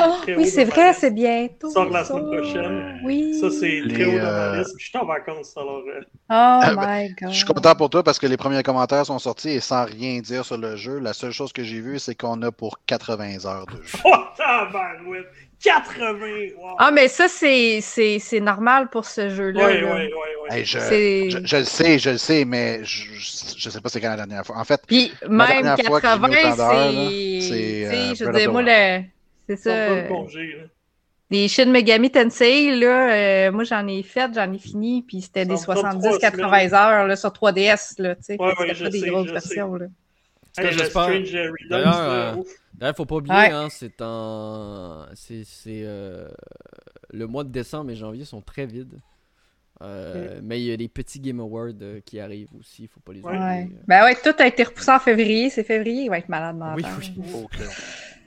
Oh, Très oui, c'est vrai, c'est bientôt. Sort la ça. semaine prochaine. Oui. Ça, c'est très haut dans ma euh, liste. Je suis en vacances, alors. euh, Oh ben, my god. Je suis content pour toi parce que les premiers commentaires sont sortis et sans rien dire sur le jeu, la seule chose que j'ai vue, c'est qu'on a pour 80 heures de jeu. Oh, tabarouette! 80! Wow! Ah, mais ça, c'est c'est- c'est normal pour ce jeu-là. ouais, ouais, ouais. Hey, je, je, je le sais, je le sais, mais je, je, je sais pas c'est quand la dernière fois. En fait, Puis même dernière fois que j'ai 80, mis autant d'heures, là, c'est. c'est, tu sais, euh, je veux dire, moi, le. C'est ça. euh, congé, là. Les Shin Megami Tensei, là, euh, moi, j'en ai fait, j'en ai fini, puis c'était des Ça me prend trois 70-80 heures là, sur 3DS, là, tu sais. Ouais, ouais, pas des sais, grosses versions, là. Ce que Hey, euh, D'ailleurs, euh, ouf. D'ailleurs, faut pas oublier, Ouais. hein, c'est en. C'est. c'est, euh, Le mois de décembre et janvier sont très vides. Euh, Mais il y a les petits Game Awards euh, qui arrivent aussi, faut pas les oublier. Ouais. Ben ouais, tout a été repoussé en février. C'est février, il va être malade mental. Oui, oui. ok.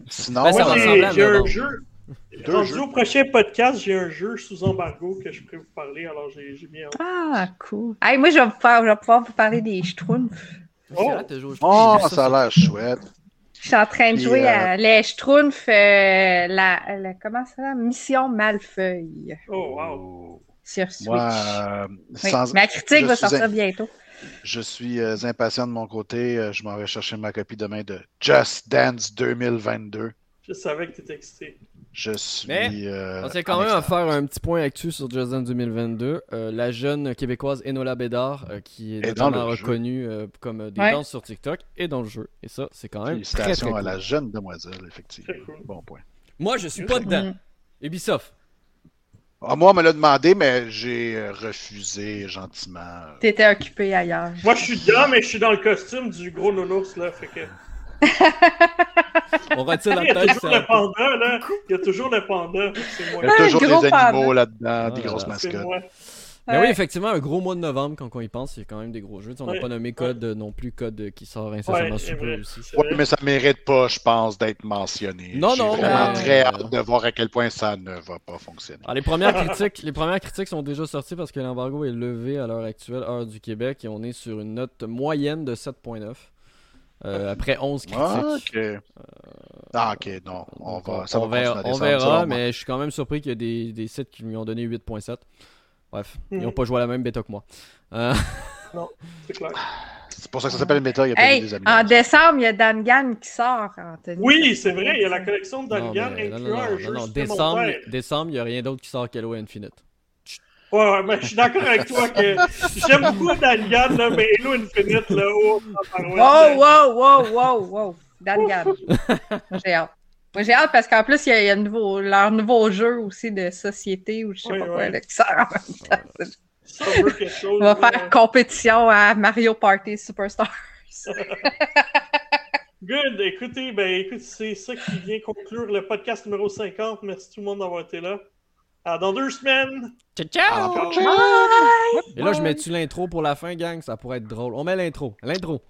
Sinon, Ben, ça j'ai- un jeu. Deux Rendu jeux. au prochain podcast, j'ai un jeu sous embargo que je pourrais vous parler, alors j'ai j'ai mis en. Ah, cool. Hey, moi, je vais, vous faire, je vais pouvoir vous parler des Schtroumpfs. Oh. Oh, vu ça a l'air chouette. Je suis en train de jouer euh, à les Schtroumpfs, euh, la, la- comment ça? Mission Malfeuille Oh, wow. sur Switch. Moi, euh, Oui, sans- Ma critique je va sortir in- bientôt. Je suis euh, impatient de mon côté. Euh, je m'en vais chercher ma copie demain de Just Dance 2022. Je savais que t'étais excité. Je suis. Mais, euh, On tient quand même à faire un petit point actu sur Just Dance 2022. Euh, la jeune québécoise Enola Bédard, euh, qui est notamment reconnue euh, comme des Ouais. danses sur TikTok, est dans le jeu. Et ça, c'est quand même très, très Félicitations cool. à la jeune demoiselle, effectivement. Très cool. Bon point. Moi, je suis pas dedans. Mm. Ubisoft. Ah, moi, on me l'a demandé, mais j'ai euh, refusé gentiment. T'étais occupé ailleurs. Moi, je suis dedans, mais je suis dans le costume du gros nounours, là. Fait que. On retire la Il y a tête. toujours le un- panda, là. Il y a toujours le panda. C'est moi. Il y a toujours des animaux là-dedans, des grosses mascottes. Mais oui, Ouais. effectivement, un gros mois de novembre, quand on y pense, il y a quand même des gros jeux. Tu sais, on n'a Ouais. pas nommé Code euh, non plus, Code euh, qui sort incessamment sous peu aussi. vrai. mais ça mérite pas, je pense, d'être mentionné. Non, J'ai non, vraiment mais- très hâte de voir à quel point ça ne va pas fonctionner. Alors, les premières critiques, les premières critiques sont déjà sorties parce que l'embargo est levé à l'heure actuelle, heure du Québec, et on est sur une note moyenne de 7.9. euh, après 11 critiques. Ah, ok. Ah, ok, non. On va, ça on va verra, on verra, mais je suis quand même surpris qu'il y a des, des sites qui lui ont donné 8.7. Bref, ils n'ont pas joué à la même bêta que moi. Euh, C'est clair. C'est pour ça que ça s'appelle Meta. Il y a pas Hey, des en améliorations. décembre, il y a Dangan qui sort, Anthony. Oui, c'est vrai, il y a la collection de Non, non, incluant non, un non, jeu non, non, décembre, décembre, il n'y a rien d'autre qui sort qu'Halo Infinite. Ouais, ouais, mais je suis d'accord avec toi que j'aime beaucoup Dungan, là, mais Halo Infinite, là, oh, Wow, wow, wow, wow, wow. Dangan. j'ai hâte. Moi, j'ai hâte parce qu'en plus, il y a, il y a nouveau, leur nouveau jeu aussi de société ou je sais Ouais, pas quoi, là, qui sort en même temps. Ça veut quelque chose. On va faire compétition à Mario Party Superstars. Good. Écoutez, ben, écoute, c'est ça qui vient conclure le podcast numéro 50. Merci tout le monde d'avoir été là. À dans deux semaines. Ciao, ciao! Ciao. Bye! Et là, je mets-tu l'intro pour la fin, gang? Ça pourrait être drôle. On met l'intro. L'intro.